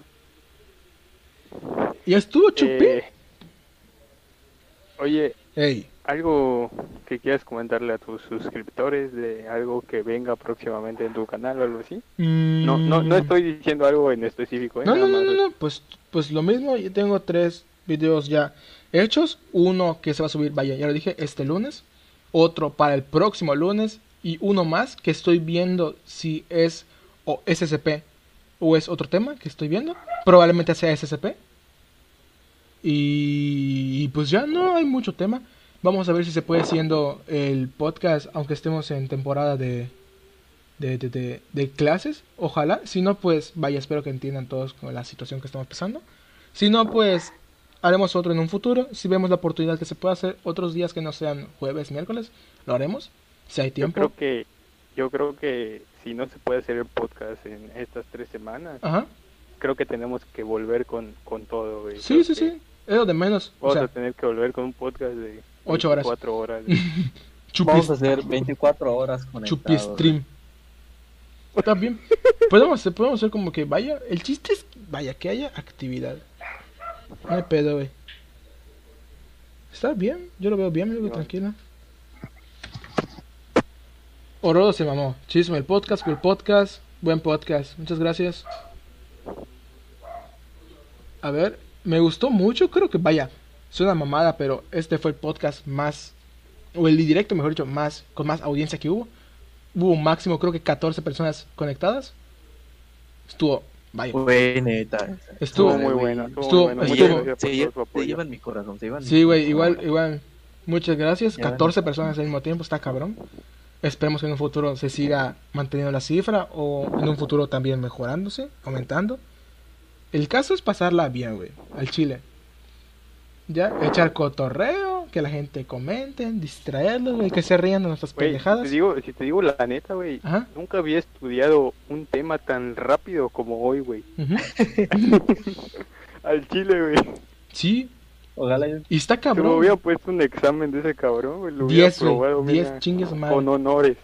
Ya estuvo, chupi. Eh, oye, Ey, algo que quieras comentarle a tus suscriptores de algo que venga próximamente en tu canal o algo así. No, no, no mm, estoy diciendo algo en específico. ¿eh? No, no, no, no, no, pues, pues lo mismo, yo tengo tres videos ya hechos, uno que se va a subir, vaya, ya lo dije, este lunes, otro para el próximo lunes y uno más que estoy viendo si es o SCP o es otro tema que estoy viendo, probablemente sea SCP. Y, y pues ya no hay mucho tema. Vamos a ver si se puede siendo el podcast, aunque estemos en temporada de, de, de, de- de clases. Ojalá. Si no, pues vaya, espero que entiendan todos con la situación que estamos pasando. Si no, pues haremos otro en un futuro. Si vemos la oportunidad que se pueda hacer otros días que no sean jueves, miércoles, lo haremos. Si hay Yo tiempo. creo que yo creo que si no se puede hacer el podcast en estas tres semanas, Ajá. creo que tenemos que volver con, con todo. güey. Sí, Creo sí, que sí. Es lo de menos. O Vamos sea, a tener que volver con un podcast de Ocho horas. 24 horas. <laughs> chupi, Vamos a hacer 24 horas chupi conectados. stream. Está bien. Podemos hacer, podemos hacer como que vaya. El chiste es, vaya, que haya actividad. No hay pedo, güey. Está bien, yo lo veo bien, lo veo No. tranquilo. Orodo se mamó. Chisme, el podcast, el podcast. Buen podcast. Muchas gracias. A ver, me gustó mucho. Creo que vaya, suena mamada, pero este fue el podcast más. O el directo, mejor dicho, más con más audiencia que hubo. Hubo un máximo, creo que 14 personas conectadas. Estuvo, vaya. Güey, neta. Estuvo muy bueno. Estuvo, Estuvo- muy bueno. estuvo- Muchas gracias por Se, llevan mi corazón, se llevan Sí, güey, igual, igual. Muchas gracias. Ya, 14 personas al mismo tiempo, está cabrón. Esperemos que en un futuro se siga manteniendo la cifra o en un futuro también mejorándose, aumentando. El caso es pasarla bien, güey, al chile. Ya, echar cotorreo, que la gente comente, distraerlos, güey, que se rían de nuestras si pendejadas. te digo, si te digo la neta, güey, nunca había estudiado un tema tan rápido como hoy, güey. <laughs> Al chile, güey. Sí, Ojalá yo- y está Si me cabrón. hubiera puesto un examen de ese cabrón, güey. Lo hubiera 10, güey, probado, 10 mira, chingues madre. con honores.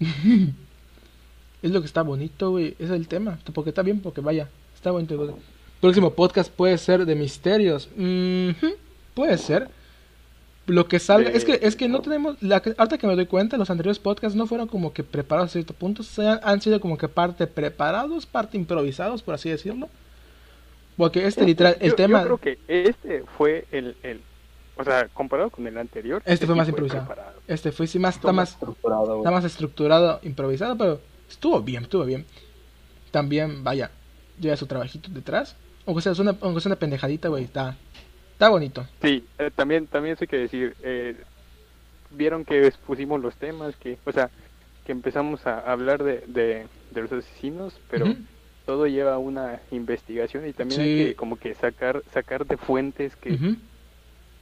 <laughs> Es lo que está bonito, güey. Es el tema. Porque está bien, porque vaya. Está bonito. Próximo podcast puede ser de misterios. Ujú, Puede ser. Lo que salga. De- Es que, es que no tenemos. La, ahorita que me doy cuenta, los anteriores podcasts no fueron como que preparados a cierto punto. Han, han sido como que parte preparados, parte improvisados, por así decirlo. Porque este literal, el Yo- tema. Yo creo que este fue el, el. O sea, comparado con el anterior. Este fue sí más improvisado. preparado. Este fue sí más, está más, estructurado. Está más estructurado, improvisado, pero estuvo bien, estuvo bien. También, vaya, lleva su trabajito detrás. Aunque sea una, aunque sea una pendejadita, güey, está, está bonito. Sí, eh, también, también eso hay que decir. eh, Vieron que pusimos los temas, que, o sea, que empezamos a hablar de, de, de los asesinos, pero todo lleva una investigación y también Sí. hay que como que sacar sacar de fuentes que,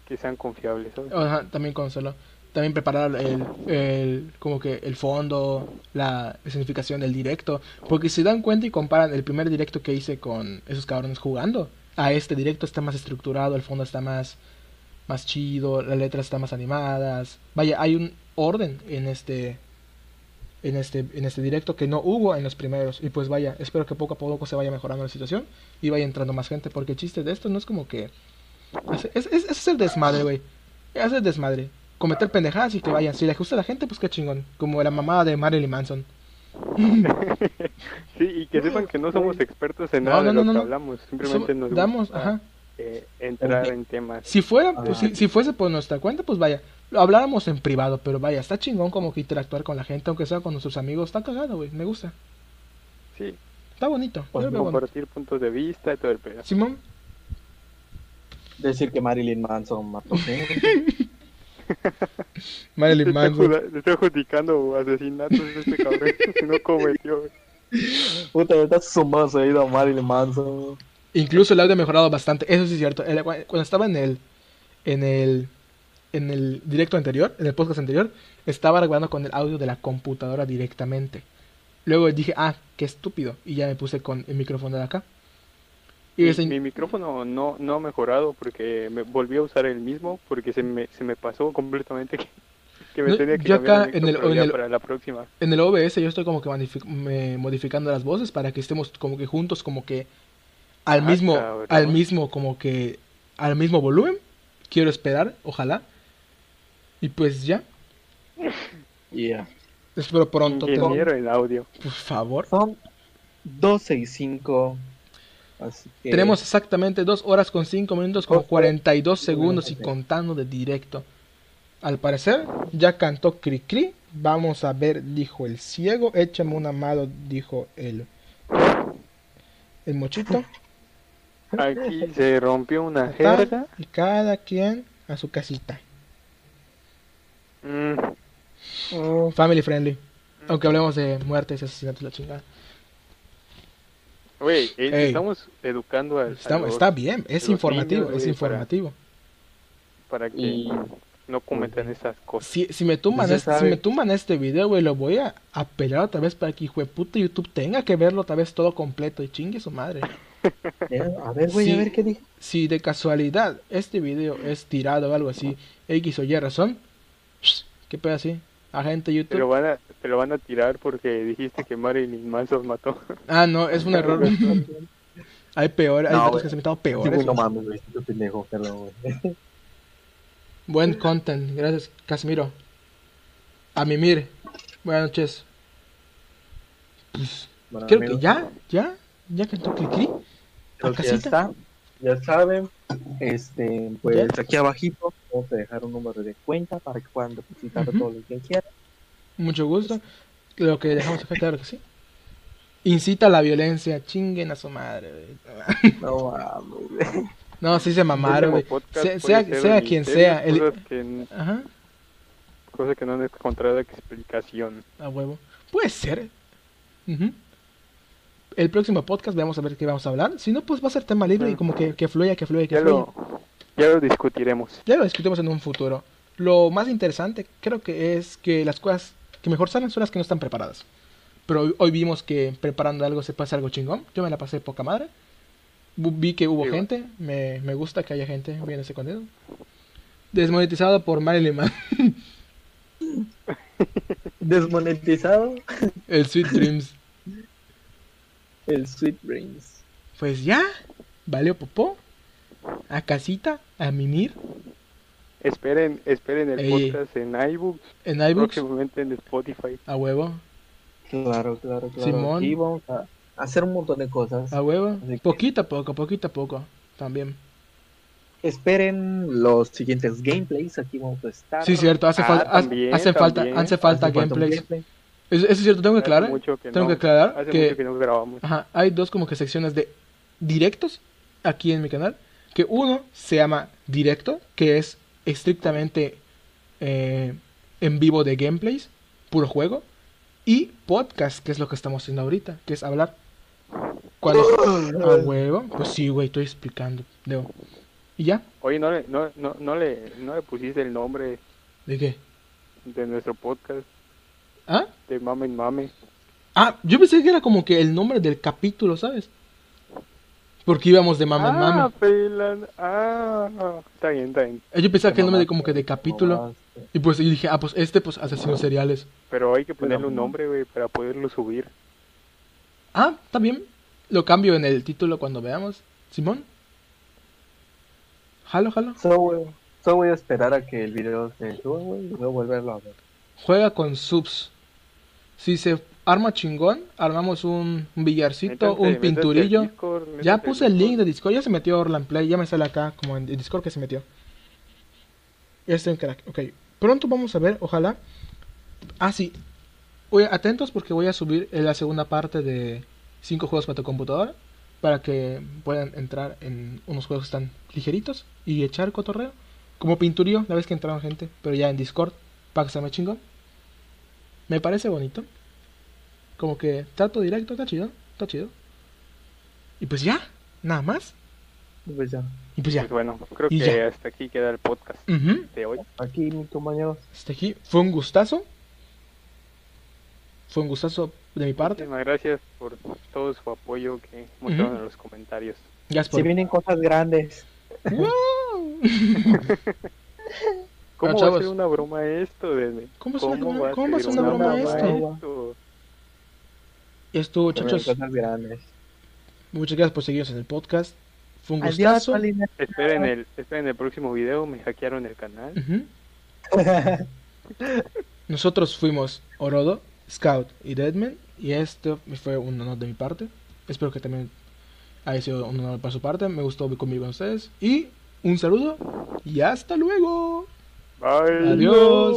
que sean confiables. ¿sabes? Ajá, también consuelo. También preparar el, el, como que el fondo, la escenificación del directo. Porque si dan cuenta y comparan el primer directo que hice con esos cabrones jugando, a este directo está más estructurado, el fondo está más, más chido, las letras están más animadas. Vaya, hay un orden en este, en este, en este directo que no hubo en los primeros. Y pues vaya, espero que poco a poco se vaya mejorando la situación y vaya entrando más gente. Porque el chiste de esto no es como que es, es, es hacer desmadre, güey. Es hacer desmadre. Cometer pendejadas y que vayan. Si le gusta a la gente, pues qué chingón. Como la mamada de Marilyn Manson. <laughs> Sí, y que sepan que no somos expertos en No, nada no, de no, lo no, que hablamos. Simplemente Som- nos damos, gusta ajá. eh, entrar en temas. Si fuera, pues, si, si fuese por nuestra cuenta, pues vaya. Lo habláramos en privado, pero vaya, está chingón como que interactuar con la gente, aunque sea con nuestros amigos. Está cagado, güey. Me gusta. Sí, Está bonito. Pues, bonito. compartir puntos de vista y todo el pedo. Simón, Decir que Marilyn Manson mató. <laughs> <laughs> Marilyn Manson. le está adjudicando asesinatos a este cabrón que no cometió. güey. Puta, me está sumando su oído a Marilyn Manson. Incluso el audio ha mejorado bastante, eso sí es cierto. El- Cuando estaba en el en el en el directo anterior, en el podcast anterior, estaba grabando con el audio de la computadora directamente. Luego dije, "Ah, qué estúpido" y ya me puse con el micrófono de acá. Y Mi, mi micrófono no, no ha mejorado porque me volví a usar el mismo porque se me, se me pasó completamente que, que me No, tenía que yo cambiar acá de en el- en ya el- para la próxima. en el OBS yo estoy como que me- modificando las voces para que estemos como que juntos, como que al Ah, mismo, cabrón. al mismo, como que al mismo volumen. Quiero esperar, ojalá. Y pues ya, <laughs> Yeah. espero pronto Ingeniero en audio. por favor. Son 12 y 5. Así que. Tenemos exactamente 2 horas con 5 minutos, horas. 42 segundos y contando de directo. Al parecer, ya cantó Cri Cri. Vamos a ver, dijo el ciego. Échame una mano, dijo el, el mochito. Aquí se rompió una jerga. y cada quien a su casita. Mm, Oh, Family friendly. Aunque hablemos de muertes y asesinatos, la chingada. Güey, eh, estamos educando a, a Está, los- está bien, es informativo, niños, es informativo. para que Y- no cometan esas cosas. Si, si me tumban este, si me tumban este video, güey, lo voy a apelar otra vez para que hijo de puta YouTube tenga que verlo otra vez todo completo y chingue su madre. <laughs> eh, a ver, güey, Sí. a ver qué dije. Si de casualidad este video es tirado o algo así, X o Y razón, ¿qué pedo así? Agente Te lo YouTube. van a, te lo van a tirar porque dijiste que Marilyn Manson mató. Ah, no, es un error. <laughs> hay peor, hay No, otros que se han metido Sí, peores. no mames, güey, pendejo, perdón, güey. <laughs> Buen content, gracias, Casimiro. A mimir. Buenas noches. Pues, Bueno, creo que ya, ya, ya cantó Cricri. creo ¿A que ya casita? está. Ya saben, este, pues ¿Ya? aquí abajito vamos a dejar un número de cuenta para que puedan depositar todo lo que quieran. Mucho gusto. Lo que dejamos acá, claro que sí. Incita a la violencia, chinguen a su madre. güey. No mames, güey. No, sí se mamaron, güey. Sea, quien sea, el... Cosas que, Ajá, cosas que no han encontrado explicación. a huevo. Puede ser. El próximo podcast vamos a ver qué vamos a hablar. Si no, pues va a ser tema libre y como que, que fluya, que fluya, que Ya fluya. lo, ya lo discutiremos. Ya lo discutimos en un futuro. Lo más interesante creo que es que las cosas que mejor salen son las que no están preparadas. Pero hoy, vimos que preparando algo se pasa algo chingón. Yo me la pasé poca madre. Vi que hubo Igual. gente. Me, me gusta que haya gente viendo ese contenido. Desmonetizado por Marilyn Man. <laughs> Desmonetizado El Sweet Dreams. el Sweet Brains. Pues ya. Valió popó. A casita. A mimir. Esperen, esperen el Ey. podcast en iBooks, En iBooks. próximamente en Spotify. A huevo. Claro, claro, claro. Simón. Aquí vamos a hacer un montón de cosas. A huevo. Que- Poquito a poco, poquito a poco. También. Esperen los siguientes gameplays. Aquí vamos a estar. Sí, cierto. Hace Ah, falta. hace- también, hace falta. también. Hace falta Hace falta un gameplays. gameplay. Eso, es cierto, tengo que aclarar. mucho que Tengo no- que aclarar Hace que, mucho que no grabamos. ajá, hay dos como que secciones de directos aquí en mi canal. Que uno se llama directo, que es estrictamente eh, en vivo de gameplays, puro juego. Y podcast, que es lo que estamos haciendo ahorita, que es hablar. Cuando... <coughs> A huevo. Pues sí, güey, estoy explicando. Leo. ¿Y ya? Oye, no le, no, no, no, le, no le pusiste el nombre ¿De qué? de nuestro podcast ¿Ah? de Mame en Mame. Ah, yo pensé que era como que el nombre del capítulo, ¿sabes? Porque íbamos de mame en ah, mame. pelan. Ah, está bien, está bien. Eh, Yo pensaba que el nombre de como que de capítulo. Y pues y dije, ah, pues este, pues asesinos seriales. Pero hay que ponerle un nombre, güey, para poderlo subir. Ah, está bien. Lo cambio en el título cuando veamos. Simón. Jalo, jalo. Solo voy, solo voy a esperar a que el video se suba, güey, y luego volverlo a ver. Juega con subs. Si se arma chingón, armamos un, un billarcito, un pinturillo. Discord, Ya puse el link de Discord, ya se metió Orlan Play, ya me sale acá como en el Discord que se metió. Estoy en crack, ok. Pronto vamos a ver, ojalá. Ah, sí. Oye, atentos porque voy a subir la segunda parte de 5 juegos para tu computadora. Para que puedan entrar en unos juegos que están ligeritos y echar cotorreo. como pinturío, la vez que entraron gente, pero ya en Discord, para que se me chingón. Me parece bonito. Como que trato directo, está chido, está chido. Y pues ya, nada más. Pues ya. Y pues ya. Pues bueno, creo Y que ya. hasta aquí queda el podcast Ujú. de hoy. Aquí, mis compañeros. Hasta aquí. Fue un gustazo. Fue un gustazo de mi parte. Muchísimas gracias por todo su apoyo que mostraron Ujú. en los comentarios. Gracias Se por... vienen cosas grandes. ¡Wow! <laughs> ¿Cómo Bueno, va a ser una broma esto, Dene? ¿Cómo a cómo va a ser ser una broma esto? Y esto, muchachos. cosas grandes. Muchas gracias por seguirnos en el podcast. Fue un Adiós, gustazo. Paulina. Esperen el, esperen el próximo video, me hackearon el canal. <laughs> Nosotros fuimos Orodo, Scout y Deadman. Y esto fue un honor de mi parte. Espero que también haya sido un honor para su parte. Me gustó convivir con ustedes. Y un saludo y hasta luego. Bye. Adiós.